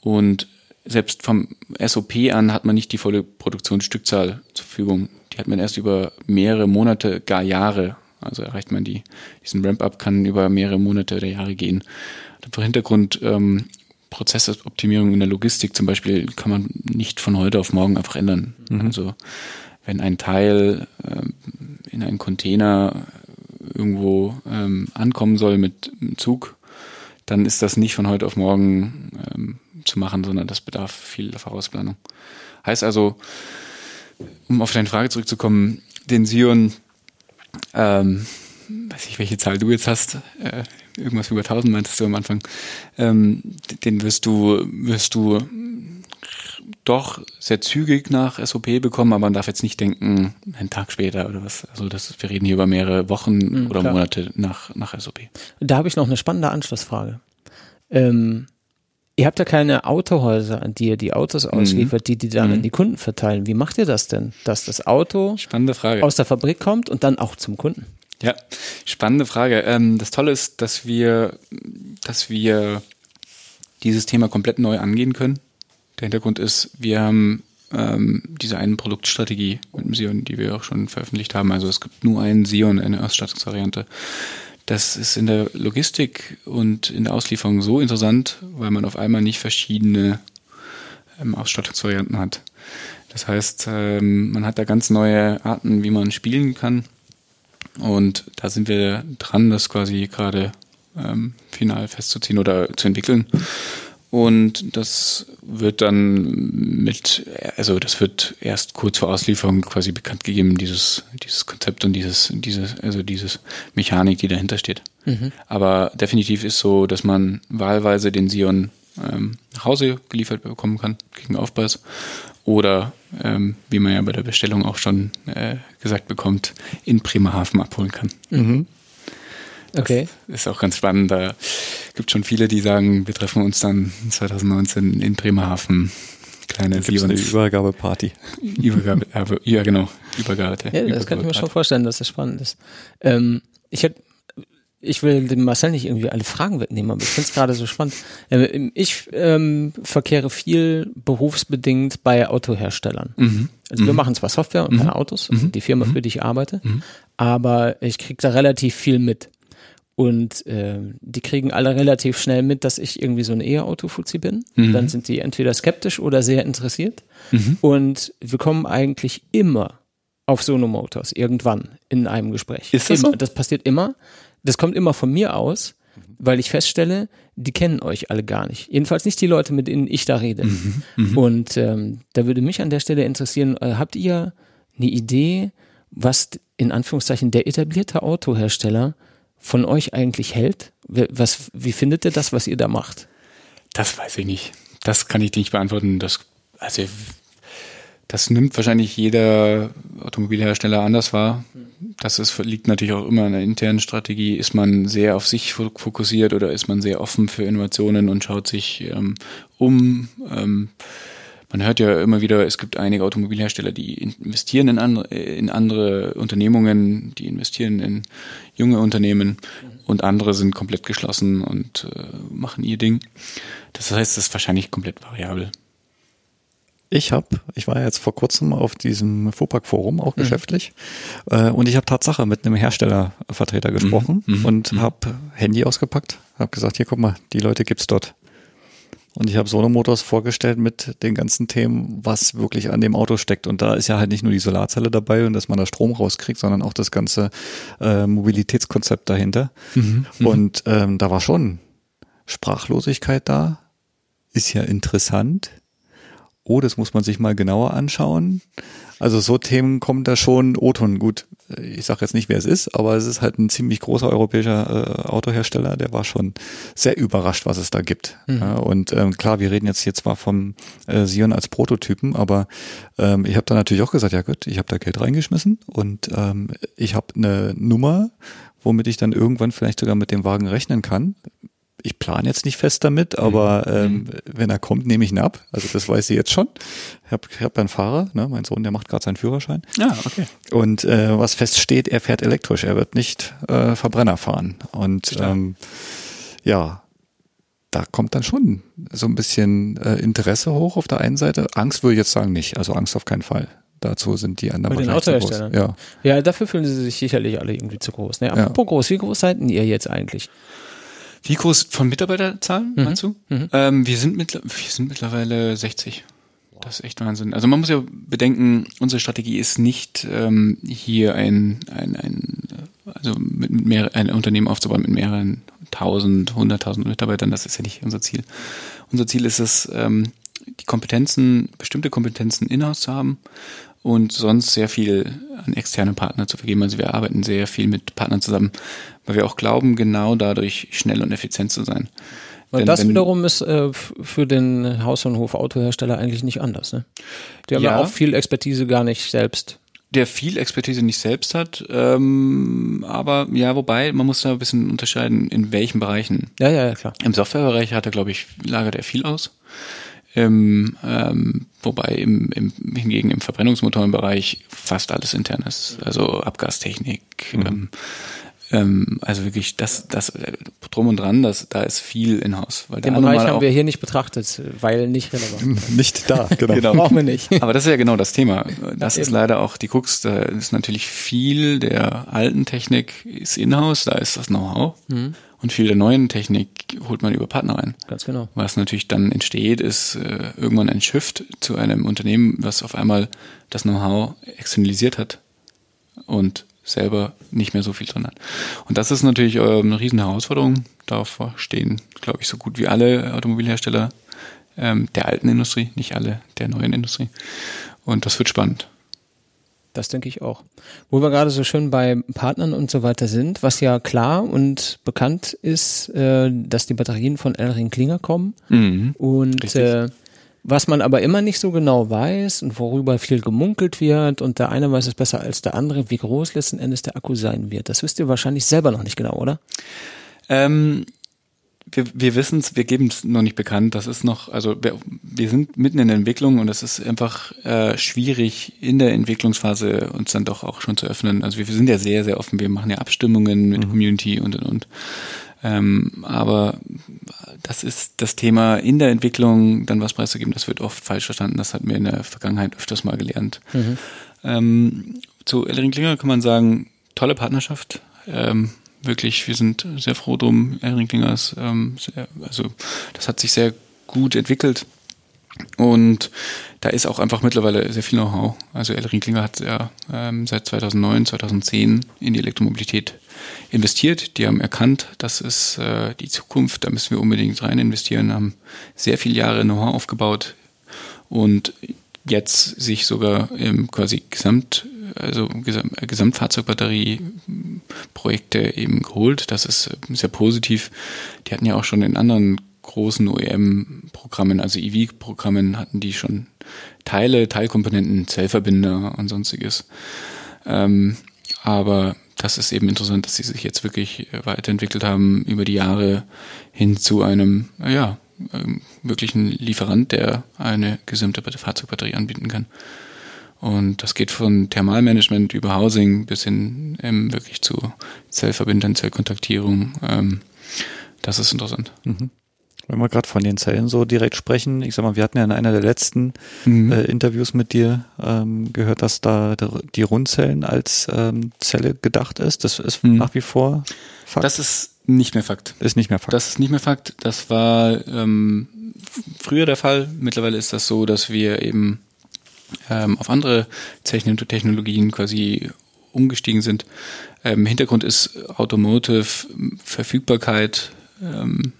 S4: Und selbst vom SOP an hat man nicht die volle Produktionsstückzahl zur Verfügung. Die hat man erst über mehrere Monate, gar Jahre. Also erreicht man die, diesen Ramp-up kann über mehrere Monate oder Jahre gehen. Vor Hintergrund ähm, Prozessoptimierung in der Logistik zum Beispiel kann man nicht von heute auf morgen einfach ändern. Also wenn ein Teil ähm, in einen Container irgendwo ähm, ankommen soll mit einem Zug, dann ist das nicht von heute auf morgen ähm, zu machen, sondern das bedarf viel Vorausplanung. Heißt also, um auf deine Frage zurückzukommen, den Sion, ähm, weiß ich, welche Zahl du jetzt hast, äh, irgendwas über 1000 meintest du am Anfang, ähm, den wirst du, wirst du doch sehr zügig nach SOP bekommen, aber man darf jetzt nicht denken, einen Tag später oder was. Also das, wir reden hier über mehrere Wochen oder
S1: klar.
S4: Monate nach, nach SOP.
S1: Da habe ich noch eine spannende Anschlussfrage. Ähm, ihr habt ja keine Autohäuser, an die ihr die Autos ausliefert, die die dann an die Kunden verteilen. Wie macht ihr das denn, dass das Auto
S4: Spannende Frage.
S1: aus der Fabrik kommt und dann auch zum Kunden?
S4: Ja, spannende Frage. Ähm, das Tolle ist, dass wir, dass wir dieses Thema komplett neu angehen können. Der Hintergrund ist, wir haben ähm, diese eine Produktstrategie mit dem Sion, die wir auch schon veröffentlicht haben. Also es gibt nur einen Sion, eine Ausstattungsvariante. Das ist in der Logistik und in der Auslieferung so interessant, weil man auf einmal nicht verschiedene ähm, Ausstattungsvarianten hat. Das heißt, ähm, man hat da ganz neue Arten, wie man spielen kann. Und da sind wir dran, das quasi gerade ähm, final festzuziehen oder zu entwickeln. Und das wird dann mit, also das wird erst kurz vor Auslieferung quasi bekannt gegeben, dieses, dieses Konzept und dieses, dieses, also dieses Mechanik, die dahinter steht. Aber definitiv ist so, dass man wahlweise den Sion ähm, nach Hause geliefert bekommen kann, gegen Aufpreis. Oder, ähm, wie man ja bei der Bestellung auch schon äh, gesagt bekommt, in Bremerhaven abholen kann.
S1: Okay.
S4: Ist auch ganz spannend. Da gibt schon viele, die sagen, wir treffen uns dann 2019 in Bremerhaven. Kleine
S2: Gibt's eine Übergabeparty.
S4: Übergabe, aber- ja genau, Übergabe.
S1: Ja, das kann ich mir schon vorstellen, dass das spannend ist. Ähm, ich hätte ich will dem Marcel nicht irgendwie alle Fragen wegnehmen, aber ich finde es gerade so spannend. Ähm, ich ähm, verkehre viel berufsbedingt bei Autoherstellern.
S4: Mhm.
S1: Also wir machen zwar Software und keine Autos, also die Firma, für die ich arbeite, aber ich kriege da relativ viel mit. Und ähm, die kriegen alle relativ schnell mit, dass ich irgendwie so ein E-Auto-Fuzzi bin. Dann sind die entweder skeptisch oder sehr interessiert. Und wir kommen eigentlich immer auf Sono Motors irgendwann in einem Gespräch.
S4: Ist das
S1: immer.
S4: so?
S1: Das passiert immer. Das kommt immer von mir aus, weil ich feststelle, die kennen euch alle gar nicht. Jedenfalls nicht die Leute, mit denen ich da rede.
S4: Mhm,
S1: Und ähm, da würde mich an der Stelle interessieren, äh, habt ihr eine Idee, was in Anführungszeichen der etablierte Autohersteller von euch eigentlich hält? Was, wie findet ihr das, was ihr da macht?
S4: Das weiß ich nicht. Das kann ich nicht beantworten. Das, also Das nimmt wahrscheinlich jeder Automobilhersteller anders wahr. Das ist, liegt natürlich auch immer in der internen Strategie. Ist man sehr auf sich fokussiert oder ist man sehr offen für Innovationen und schaut sich ähm, um? Ähm, man hört ja immer wieder, es gibt einige Automobilhersteller, die investieren in andere, in andere Unternehmungen, die investieren in junge Unternehmen und andere sind komplett geschlossen und äh, machen ihr Ding. Das heißt, das ist wahrscheinlich komplett variabel.
S2: Ich habe, ich war jetzt vor kurzem auf diesem Fuhrpark-Forum auch mhm. geschäftlich äh, und ich habe Tatsache mit einem Herstellervertreter gesprochen mhm. mhm. und mhm. habe Handy ausgepackt, habe gesagt, hier guck mal, die Leute gibt's dort. Und ich habe Sono Motors vorgestellt mit den ganzen Themen, was wirklich an dem Auto steckt. Und da ist ja halt nicht nur die Solarzelle dabei und dass man da Strom rauskriegt, sondern auch das ganze äh, Mobilitätskonzept dahinter. Mhm. mhm. Und ähm, da war schon Sprachlosigkeit da. Ist ja interessant oh, das muss man sich mal genauer anschauen. Also so Themen kommen da schon O-Ton. Gut, ich sage jetzt nicht, wer es ist, aber es ist halt ein ziemlich großer europäischer äh, Autohersteller, der war schon sehr überrascht, was es da gibt. Mhm. Ja, und ähm, klar, wir reden jetzt hier zwar vom äh, Sion als Prototypen, aber ähm, ich habe da natürlich auch gesagt, ja gut, ich habe da Geld reingeschmissen und ähm, ich habe eine Nummer, womit ich dann irgendwann vielleicht sogar mit dem Wagen rechnen kann ich plane jetzt nicht fest damit, aber mhm. ähm, mhm. wenn er kommt, nehme ich ihn ab. Also das weiß ich jetzt schon. Ich habe ich hab einen Fahrer, ne? mein Sohn, der macht gerade seinen Führerschein.
S4: Ja, okay.
S2: Und äh, was feststeht, er fährt elektrisch, er wird nicht äh, Verbrenner fahren. Und ähm, ja, da kommt dann schon so ein bisschen äh, Interesse hoch auf der einen Seite. Angst würde ich jetzt sagen nicht, also Angst auf keinen Fall. Dazu sind die anderen
S1: Bei den Autoherstellern. Ja. ja, dafür fühlen sie sich sicherlich alle irgendwie zu groß. Ne? Apropos ja. groß, wie groß seid ihr jetzt eigentlich?
S4: Wie groß von Mitarbeiterzahlen, mhm. meinst du? Mhm. Ähm, wir, sind wir sind mittlerweile 60. Das ist echt Wahnsinn. Also man muss ja bedenken, unsere Strategie ist nicht ähm, hier ein, ein, ein, also mit mehr, ein Unternehmen aufzubauen mit mehreren tausend, hunderttausend Mitarbeitern. Das ist ja nicht unser Ziel. Unser Ziel ist es, ähm, die Kompetenzen, bestimmte Kompetenzen in-house zu haben und sonst sehr viel an externe Partner zu vergeben. Also wir arbeiten sehr viel mit Partnern zusammen, weil wir auch glauben, genau dadurch schnell und effizient zu sein.
S1: Weil Denn, das wenn, wiederum ist äh, für den Haus- und Hof-Autohersteller eigentlich nicht anders. Ne? Die haben ja, ja auch viel Expertise gar nicht selbst
S4: der viel Expertise nicht selbst hat, ähm, aber ja, wobei, man muss da ein bisschen unterscheiden, in welchen Bereichen.
S1: Ja, ja, ja klar.
S4: Im Softwarebereich hat er, glaube ich, lagert er viel aus. Im, ähm, wobei im, im, hingegen im Verbrennungsmotorenbereich fast alles intern ist. Also Abgastechnik, mhm. ähm, ähm, also wirklich das, das drum und dran, das, da ist viel in-house.
S1: Den Bereich haben wir hier nicht betrachtet, weil nicht relevant.
S2: nicht da,
S1: genau. genau. Brauchen wir nicht.
S4: Aber das ist ja genau das Thema. Das ist leider auch die Krux. Da ist natürlich viel der alten Technik ist in-house, da ist das Know-how. Mhm. Und viel der neuen Technik holt man über Partner ein.
S1: Ganz genau.
S4: Was natürlich dann entsteht, ist äh, irgendwann ein Shift zu einem Unternehmen, was auf einmal das Know-how externalisiert hat und selber nicht mehr so viel drin hat. Und das ist natürlich äh, eine riesen Herausforderung. Darauf stehen, glaube ich, so gut wie alle Automobilhersteller ähm, der alten Industrie, nicht alle der neuen Industrie. Und das wird spannend.
S1: Das denke ich auch. Wo wir gerade so schön bei Partnern und so weiter sind, was ja klar und bekannt ist, äh, dass die Batterien von Elring Klinger kommen. Mhm. Und äh, was man aber immer nicht so genau weiß und worüber viel gemunkelt wird und der eine weiß es besser als der andere, wie groß letzten Endes der Akku sein wird. Das wisst ihr wahrscheinlich selber noch nicht genau, oder?
S4: Ähm, wir, wir wissen es, wir geben es noch nicht bekannt. Das ist noch, also wir, wir sind mitten in der Entwicklung und es ist einfach äh, schwierig in der Entwicklungsphase uns dann doch auch schon zu öffnen. Also wir, wir sind ja sehr, sehr offen. Wir machen ja Abstimmungen mit mhm. Community und und und. Ähm, aber das ist das Thema in der Entwicklung, dann was preiszugeben, das wird oft falsch verstanden. Das hatten wir in der Vergangenheit öfters mal gelernt. Mhm. Ähm, zu Ellering Klinger kann man sagen, tolle Partnerschaft. Ähm, wirklich, wir sind sehr froh drum. Ellering Klinger ist, ähm, sehr, also das hat sich sehr gut entwickelt. Und da ist auch einfach mittlerweile sehr viel Know-how. Also Elring Klinger hat ja ähm, seit 2009, 2010 in die Elektromobilität investiert. Die haben erkannt, das ist äh, die Zukunft, da müssen wir unbedingt rein investieren, haben sehr viele Jahre Know-how aufgebaut und jetzt sich sogar im quasi Gesamt, also Gesam Gesamtfahrzeugbatterie-Projekte eben geholt. Das ist sehr positiv. Die hatten ja auch schon in anderen großen OEM-Programmen, also EV-Programmen, hatten die schon Teile, Teilkomponenten, Zellverbinder und sonstiges. Ähm, aber das ist eben interessant, dass sie sich jetzt wirklich weiterentwickelt haben über die Jahre hin zu einem, ja, ähm, wirklichen Lieferant, der eine gesamte Fahrzeugbatterie anbieten kann. Und das geht von Thermalmanagement über Housing bis hin ähm, wirklich zu Zellverbindern, Zellkontaktierung. Ähm, das ist interessant. Mhm.
S2: Wenn wir gerade von den Zellen so direkt sprechen, ich sag mal, wir hatten ja in einer der letzten mhm. äh, Interviews mit dir ähm, gehört, dass da die Rundzellen als ähm, Zelle gedacht ist. Das ist mhm. nach wie vor
S4: Fakt. Das ist nicht mehr Fakt.
S2: Ist nicht mehr Fakt.
S4: Das ist nicht mehr Fakt. Das war ähm, früher der Fall. Mittlerweile ist das so, dass wir eben ähm, auf andere Technologien quasi umgestiegen sind. Ähm, Hintergrund ist Automotive, Verfügbarkeit ähm,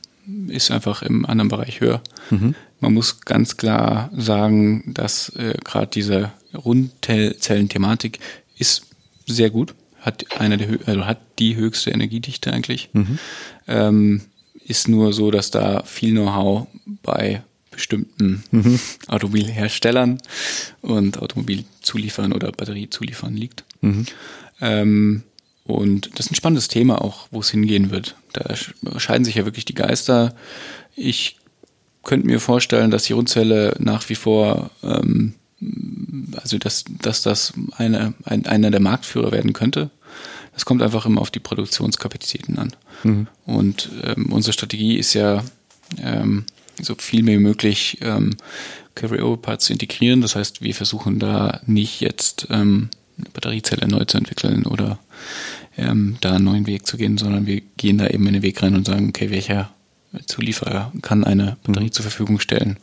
S4: ist einfach im anderen Bereich höher. Mhm. Man muss ganz klar sagen, dass äh, gerade diese Rundzellenthematik ist sehr gut, hat eine der, also hat die höchste Energiedichte eigentlich. Mhm. Ähm, ist nur so, dass da viel Know-how bei bestimmten mhm. Automobilherstellern und Automobilzulieferern oder Batteriezulieferern liegt. Mhm. Ähm, und das ist ein spannendes Thema auch, wo es hingehen wird. Da scheiden sich ja wirklich die Geister. Ich könnte mir vorstellen, dass die Rundzelle nach wie vor, ähm, also dass, dass das eine, ein, einer der Marktführer werden könnte. Das kommt einfach immer auf die Produktionskapazitäten an. Mhm. Und ähm, unsere Strategie ist ja, ähm, so viel wie möglich ähm, Carry-Over-Parts zu integrieren. Das heißt, wir versuchen da nicht jetzt ähm, eine Batteriezelle neu zu entwickeln oder ähm, da einen neuen Weg zu gehen, sondern wir gehen da eben in den Weg rein und sagen, okay, welcher Zulieferer kann eine Batterie mhm. zur Verfügung stellen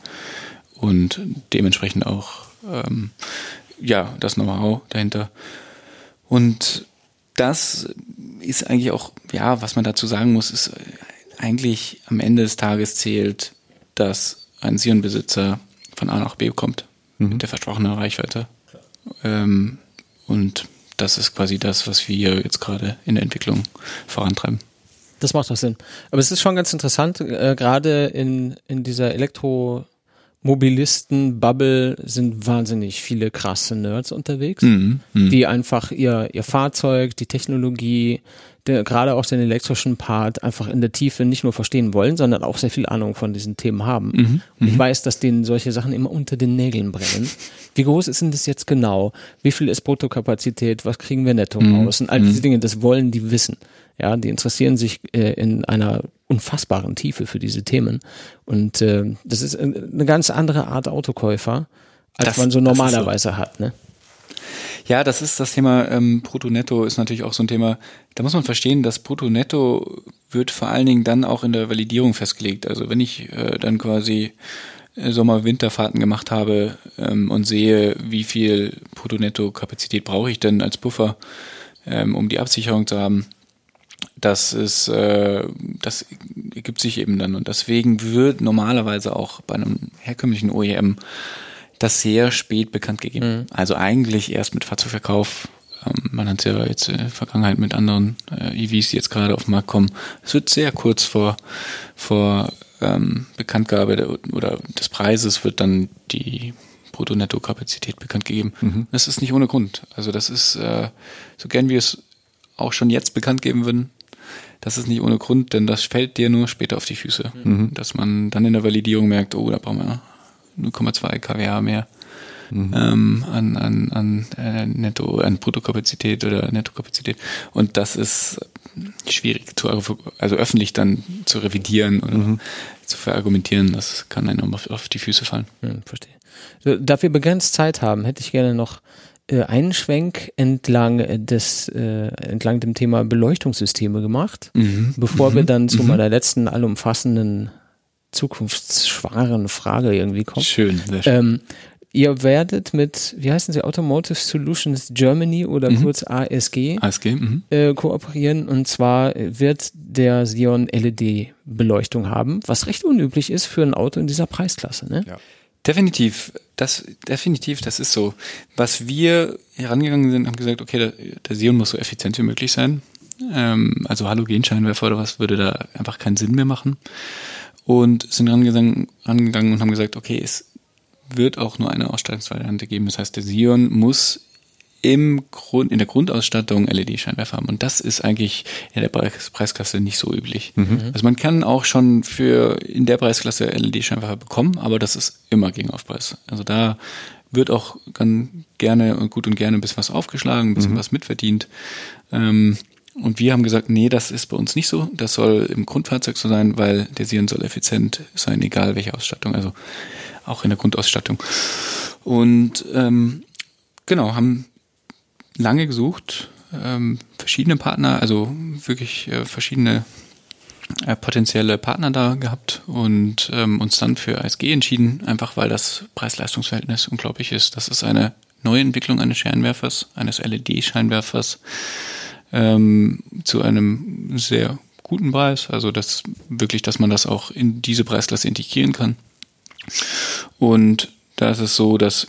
S4: und dementsprechend auch ähm, ja das Know-how dahinter. Und das ist eigentlich auch, ja, was man dazu sagen muss, ist eigentlich am Ende des Tages zählt, dass ein Sion-Besitzer von A nach B kommt mhm. mit der versprochenen Reichweite. Ähm, und das ist quasi das, was wir jetzt gerade in der Entwicklung vorantreiben.
S1: Das macht doch Sinn. Aber es ist schon ganz interessant, äh, gerade in, in dieser Elektromobilisten-Bubble sind wahnsinnig viele krasse Nerds unterwegs, mhm, mh. die einfach ihr, ihr Fahrzeug, die Technologie, der, gerade auch den elektrischen Part einfach in der Tiefe nicht nur verstehen wollen, sondern auch sehr viel Ahnung von diesen Themen haben. Mhm, und ich mhm. weiß, dass denen solche Sachen immer unter den Nägeln brennen. Wie groß ist denn das jetzt genau? Wie viel ist Bruttokapazität? Was kriegen wir netto mhm, raus? Und all diese mhm. Dinge, das wollen die wissen. Ja, die interessieren sich äh, in einer unfassbaren Tiefe für diese Themen. Und äh, das ist eine ganz andere Art Autokäufer, als das, man so normalerweise so. hat. Ne?
S4: Ja, das ist das Thema ähm, Brutto-Netto ist natürlich auch so ein Thema. Da muss man verstehen, dass Brutto-Netto wird vor allen Dingen dann auch in der Validierung festgelegt. Also wenn ich äh, dann quasi äh, Sommer-Winterfahrten gemacht habe ähm, und sehe, wie viel Brutto-Netto-Kapazität brauche ich denn als Puffer, ähm, um die Absicherung zu haben, das ist, äh, das ergibt sich eben dann. Und deswegen wird normalerweise auch bei einem herkömmlichen OEM das sehr spät bekannt gegeben. Mhm. Also eigentlich erst mit Fahrzeugverkauf. Ähm, man hat es ja jetzt in der Vergangenheit mit anderen äh, EVs, die jetzt gerade auf den Markt kommen. Es wird sehr kurz vor, vor ähm, Bekanntgabe der, oder des Preises wird dann die Brutto-Netto-Kapazität bekannt gegeben. Mhm. Das ist nicht ohne Grund. Also das ist, äh, so gern wir es auch schon jetzt bekannt geben würden, das ist nicht ohne Grund, denn das fällt dir nur später auf die Füße. Mhm. Dass man dann in der Validierung merkt, oh, da brauchen wir 0,2 kWh mehr mhm. ähm, an, an, an äh, Netto, an Bruttokapazität oder Nettokapazität. Und das ist schwierig zu, also öffentlich dann zu revidieren oder mhm. zu verargumentieren. Das kann einem auf, auf die Füße fallen.
S1: Hm, verstehe. Da wir begrenzt Zeit haben, hätte ich gerne noch äh, einen Schwenk entlang des äh, entlang dem Thema Beleuchtungssysteme gemacht, mhm. bevor mhm. wir dann zu mhm. meiner letzten allumfassenden zukunftsschwangeren Frage irgendwie kommt.
S4: Schön,
S1: sehr schön. Ähm, ihr werdet mit, wie heißen sie, Automotive Solutions Germany oder mhm. kurz ASG,
S4: ASG mhm.
S1: äh, kooperieren. Und zwar wird der Sion LED-Beleuchtung haben, was recht unüblich ist für ein Auto in dieser Preisklasse. Ne? Ja.
S4: Definitiv, das definitiv, das ist so. Was wir herangegangen sind, haben gesagt, okay, der, der Sion muss so effizient wie möglich sein. Ähm, also Halogenscheinwerfer oder was würde da einfach keinen Sinn mehr machen. und sind rangegangen, und haben gesagt, okay, es wird auch nur eine Ausstattungsvariante geben. Das heißt, der Sion muss im Grund, in der Grundausstattung LED-Scheinwerfer haben. Und das ist eigentlich in der Preis Preisklasse nicht so üblich. Mhm. Also man kann auch schon für in der Preisklasse LED-Scheinwerfer bekommen, aber das ist immer gegen Aufpreis. Also da wird auch ganz gerne und gut und gerne ein bisschen was aufgeschlagen, ein bisschen mhm. was mitverdient. Ähm, und wir haben gesagt, nee, das ist bei uns nicht so. Das soll im Grundfahrzeug so sein, weil der Sion soll effizient sein, egal welche Ausstattung, also auch in der Grundausstattung. Und ähm, genau, haben lange gesucht, ähm, verschiedene Partner, also wirklich äh, verschiedene äh, potenzielle Partner da gehabt und ähm, uns dann für ASG entschieden, einfach weil das Preis-Leistungs-Verhältnis unglaublich ist. Das ist eine Neuentwicklung eines Scheinwerfers, eines LED-Scheinwerfers ähm, zu einem sehr guten Preis. Also das wirklich, dass man das auch in diese Preisklasse integrieren kann. Und da ist es so, dass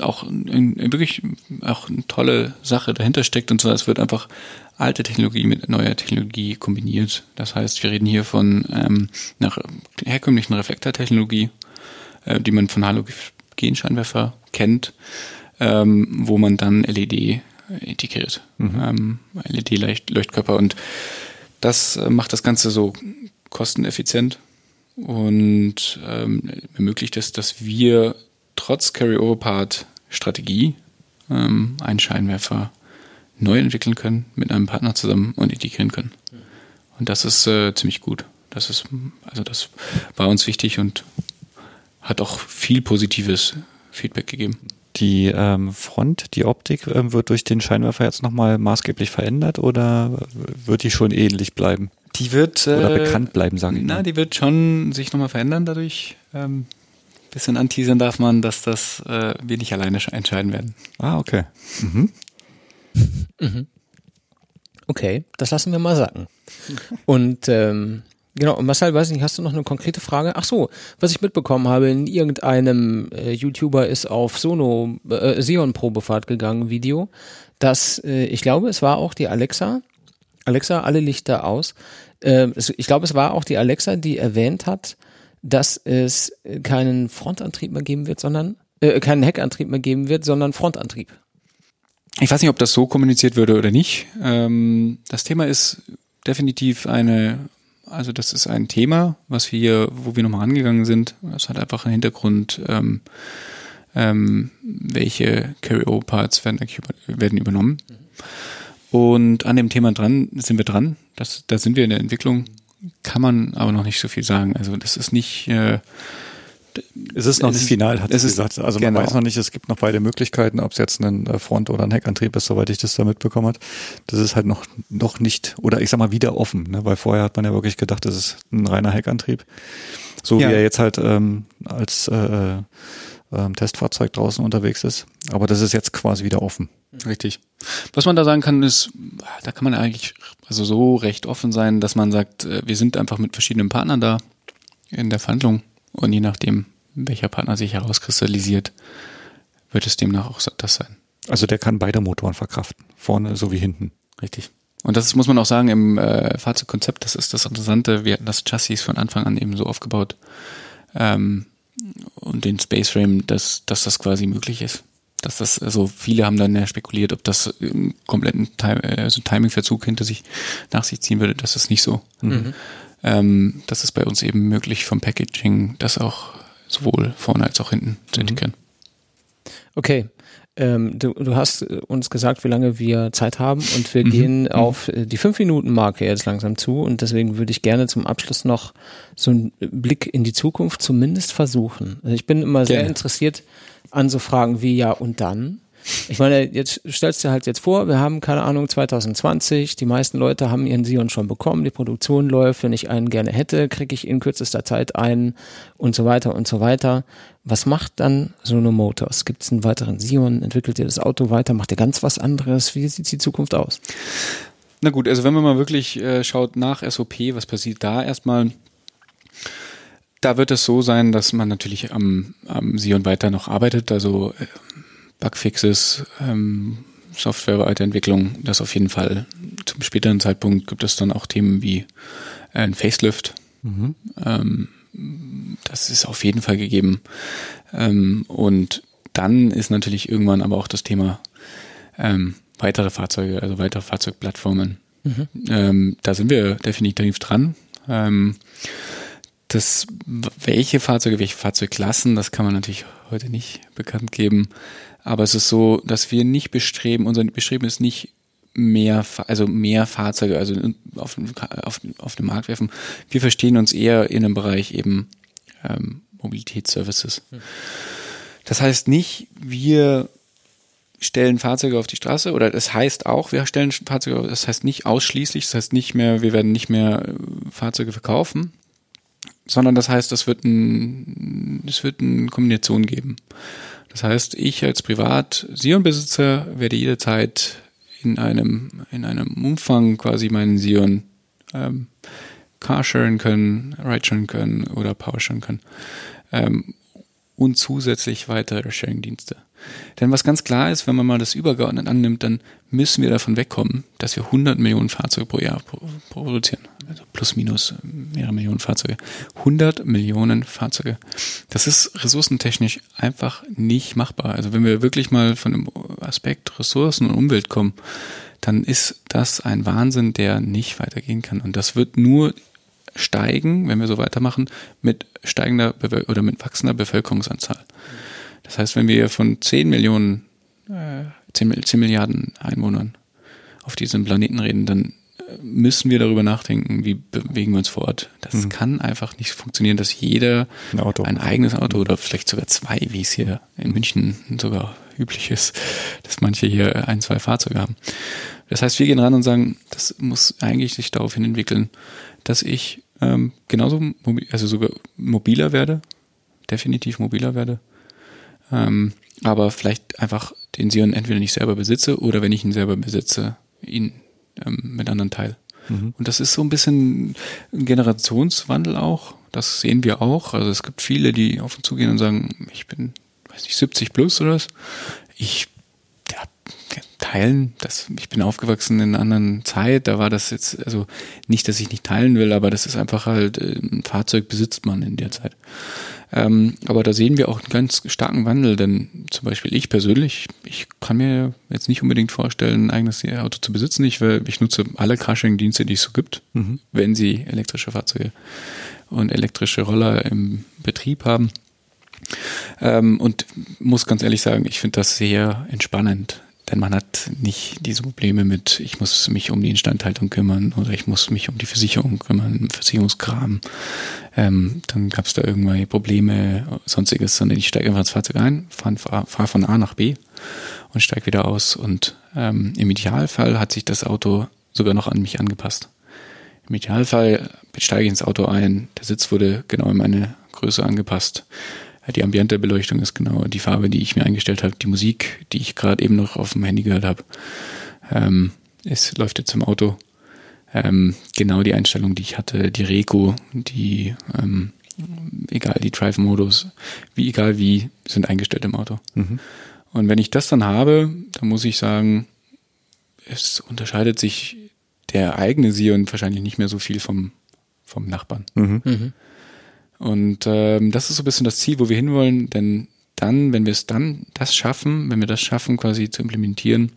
S4: auch in, in wirklich auch eine tolle Sache dahinter steckt und zwar es wird einfach alte Technologie mit neuer Technologie kombiniert. Das heißt, wir reden hier von ähm, einer herkömmlichen Reflektortechnologie, äh, die man von Halogenscheinwerfer kennt, ähm, wo man dann LED integriert, mhm. ähm, LED-Leuchtkörper und das äh, macht das Ganze so kosteneffizient und ähm, ermöglicht es, dass wir trotz Carry-Over-Part-Strategie ähm, einen Scheinwerfer neu entwickeln können, mit einem Partner zusammen und integrieren können. Und das ist äh, ziemlich gut. Das ist, also das war uns wichtig und hat auch viel positives Feedback gegeben.
S2: Die ähm, Front, die Optik äh, wird durch den Scheinwerfer jetzt nochmal maßgeblich verändert oder wird die schon ähnlich bleiben?
S4: Die wird
S2: äh, oder bekannt bleiben, sage ich.
S4: Na, mal. die wird schon sich nochmal verändern dadurch. Ähm, bisschen anteasern darf man, dass das äh, wir nicht alleine entscheiden werden.
S2: Ah, okay. Mhm.
S1: Mhm. Okay, das lassen wir mal sacken. Und ähm, genau, und Marcel, weiß nicht, hast du noch eine konkrete Frage? Ach so, was ich mitbekommen habe, in irgendeinem äh, YouTuber ist auf Sono äh, Sion Probefahrt gegangen Video, dass äh, ich glaube, es war auch die Alexa. Alexa, alle Lichter aus. Äh, es, ich glaube, es war auch die Alexa, die erwähnt hat, dass es keinen Frontantrieb mehr geben wird, sondern äh, keinen Heckantrieb mehr geben wird, sondern Frontantrieb.
S4: Ich weiß nicht, ob das so kommuniziert würde oder nicht. Ähm, das Thema ist definitiv eine, also das ist ein Thema, was wir, wo wir nochmal angegangen sind. Das hat einfach einen Hintergrund, ähm, ähm, welche Carry-Over-Parts werden, werden übernommen. Und an dem Thema dran sind wir dran. Das, da sind wir in der Entwicklung kann man aber noch nicht so viel sagen. Also das ist nicht. Äh,
S2: es ist noch es nicht final, hat sie gesagt. Also man genau. weiß noch nicht, es gibt noch beide Möglichkeiten, ob es jetzt ein äh, Front- oder ein Heckantrieb ist, soweit ich das da mitbekommen habe. Das ist halt noch, noch nicht, oder ich sag mal wieder offen, ne? weil vorher hat man ja wirklich gedacht, das ist ein reiner Heckantrieb. So ja. wie er jetzt halt ähm, als äh, äh, Testfahrzeug draußen unterwegs ist. Aber das ist jetzt quasi wieder offen.
S4: Richtig. Was man da sagen kann, ist, da kann man eigentlich also so recht offen sein, dass man sagt, äh, wir sind einfach mit verschiedenen Partnern da in der Verhandlung und je nachdem, welcher Partner sich herauskristallisiert, wird es demnach auch das sein.
S2: Also der kann beide Motoren verkraften, vorne sowie hinten.
S4: Richtig. Und das muss man auch sagen im äh, Fahrzeugkonzept, das ist das Interessante. Wir hatten das Chassis von Anfang an eben so aufgebaut ähm, und den Space Frame, dass, dass das quasi möglich ist dass das, also viele haben dann ja spekuliert, ob das einen kompletten Time, also Timingverzug hinter sich nach sich ziehen würde. Das ist nicht so. Mhm. Ähm, das ist bei uns eben möglich vom Packaging, das auch sowohl vorne als auch hinten zu mhm. integrieren.
S1: Okay. Ähm, du, du hast uns gesagt, wie lange wir Zeit haben und wir mhm. gehen mhm. auf äh, die fünf Minuten Marke jetzt langsam zu und deswegen würde ich gerne zum Abschluss noch so einen Blick in die Zukunft zumindest versuchen. Also ich bin immer sehr interessiert, an so Fragen wie ja und dann. Ich meine, jetzt stellst du halt jetzt vor, wir haben keine Ahnung 2020, die meisten Leute haben ihren Sion schon bekommen, die Produktion läuft, wenn ich einen gerne hätte, kriege ich in kürzester Zeit einen und so weiter und so weiter. Was macht dann Sono Motors? Gibt es einen weiteren Sion? Entwickelt ihr das Auto weiter? Macht ihr ganz was anderes? Wie sieht die Zukunft aus?
S4: Na gut, also wenn man mal wirklich äh, schaut nach SOP, was passiert da erstmal? Da wird es so sein, dass man natürlich am, am Sion weiter noch arbeitet, also äh, Bugfixes, ähm, Software-Weiterentwicklung, das auf jeden Fall. Zum späteren Zeitpunkt gibt es dann auch Themen wie ein Facelift, Mhm. Ähm, das ist auf jeden Fall gegeben. Ähm, und dann ist natürlich irgendwann aber auch das Thema ähm, weitere Fahrzeuge, also weitere Fahrzeugplattformen. Mhm. Ähm, da sind wir definitiv dran. Ähm, das, welche Fahrzeuge, welche Fahrzeugklassen, das kann man natürlich heute nicht bekannt geben. Aber es ist so, dass wir nicht bestreben, unser Bestreben ist nicht mehr, also mehr Fahrzeuge, also auf, auf, auf den Markt werfen. Wir verstehen uns eher in einem Bereich eben ähm, Mobilitätsservices. Hm. Das heißt nicht, wir stellen Fahrzeuge auf die Straße oder das heißt auch, wir stellen Fahrzeuge, das heißt nicht ausschließlich, das heißt nicht mehr, wir werden nicht mehr äh, Fahrzeuge verkaufen, sondern das heißt, es wird ein, es wird eine Kombination geben. Das heißt, ich als Privat-Sion-Besitzer werde jederzeit in einem, in einem Umfang quasi meinen Sion ähm, Carsharing können, Ridesharen können oder Powersharen können. Ähm, und zusätzlich weitere Sharing-Dienste. Denn was ganz klar ist, wenn man mal das übergeordnet annimmt, dann müssen wir davon wegkommen, dass wir 100 Millionen Fahrzeuge pro Jahr produzieren. Also plus minus mehrere Millionen Fahrzeuge. 100 Millionen Fahrzeuge. Das ist ressourcentechnisch einfach nicht machbar. Also wenn wir wirklich mal von dem Aspekt Ressourcen und Umwelt kommen, dann ist das ein Wahnsinn, der nicht weitergehen kann. Und das wird nur steigen, wenn wir so weitermachen, mit steigender Be oder mit wachsender Bevölkerungsanzahl. Das heißt, wenn wir von 10 Millionen, äh, 10, 10 Milliarden Einwohnern auf diesem Planeten reden, dann äh, müssen wir darüber nachdenken, wie bewegen wir uns vor Ort. Das mhm. kann einfach nicht funktionieren, dass jeder ein, ein eigenes Auto oder vielleicht sogar zwei, wie es hier in München sogar üblich ist, dass manche hier ein, zwei Fahrzeuge haben. Das heißt, wir gehen ran und sagen, das muss eigentlich sich darauf hin entwickeln, dass ich ähm, genauso, also sogar mobiler werde, definitiv mobiler werde, ähm, aber vielleicht einfach den Sion entweder nicht selber besitze oder wenn ich ihn selber besitze, ihn ähm, mit anderen teile. Mhm. Und das ist so ein bisschen ein Generationswandel auch. Das sehen wir auch. Also es gibt viele, die auf uns zugehen und sagen, ich bin, weiß nicht, 70 plus oder was. Ich teilen. Das, ich bin aufgewachsen in einer anderen Zeit, da war das jetzt, also nicht, dass ich nicht teilen will, aber das ist einfach halt, äh, ein Fahrzeug besitzt man in der Zeit. Ähm, aber da sehen wir auch einen ganz starken Wandel, denn zum Beispiel ich persönlich, ich kann mir jetzt nicht unbedingt vorstellen, ein eigenes Auto zu besitzen. Ich, will, ich nutze alle Carsharing-Dienste, die es so gibt, mhm. wenn sie elektrische Fahrzeuge und elektrische Roller im Betrieb haben. Ähm, und muss ganz ehrlich sagen, ich finde das sehr entspannend. Denn man hat nicht diese Probleme mit, ich muss mich um die Instandhaltung kümmern oder ich muss mich um die Versicherung kümmern, Versicherungskram. Ähm, dann gab es da irgendwelche Probleme, sonstiges, sondern ich steige einfach ins Fahrzeug ein, fahre fahr von A nach B und steige wieder aus. Und ähm, im Idealfall hat sich das Auto sogar noch an mich angepasst. Im Idealfall steige ich ins Auto ein, der Sitz wurde genau in meine Größe angepasst die Ambiente-Beleuchtung ist genau die Farbe, die ich mir eingestellt habe. Die Musik, die ich gerade eben noch auf dem Handy gehört habe, ähm, es läuft jetzt im Auto. Ähm, genau die Einstellung, die ich hatte, die Reco, die ähm, egal, die Drive-Modus, wie egal wie, sind eingestellt im Auto. Mhm. Und wenn ich das dann habe, dann muss ich sagen, es unterscheidet sich der eigene Sion wahrscheinlich nicht mehr so viel vom, vom Nachbarn. Mhm. Mhm. Und ähm, das ist so ein bisschen das Ziel, wo wir hinwollen, denn dann, wenn wir es dann das schaffen, wenn wir das schaffen, quasi zu implementieren,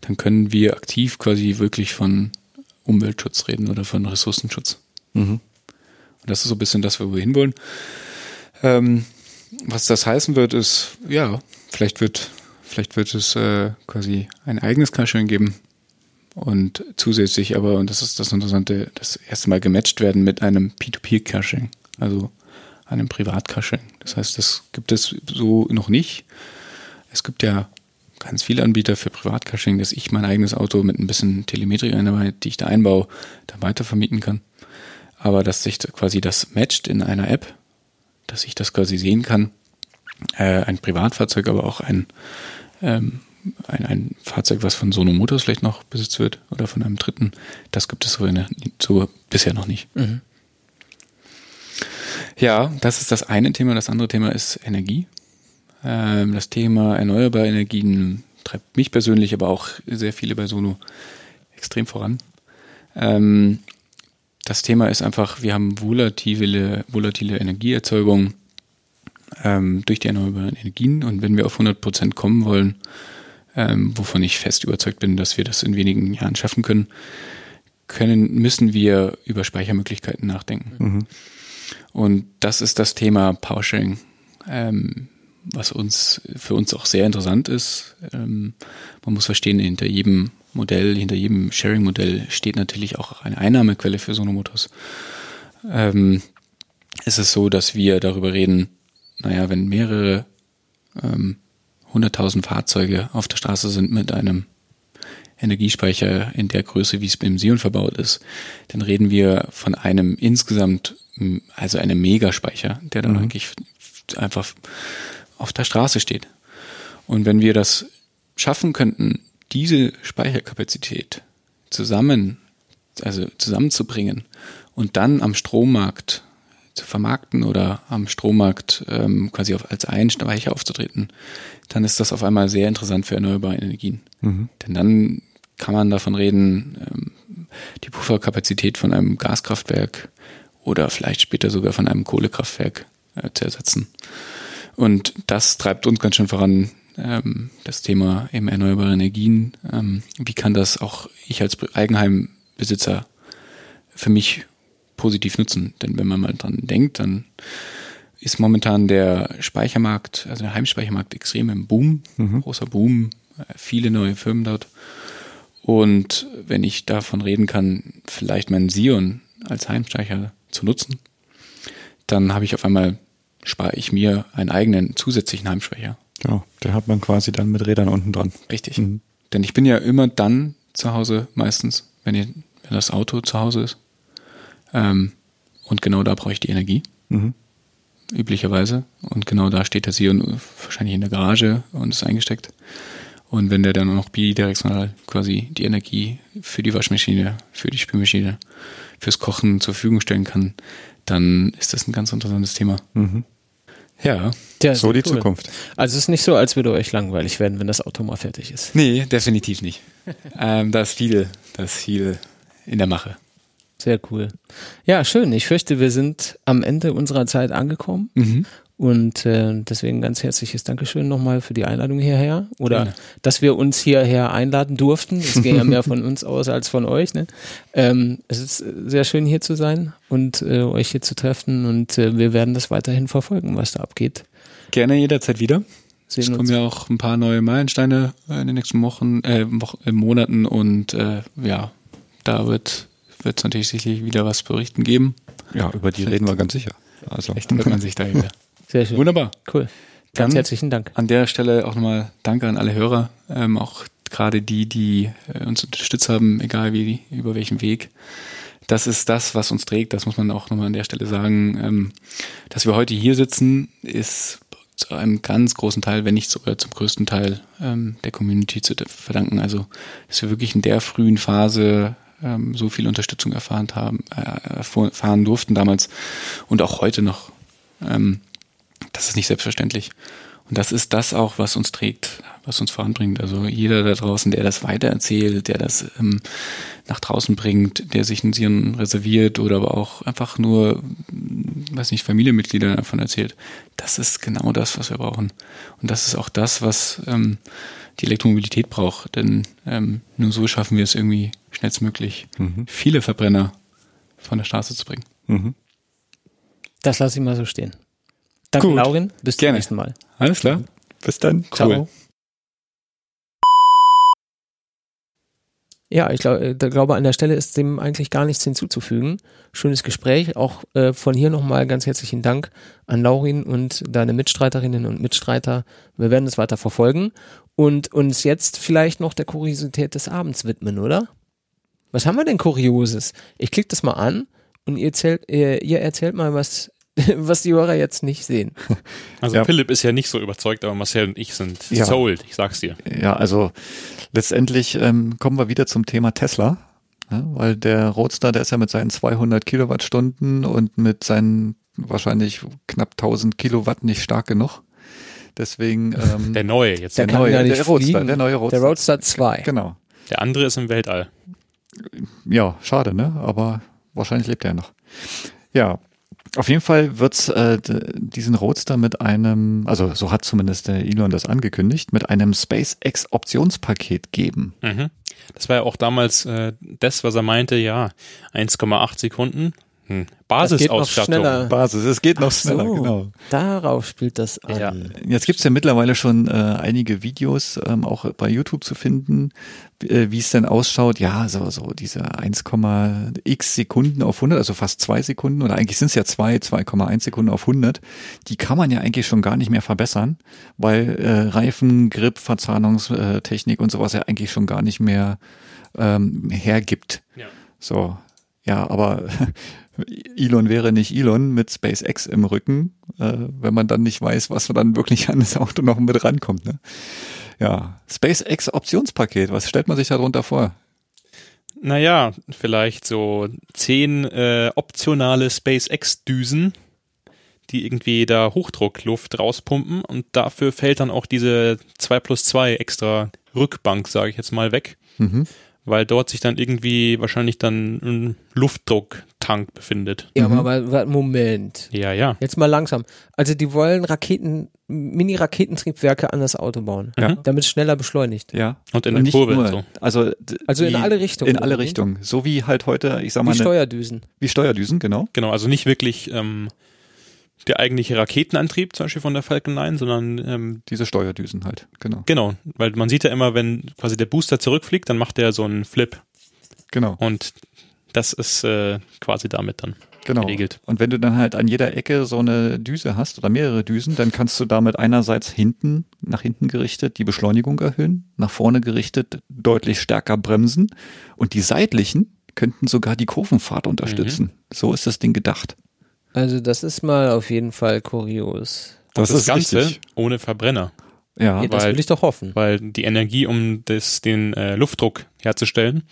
S4: dann können wir aktiv quasi wirklich von Umweltschutz reden oder von Ressourcenschutz. Mhm. Und das ist so ein bisschen das, wo wir hinwollen. Ähm, was das heißen wird, ist, ja, vielleicht wird, vielleicht wird es äh, quasi ein eigenes Carsharing geben und zusätzlich aber, und das ist das Interessante, das erste Mal gematcht werden mit einem P2P-Caching also einem Privatcaching. Das heißt, das gibt es so noch nicht. Es gibt ja ganz viele Anbieter für Privatcaching, dass ich mein eigenes Auto mit ein bisschen Telemetrie-Einarbeit, die ich da einbaue, dann weiter vermieten kann. Aber dass sich quasi das matcht in einer App, dass ich das quasi sehen kann, äh, ein Privatfahrzeug, aber auch ein, ähm, ein, ein Fahrzeug, was von Sono Motors vielleicht noch besitzt wird oder von einem Dritten, das gibt es so, in, so bisher noch nicht. Mhm. Ja, das ist das eine Thema. Das andere Thema ist Energie. Ähm, das Thema erneuerbare Energien treibt mich persönlich, aber auch sehr viele bei Sono extrem voran. Ähm, das Thema ist einfach, wir haben volatile, volatile Energieerzeugung ähm, durch die erneuerbaren Energien und wenn wir auf 100 Prozent kommen wollen, ähm, wovon ich fest überzeugt bin, dass wir das in wenigen Jahren schaffen können, können, müssen wir über Speichermöglichkeiten nachdenken.
S2: Mhm.
S4: Und das ist das Thema Powersharing, ähm, was uns für uns auch sehr interessant ist. Ähm, man muss verstehen, hinter jedem Modell, hinter jedem Sharing-Modell steht natürlich auch eine Einnahmequelle für Sonomotors. Ähm, ist so, dass wir darüber reden, naja, wenn mehrere ähm, 100.000 Fahrzeuge auf der Straße sind mit einem Energiespeicher in der Größe, wie es beim Sion verbaut ist, dann reden wir von einem insgesamt, also einem Megaspeicher, der dann mhm. eigentlich einfach auf der Straße steht. Und wenn wir das schaffen könnten, diese Speicherkapazität zusammen, also zusammenzubringen und dann am Strommarkt zu vermarkten oder am Strommarkt ähm, quasi auf, als Einspeicher aufzutreten, dann ist das auf einmal sehr interessant für erneuerbare Energien. Mhm. Denn dann kann man davon reden, ähm, die Pufferkapazität von einem Gaskraftwerk oder vielleicht später sogar von einem Kohlekraftwerk äh, zu ersetzen. Und das treibt uns ganz schön voran, ähm, das Thema eben erneuerbare Energien. Ähm, wie kann das auch ich als Eigenheimbesitzer für mich positiv nutzen? Denn wenn man mal dran denkt, dann ist momentan der Speichermarkt, also der Heimspeichermarkt extrem im Boom, mhm. großer Boom, äh, viele neue Firmen dort. Und wenn ich davon reden kann, vielleicht meinen Sion als Heimspeicher zu nutzen, dann habe ich auf einmal, spare ich mir einen eigenen zusätzlichen Heimspeicher.
S2: Ja, den hat man quasi dann mit Rädern unten dran.
S4: Richtig. Mhm. Denn ich bin ja immer dann zu Hause, meistens, wenn, ihr, wenn das Auto zu Hause ist. Ähm, und genau da brauche ich die Energie. Mhm. Üblicherweise. Und genau da steht der Sion wahrscheinlich in der Garage und ist eingesteckt. Und wenn der dann noch bidirektional quasi die Energie für die Waschmaschine, für die Spülmaschine, fürs Kochen zur Verfügung stellen kann, dann ist das ein ganz interessantes Thema. Mhm.
S2: Ja, ja so die cool. Zukunft.
S1: Also es ist nicht so, als würde euch langweilig werden, wenn das Auto mal fertig ist.
S4: Nee, definitiv nicht. ähm, da ist viel, da ist viel in der Mache.
S1: Sehr cool. Ja, schön. Ich fürchte, wir sind am Ende unserer Zeit angekommen. Mhm. Und äh, deswegen ganz herzliches Dankeschön nochmal für die Einladung hierher. Oder ja. dass wir uns hierher einladen durften. Es ging ja mehr von uns aus als von euch. Ne? Ähm, es ist sehr schön hier zu sein und äh, euch hier zu treffen. Und äh, wir werden das weiterhin verfolgen, was da abgeht.
S4: Gerne jederzeit wieder. Sehen es kommen ja auch ein paar neue Meilensteine in den nächsten Wochen, äh, Wochen, äh, Monaten und äh, ja, da wird es natürlich sicherlich wieder was berichten geben.
S2: Ja, über die reden wir ganz sicher.
S4: Also. Echt wird man sich da wieder.
S1: Sehr schön.
S4: Wunderbar.
S1: Cool. Ganz Dann herzlichen Dank.
S4: An der Stelle auch nochmal Danke an alle Hörer, ähm, auch gerade die, die äh, uns unterstützt haben, egal wie, über welchen Weg. Das ist das, was uns trägt. Das muss man auch nochmal an der Stelle sagen. Ähm, dass wir heute hier sitzen, ist zu einem ganz großen Teil, wenn nicht sogar zum größten Teil ähm, der Community zu verdanken. Also, dass wir wirklich in der frühen Phase ähm, so viel Unterstützung erfahren haben, äh, erfahren durften damals und auch heute noch. Ähm, das ist nicht selbstverständlich. Und das ist das auch, was uns trägt, was uns voranbringt. Also jeder da draußen, der das weitererzählt, der das ähm, nach draußen bringt, der sich einen Siren reserviert oder aber auch einfach nur, weiß nicht, Familienmitglieder davon erzählt, das ist genau das, was wir brauchen. Und das ist auch das, was ähm, die Elektromobilität braucht. Denn ähm, nur so schaffen wir es irgendwie schnellstmöglich, mhm. viele Verbrenner von der Straße zu bringen. Mhm.
S1: Das lasse ich mal so stehen. Danke, Gut. Laurin. Bis Gerne. zum nächsten Mal.
S4: Alles klar. Bis dann.
S1: Ciao. Cool. Ja, ich glaub, äh, glaube, an der Stelle ist dem eigentlich gar nichts hinzuzufügen. Schönes Gespräch. Auch äh, von hier nochmal ganz herzlichen Dank an Laurin und deine Mitstreiterinnen und Mitstreiter. Wir werden es weiter verfolgen und uns jetzt vielleicht noch der Kuriosität des Abends widmen, oder? Was haben wir denn Kurioses? Ich klicke das mal an und ihr erzählt, ihr, ihr erzählt mal, was was die Hörer jetzt nicht sehen.
S3: Also ja. Philipp ist ja nicht so überzeugt, aber Marcel und ich sind ja. sold, ich sag's dir.
S2: Ja, also letztendlich ähm, kommen wir wieder zum Thema Tesla, ja, weil der Roadster, der ist ja mit seinen 200 Kilowattstunden und mit seinen wahrscheinlich knapp 1000 Kilowatt nicht stark genug. Deswegen ähm,
S3: der neue jetzt
S1: der,
S3: der
S1: neue, ja der Roadster, der neue Roadster. Der Roadster 2.
S2: Genau.
S3: Der andere ist im Weltall.
S2: Ja, schade, ne? Aber wahrscheinlich lebt er ja noch. Ja, auf jeden Fall wird's äh, diesen Roadster mit einem, also so hat zumindest der Elon das angekündigt, mit einem SpaceX Optionspaket geben.
S3: Mhm. Das war ja auch damals äh, das, was er meinte, ja, 1,8 Sekunden. Hm. Basisausstattung.
S2: Basis, es geht noch
S1: Ach
S2: schneller,
S1: so.
S2: genau.
S1: Darauf spielt das an.
S3: Ja.
S2: Jetzt gibt's ja mittlerweile schon äh, einige Videos ähm, auch bei YouTube zu finden, äh, wie es denn ausschaut. Ja, so, so diese 1,x Sekunden auf 100, also fast zwei Sekunden oder eigentlich sind es ja zwei, 2,1 Sekunden auf 100. Die kann man ja eigentlich schon gar nicht mehr verbessern, weil äh, Reifen, Grip, Verzahnungstechnik und sowas ja eigentlich schon gar nicht mehr ähm, hergibt.
S3: Ja.
S2: So, ja, aber Elon wäre nicht Elon mit SpaceX im Rücken, äh, wenn man dann nicht weiß, was dann wirklich an das Auto noch mit rankommt. Ne? Ja, SpaceX Optionspaket, was stellt man sich darunter vor?
S3: Naja, vielleicht so zehn äh, optionale SpaceX-Düsen, die irgendwie da Hochdruckluft rauspumpen und dafür fällt dann auch diese 2 plus 2 extra Rückbank, sage ich jetzt mal, weg,
S2: Mhm.
S3: Weil dort sich dann irgendwie wahrscheinlich dann ein Luftdrucktank befindet.
S1: Ja,
S2: Mhm.
S1: aber, aber Moment.
S3: Ja, ja.
S1: Jetzt mal langsam. Also die wollen Raketen, Mini-Raketentriebwerke an das Auto bauen,
S2: Ja.
S1: damit es schneller beschleunigt.
S2: Ja.
S3: Und in
S2: Und
S3: der Kurve
S2: nur,
S3: und so.
S2: Also,
S1: Also in alle Richtungen,
S2: In alle
S1: wie?
S2: Richtungen. So wie halt heute, ich sag
S1: Wie
S2: mal, eine,
S1: Steuerdüsen.
S2: wie Steuerdüsen, genau.
S3: Genau, also nicht wirklich ähm, der eigentliche Raketenantrieb, zum Beispiel von der Falcon 9, sondern ähm,
S2: Diese Steuerdüsen halt, genau.
S3: genau, weil man sieht ja immer, wenn quasi der Booster zurückfliegt, dann macht der so einen Flip
S2: Genau.
S3: und das ist äh, quasi damit dann
S2: Genau.
S3: geregelt.
S2: Und wenn du dann halt an jeder Ecke so eine Düse hast oder mehrere Düsen, dann kannst du damit einerseits hinten, nach hinten gerichtet, die Beschleunigung erhöhen, nach vorne gerichtet deutlich stärker bremsen und die seitlichen könnten sogar die Kurvenfahrt unterstützen. So ist das Ding gedacht.
S1: Also das ist mal auf jeden Fall kurios.
S3: Das, das Ganze ohne Verbrenner,
S2: Ja,
S1: Ja, das
S3: weil-
S1: will ich doch hoffen.
S3: weil die Energie, um das, den äh, Luftdruck herzustellen,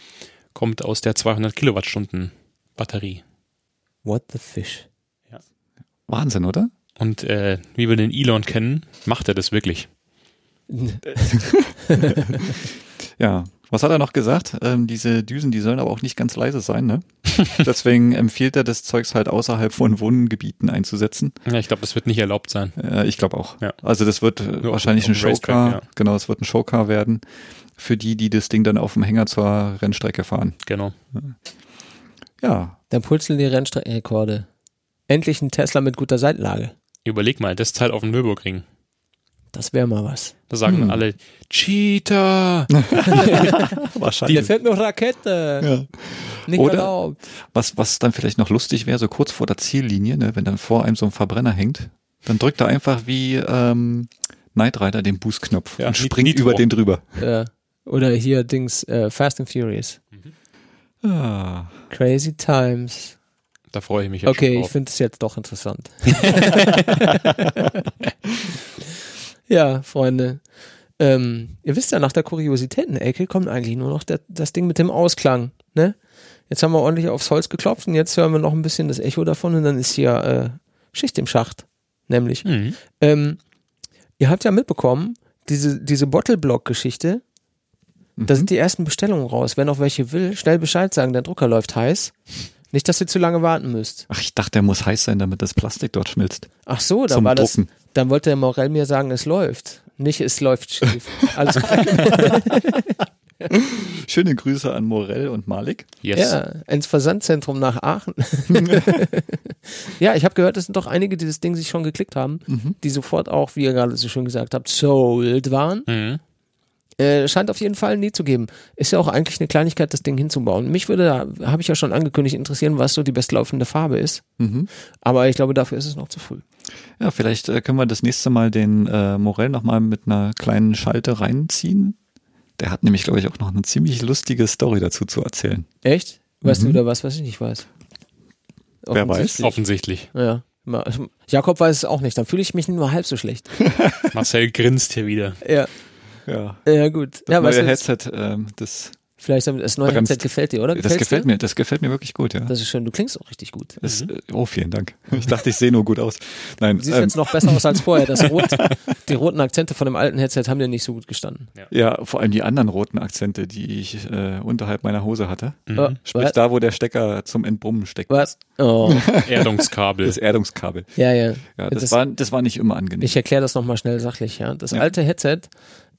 S3: kommt aus der 200 Kilowattstunden Batterie.
S1: What the fish?
S2: Wahnsinn, oder?
S3: Und äh, wie wir den Elon kennen, macht er das wirklich.
S2: Ja. Was hat er noch gesagt? Ähm, diese Düsen, die sollen aber auch nicht ganz leise sein, ne? Deswegen empfiehlt er das Zeugs halt außerhalb von Wohngebieten einzusetzen.
S3: Ja, ich glaube, das wird nicht erlaubt sein.
S2: Äh, ich glaube auch.
S3: Ja.
S2: Also das wird
S3: Nur
S2: wahrscheinlich
S3: auf-
S2: ein
S3: auf dem
S2: Showcar.
S3: Racetrack, ja.
S2: Genau, es wird ein Showcar werden für die, die das Ding dann auf dem Hänger zur Rennstrecke fahren.
S3: Genau.
S2: Ja,
S1: Dann purzeln die Rennstreckenrekorde. Endlich ein Tesla mit guter Seitenlage.
S3: Überleg mal, das Teil auf dem Nürburgring.
S1: Das wäre mal was.
S3: Da sagen
S2: Hm.
S3: dann alle, Cheater!
S1: Hier
S2: wahrscheinlich.
S1: fällt noch Rakete.
S2: Ja.
S1: Nicht
S2: Oder-
S1: erlaubt.
S2: Was, was dann vielleicht noch lustig wäre, so kurz vor der Ziellinie, ne, wenn dann vor einem so ein Verbrenner hängt, dann drückt er einfach wie ähm, Knight Rider den Boost-Knopf
S3: Ja,
S2: und springt
S3: Nitro.
S2: über den drüber.
S1: Ja. Oder hier Dings äh, Fast and Furious.
S2: Ah.
S1: Crazy Times.
S3: Da freue ich mich jetzt
S1: Okay,
S3: schon
S1: ich finde es jetzt doch interessant. ja, Freunde. Ähm, ihr wisst ja, nach der Kuriositäten-Ecke kommt eigentlich nur noch der, das Ding mit dem Ausklang. Ne? Jetzt haben wir ordentlich aufs Holz geklopft und jetzt hören wir noch ein bisschen das Echo davon und dann ist hier äh, Schicht im Schacht. Nämlich.
S3: Mhm.
S1: Ähm, ihr habt ja mitbekommen, diese, diese Bottle-Block-Geschichte, da
S2: Mhm.
S1: sind die ersten Bestellungen raus. Wer noch welche will, schnell Bescheid sagen, der Drucker läuft heiß. Nicht, dass ihr zu lange warten müsst.
S2: Ach, ich dachte, der muss heiß sein, damit das Plastik dort schmilzt.
S1: Ach so,
S2: Zum
S1: war das. Dann wollte der Morell mir sagen, es läuft. Nicht, es läuft schief. Alles klar.
S2: Schöne Grüße an Morell und Malik.
S3: Yes.
S1: Ja, ins Versandzentrum nach Aachen. ja, ich habe gehört, es sind doch einige, die das Ding sich schon geklickt haben,
S2: Mhm.
S1: die sofort auch, wie ihr gerade so schön gesagt habt, sold waren.
S3: Mhm.
S1: Äh, scheint auf jeden Fall nie zu geben. Ist ja auch eigentlich eine Kleinigkeit, das Ding hinzubauen. Mich würde da, habe ich ja schon angekündigt, interessieren, was so die bestlaufende Farbe ist.
S2: Mhm.
S1: Aber ich glaube, dafür ist es noch zu früh.
S2: Ja, vielleicht äh, können wir das nächste Mal den äh, Morell nochmal mit einer kleinen Schalte reinziehen. Der hat nämlich, glaube ich, auch noch eine ziemlich lustige Story dazu zu erzählen.
S1: Echt? Weißt
S2: Mhm.
S1: du wieder was, was ich nicht weiß?
S2: Wer weiß?
S1: Offensichtlich.
S3: Offensichtlich.
S1: Ja. Jakob weiß es auch nicht, dann fühle ich mich nur halb so schlecht.
S3: Marcel grinst hier wieder.
S1: Ja,
S2: Ja.
S1: ja gut.
S2: Das
S1: ja,
S2: neue
S1: weißt du, jetzt-
S2: Headset ähm, des
S1: Vielleicht das neue
S2: Bremst.
S1: Headset gefällt dir, oder?
S2: Das
S1: Gefällt's
S2: gefällt
S1: dir?
S2: mir, das gefällt mir wirklich gut, ja.
S1: Das ist schön. Du klingst auch richtig gut.
S2: Das, äh, oh, vielen Dank. Ich dachte, ich sehe nur gut aus. Nein,
S1: Du siehst
S2: ähm,
S1: jetzt noch besser aus als vorher. Das Rot, die roten Akzente von dem alten Headset haben dir nicht so gut gestanden.
S2: ja, vor allem die anderen roten Akzente, die ich äh, unterhalb meiner Hose hatte.
S1: Äh,
S2: Sprich
S1: was?
S2: da, wo der Stecker zum Entbrummen steckt.
S1: Was? Oh,
S3: Erdungskabel.
S2: Das Erdungskabel.
S1: ja, ja.
S2: Ja, das,
S1: Das-
S2: war, das war nicht immer angenehm.
S1: Ich erkläre das nochmal schnell sachlich, ja. Das
S2: Ja.
S1: alte Headset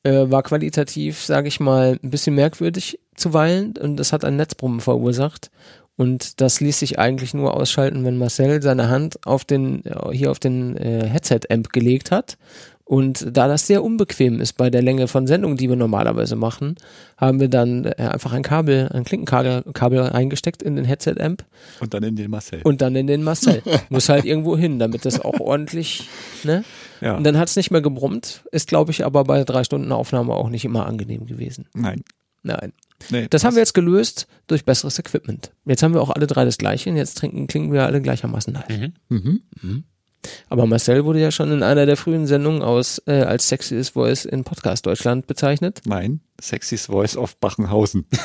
S1: äh, war qualitativ, sage ich mal, ein bisschen merkwürdig zuweilen und das hat ein Netzbrummen verursacht. Und das ließ sich eigentlich nur ausschalten, wenn Marcel seine Hand auf den, äh, hier auf den äh, Headset-Amp gelegt hat. Und da das sehr unbequem ist bei der Länge von Sendungen, die wir normalerweise machen, haben wir dann äh, einfach ein Kabel, ein Klinkenkabel Kabel eingesteckt in den Headset-Amp
S2: Und dann in den Marcel.
S1: und dann in den Marcel. Muss halt irgendwo hin, damit das auch ordentlich, ne?
S2: ja.
S1: Und dann hat es nicht mehr gebrummt, ist, glaube ich, aber bei drei Stunden Aufnahme auch nicht immer angenehm gewesen.
S2: Nein.
S1: Nein.
S2: Nee,
S1: Das haben wir jetzt gelöst durch besseres Equipment. Jetzt haben wir auch alle drei das gleiche und jetzt trinken, klingen wir alle gleichermaßen nice.
S3: Mhm.
S2: Mhm.
S1: Aber Marcel wurde ja schon in einer der frühen Sendungen aus äh, als Sexiest Voice in Podcast Deutschland bezeichnet.
S2: Nein, Sexy's Voice of Bachenhausen.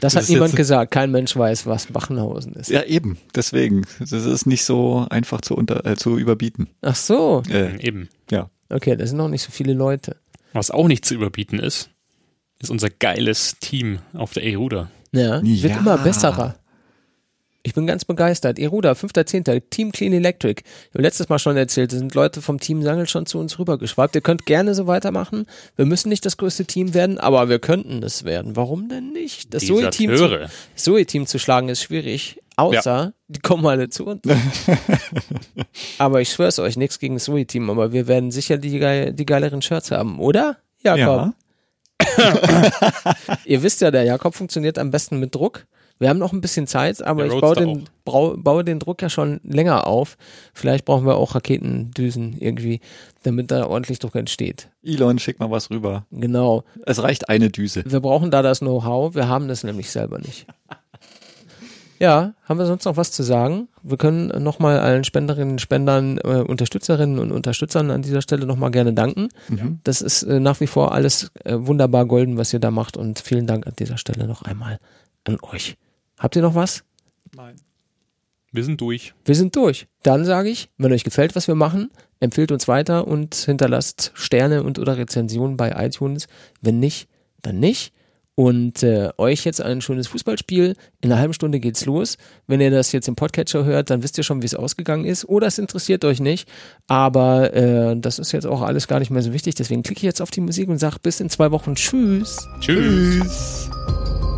S1: Das, hat
S2: ist
S1: niemand gesagt. Kein Mensch weiß, was Bachenhausen ist.
S2: ja, eben. Deswegen. Das ist nicht so einfach zu, unter, äh, zu überbieten.
S1: Ach so.
S2: Äh,
S3: Eben.
S2: ja.
S1: Okay, das sind noch nicht so viele Leute.
S3: Was auch nicht zu überbieten ist, ist unser geiles Team auf der E-Ruder.
S1: Ja, wird
S2: Ja.
S1: immer besserer. Ich bin ganz begeistert. Eruda, 5.10. Team Clean Electric. Ich habe letztes Mal schon erzählt, da sind Leute vom Team Sangel schon zu uns rübergeschwappt. Ihr könnt gerne so weitermachen. Wir müssen nicht das größte Team werden, aber wir könnten es werden. Warum denn nicht? Das Zoe-Team zu,
S3: Deserteure.
S1: Zoe-Team zu schlagen ist schwierig. Außer, die kommen alle zu uns. aber ich schwör's euch, nichts gegen das Zoe-Team, aber wir werden sicher die, geil, die geileren Shirts haben, oder? Jakob.
S2: Ja.
S1: Ihr wisst ja, der Jakob funktioniert am besten mit Druck. Wir haben noch ein bisschen Zeit, aber ich baue den, brau, baue den Druck ja schon länger auf. Vielleicht brauchen wir auch Raketendüsen irgendwie, damit da ordentlich Druck entsteht.
S2: Elon, schick mal was rüber.
S1: Genau.
S2: Es reicht eine Düse.
S1: Wir brauchen da das Know-how. Wir haben das nämlich selber nicht. Ja, haben wir sonst noch was zu sagen? Wir können nochmal allen Spenderinnen, Spendern, äh, Unterstützerinnen und Unterstützern an dieser Stelle nochmal gerne danken. Das ist äh, nach wie vor alles äh, wunderbar golden, was ihr da macht und vielen Dank an dieser Stelle noch einmal an euch. Habt ihr noch was?
S3: Wir sind durch.
S1: Wir sind durch. Dann sage ich, wenn euch gefällt, was wir machen, empfehlt uns weiter und hinterlasst Sterne und oder Rezensionen bei iTunes. Wenn nicht, dann nicht. Und äh, euch jetzt ein schönes Fußballspiel. In einer halben Stunde geht's los. Wenn ihr das jetzt im Podcatcher hört, dann wisst ihr schon, wie es ausgegangen ist. Oder es interessiert euch nicht. Aber äh, das ist jetzt auch alles gar nicht mehr so wichtig. Deswegen klicke ich jetzt auf die Musik und sage bis in zwei Wochen Tschüss.
S3: Tschüss.
S2: Tschüss.